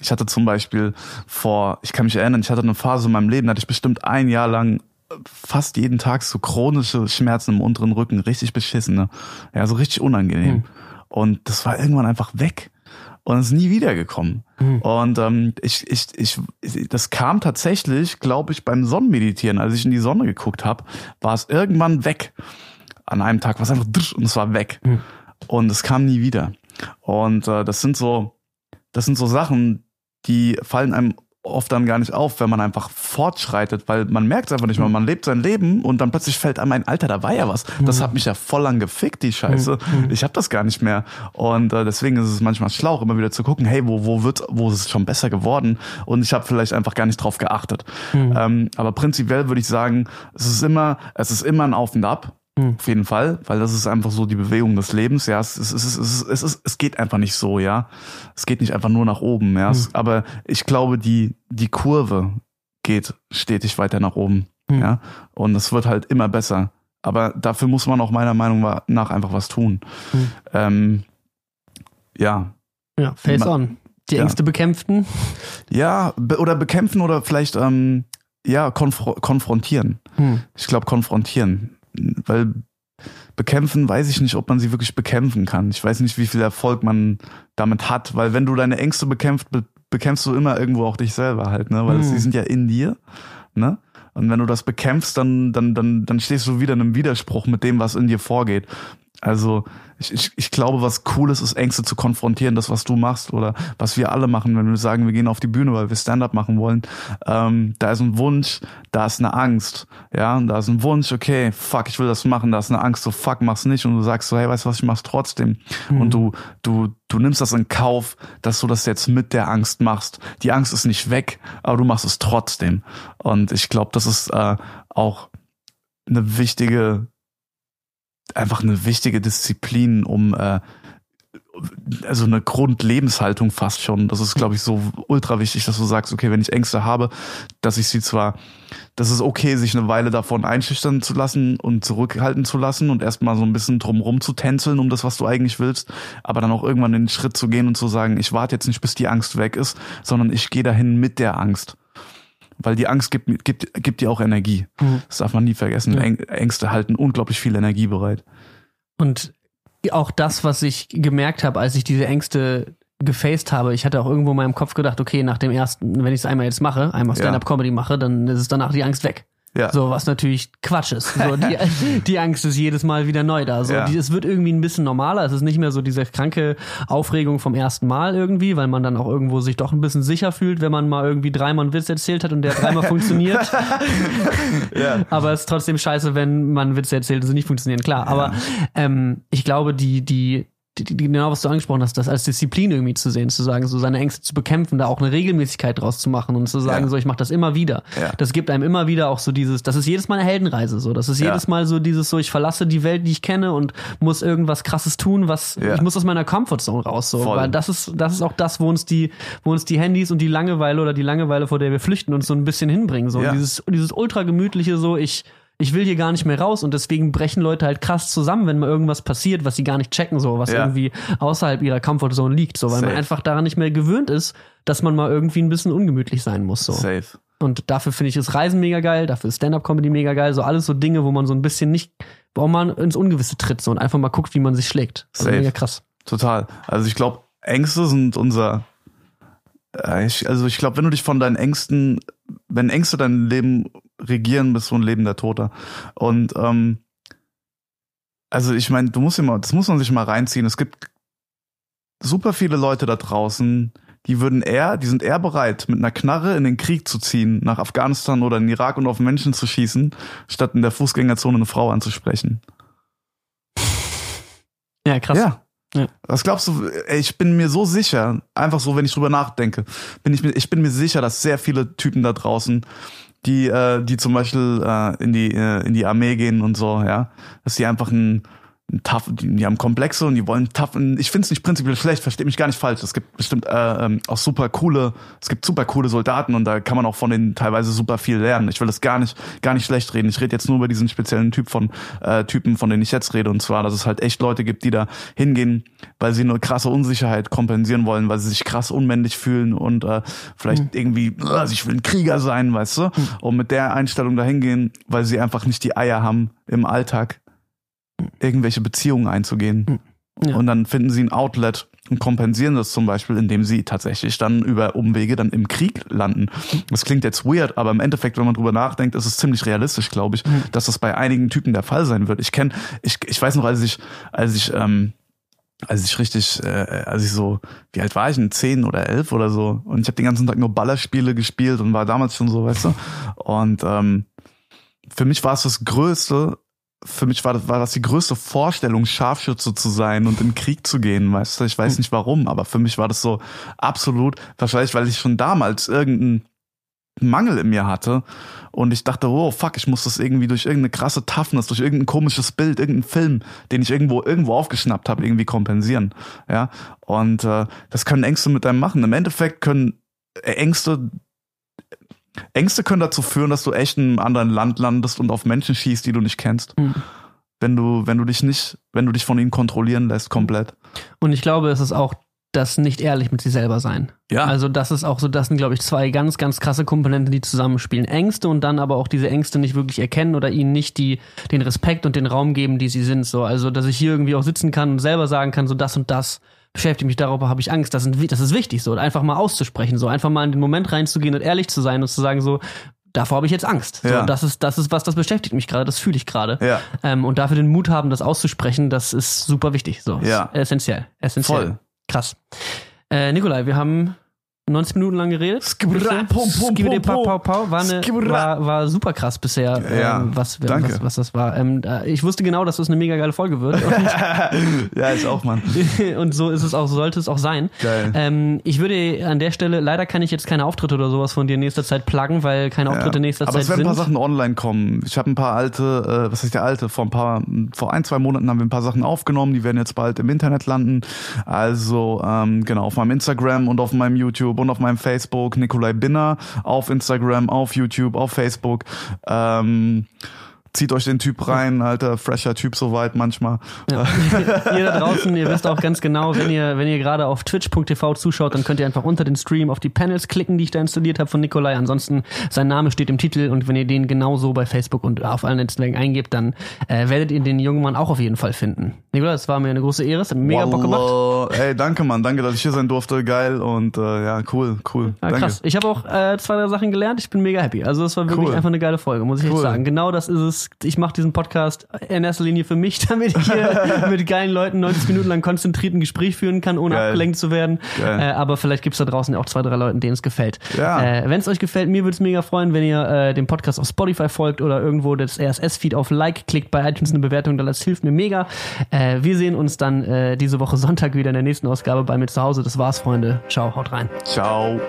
Ich hatte zum Beispiel vor, ich kann mich erinnern, ich hatte eine Phase in meinem Leben, da hatte ich bestimmt ein Jahr lang fast jeden Tag so chronische Schmerzen im unteren Rücken, richtig beschissene. Ja, so richtig unangenehm. Und das war irgendwann einfach weg und ist nie wiedergekommen. Und ähm, ich, ich, ich, das kam tatsächlich, glaube ich, beim Sonnenmeditieren, als ich in die Sonne geguckt habe, war es irgendwann weg. An einem Tag war es einfach drsch und es war weg. Und es kam nie wieder. Und äh, das sind so, das sind so Sachen, die fallen einem oft dann gar nicht auf, wenn man einfach fortschreitet, weil man merkt es einfach nicht mehr. Man lebt sein Leben und dann plötzlich fällt einem ein, Alter, da war ja was. Das hat mich ja voll lang gefickt, die Scheiße. Ich habe das gar nicht mehr. Und äh, deswegen ist es manchmal schlau, immer wieder zu gucken, hey, wo, wo wird, wo ist es schon besser geworden? Und ich habe vielleicht einfach gar nicht drauf geachtet. Ähm, aber prinzipiell würde ich sagen, es ist immer, es ist immer ein Auf und Ab. Hm. Auf jeden Fall, weil das ist einfach so die Bewegung des Lebens, ja. Es, es, es, es, es, es, es geht einfach nicht so, ja. Es geht nicht einfach nur nach oben, ja. Hm. Es, aber ich glaube, die, die Kurve geht stetig weiter nach oben, hm. ja. Und es wird halt immer besser. Aber dafür muss man auch meiner Meinung nach einfach was tun. Hm. Ähm, ja. Ja, face man, on. Die Ängste ja. bekämpften. Ja, be oder bekämpfen oder vielleicht ähm, ja konf konfrontieren. Hm. Ich glaube konfrontieren weil bekämpfen weiß ich nicht, ob man sie wirklich bekämpfen kann. Ich weiß nicht, wie viel Erfolg man damit hat, weil wenn du deine Ängste bekämpfst, be bekämpfst du immer irgendwo auch dich selber halt, ne, weil Hm. sie sind ja in dir, ne? Und wenn du das bekämpfst, dann dann dann dann stehst du wieder in einem Widerspruch mit dem, was in dir vorgeht. Also ich, ich, ich glaube, was cool ist, ist Ängste zu konfrontieren, das, was du machst oder was wir alle machen, wenn wir sagen, wir gehen auf die Bühne, weil wir Stand-up machen wollen. Ähm, da ist ein Wunsch, da ist eine Angst. Ja, und da ist ein Wunsch, okay, fuck, ich will das machen, da ist eine Angst, so fuck, mach's nicht. Und du sagst so, hey, weißt du was, ich mach's trotzdem. Und du, du, du nimmst das in Kauf, dass du das jetzt mit der Angst machst. Die Angst ist nicht weg, aber du machst es trotzdem. Und ich glaube, das ist äh, auch eine wichtige einfach eine wichtige Disziplin, um äh, also eine Grundlebenshaltung fast schon. Das ist, glaube ich, so ultra wichtig, dass du sagst, okay, wenn ich Ängste habe, dass ich sie zwar, das ist okay, sich eine Weile davon einschüchtern zu lassen und zurückhalten zu lassen und erstmal so ein bisschen drumrum zu tänzeln um das, was du eigentlich willst, aber dann auch irgendwann den Schritt zu gehen und zu sagen, ich warte jetzt nicht, bis die Angst weg ist, sondern ich gehe dahin mit der Angst. Weil die Angst gibt, gibt, gibt dir auch Energie. Mhm. Das darf man nie vergessen. Ja. Ängste halten unglaublich viel Energie bereit. Und auch das, was ich gemerkt habe, als ich diese Ängste gefaced habe. Ich hatte auch irgendwo in meinem Kopf gedacht, okay, nach dem ersten, wenn ich es einmal jetzt mache, einmal Stand-up-Comedy mache, dann ist es danach die Angst weg. Ja. So, was natürlich Quatsch ist. So, die, die Angst ist jedes Mal wieder neu da. So, ja. die, es wird irgendwie ein bisschen normaler. Es ist nicht mehr so diese kranke Aufregung vom ersten Mal irgendwie, weil man dann auch irgendwo sich doch ein bisschen sicher fühlt, wenn man mal irgendwie dreimal einen Witz erzählt hat und der dreimal funktioniert. ja. Aber es ist trotzdem scheiße, wenn man Witze erzählt und sie nicht funktionieren. Klar, aber ähm, ich glaube, die, die, die, die, genau was du angesprochen hast, das als Disziplin irgendwie zu sehen, zu sagen, so seine Ängste zu bekämpfen, da auch eine Regelmäßigkeit draus zu machen und zu sagen, ja. so ich mache das immer wieder. Ja. Das gibt einem immer wieder auch so dieses, das ist jedes Mal eine Heldenreise, so das ist jedes Mal so dieses so ich verlasse die Welt, die ich kenne und muss irgendwas Krasses tun, was ich muss aus meiner Comfortzone raus, so Voll. weil das ist das ist auch das, wo uns die wo uns die Handys und die Langeweile oder die Langeweile vor der wir flüchten uns so ein bisschen hinbringen, so dieses dieses ultra gemütliche so ich ich will hier gar nicht mehr raus und deswegen brechen Leute halt krass zusammen, wenn mal irgendwas passiert, was sie gar nicht checken, so, was ja. irgendwie außerhalb ihrer Comfortzone liegt, so, weil Safe. man einfach daran nicht mehr gewöhnt ist, dass man mal irgendwie ein bisschen ungemütlich sein muss, so. Safe. Und dafür finde ich das Reisen mega geil, dafür ist Stand-Up-Comedy mega geil, so alles so Dinge, wo man so ein bisschen nicht, wo man ins Ungewisse tritt, so, und einfach mal guckt, wie man sich schlägt. Also mega krass. Total. Also ich glaube, Ängste sind unser, äh, also ich glaube, wenn du dich von deinen Ängsten, wenn Ängste dein Leben regieren, bist du ein lebender Toter. Und ähm, also ich meine, du musst immer, das muss man sich mal reinziehen. Es gibt super viele Leute da draußen, die würden eher, die sind eher bereit, mit einer Knarre in den Krieg zu ziehen, nach Afghanistan oder in Irak und auf Menschen zu schießen, statt in der Fußgängerzone eine Frau anzusprechen. Ja, krass. Ja. Ja. Was glaubst du, ich bin mir so sicher, einfach so, wenn ich drüber nachdenke, bin ich mir, ich bin mir sicher, dass sehr viele Typen da draußen die, äh, die zum Beispiel äh, in die äh, in die Armee gehen und so, ja, dass die einfach ein tough, die, die haben Komplexe und die wollen tough. Ich finde es nicht prinzipiell schlecht, verstehe mich gar nicht falsch. Es gibt bestimmt äh, ähm, auch super coole, es gibt super coole Soldaten und da kann man auch von denen teilweise super viel lernen. Ich will das gar nicht, gar nicht schlecht reden. Ich rede jetzt nur über diesen speziellen Typ von äh, Typen, von denen ich jetzt rede. Und zwar, dass es halt echt Leute gibt, die da hingehen, weil sie eine krasse Unsicherheit kompensieren wollen, weil sie sich krass unmännlich fühlen und äh, vielleicht mhm. irgendwie, äh, ich will ein Krieger sein, weißt du? Mhm. Und mit der Einstellung da hingehen, weil sie einfach nicht die Eier haben im Alltag irgendwelche Beziehungen einzugehen. Hm. Ja. Und dann finden sie ein Outlet und kompensieren das zum Beispiel, indem sie tatsächlich dann über Umwege dann im Krieg landen. Das klingt jetzt weird, aber im Endeffekt, wenn man drüber nachdenkt, ist es ziemlich realistisch, glaube ich, mhm. dass das bei einigen Typen der Fall sein wird. Ich kenne, ich, ich weiß noch, als ich, als ich, ähm, als ich richtig, äh, als ich so, wie alt war ich denn? Zehn oder elf oder so. Und ich habe den ganzen Tag nur Ballerspiele gespielt und war damals schon so, weißt du. Und ähm, für mich war es das Größte, für mich war das, war das die größte Vorstellung, Scharfschütze zu sein und in den Krieg zu gehen, weißt du? Ich weiß hm. nicht warum, aber für mich war das so absolut, wahrscheinlich, weil ich schon damals irgendeinen Mangel in mir hatte und ich dachte, oh fuck, ich muss das irgendwie durch irgendeine krasse Toughness, durch irgendein komisches Bild, irgendeinen Film, den ich irgendwo irgendwo aufgeschnappt habe, irgendwie kompensieren, ja? Und äh, das können Ängste mit einem machen. Im Endeffekt können Ängste Ängste können dazu führen, dass du echt in einem anderen Land landest und auf Menschen schießt, die du nicht kennst. Mhm. Wenn du, wenn du dich nicht, wenn du dich von ihnen kontrollieren lässt, komplett. Und ich glaube, es ist auch das nicht ehrlich mit sich selber sein. Ja. Also das ist auch so, das sind, glaube ich, zwei ganz, ganz krasse Komponenten, die zusammenspielen. Ängste und dann aber auch diese Ängste nicht wirklich erkennen oder ihnen nicht die, den Respekt und den Raum geben, die sie sind. So, also, dass ich hier irgendwie auch sitzen kann und selber sagen kann, so das und das beschäftige mich darüber, habe ich Angst. Das, sind, das ist wichtig, so einfach mal auszusprechen, so einfach mal in den Moment reinzugehen und ehrlich zu sein und zu sagen, so, davor habe ich jetzt Angst. Ja. So, das ist, das ist was, das beschäftigt mich gerade, das fühle ich gerade. Ja. Ähm, und dafür den Mut haben, das auszusprechen, das ist super wichtig. So, ja. essentiell, essentiell. Voll. Krass. Äh, Nikolai, wir haben 90 Minuten lang geredet. Skibra, pum, pum, pum, pum. War, eine, war, war super krass bisher, Ja, ähm, was, danke. was, was das war. Ähm, äh, ich wusste genau, dass das eine mega geile Folge wird. ja, ich auch, Mann. Und, so ist es auch, so sollte es auch sein. Geil. Ähm, ich würde an der Stelle, leider kann ich jetzt keine Auftritte oder sowas von dir in nächster Zeit pluggen, weil keine Auftritte in nächster Aber Zeit es werden sind. ein paar Sachen online kommen. Ich habe ein paar alte, äh, was heißt der alte? Vor ein paar, vor ein, zwei Monaten haben wir ein paar Sachen aufgenommen, die werden jetzt bald im Internet landen. Also ähm, genau, auf meinem Instagram und auf meinem YouTube und auf meinem Facebook, Nikolai Binner, auf Instagram, auf YouTube, auf Facebook. Ähm, Zieht euch den Typ rein, alter, fresher Typ soweit manchmal. Ja. ihr da draußen, ihr wisst auch ganz genau, wenn ihr, wenn ihr gerade auf twitch.tv zuschaut, dann könnt ihr einfach unter den Stream auf die Panels klicken, die ich da installiert habe von Nikolai. Ansonsten, sein Name steht im Titel und wenn ihr den genauso bei Facebook und auf allen Netzwerken eingebt, dann äh, werdet ihr den jungen Mann auch auf jeden Fall finden. Nikolai, das war mir eine große Ehre, es hat mega Bock gemacht. Wallah. Ey, danke, Mann. Danke, dass ich hier sein durfte. Geil und äh, ja, cool, cool. Ja, danke. krass. Ich habe auch äh, zwei, drei Sachen gelernt. Ich bin mega happy. Also es war wirklich Cool. einfach eine geile Folge, muss ich echt Cool. sagen. Genau das ist es. Ich mache diesen Podcast in erster Linie für mich, damit ich hier mit geilen Leuten 90 Minuten lang konzentriert ein Gespräch führen kann, ohne Geil. abgelenkt zu werden. Äh, aber vielleicht gibt's da draußen auch zwei, drei Leuten, denen es gefällt. Ja. Äh, Wenn es euch gefällt, mir würde es mega freuen, wenn ihr äh, dem Podcast auf Spotify folgt oder irgendwo das RSS-Feed auf Like klickt, bei iTunes eine Bewertung, da das hilft mir mega. Äh, wir sehen uns dann äh, diese Woche Sonntag wieder in der nächsten Ausgabe bei mir zu Hause. Das war's, Freunde. Ciao, haut rein. Ciao.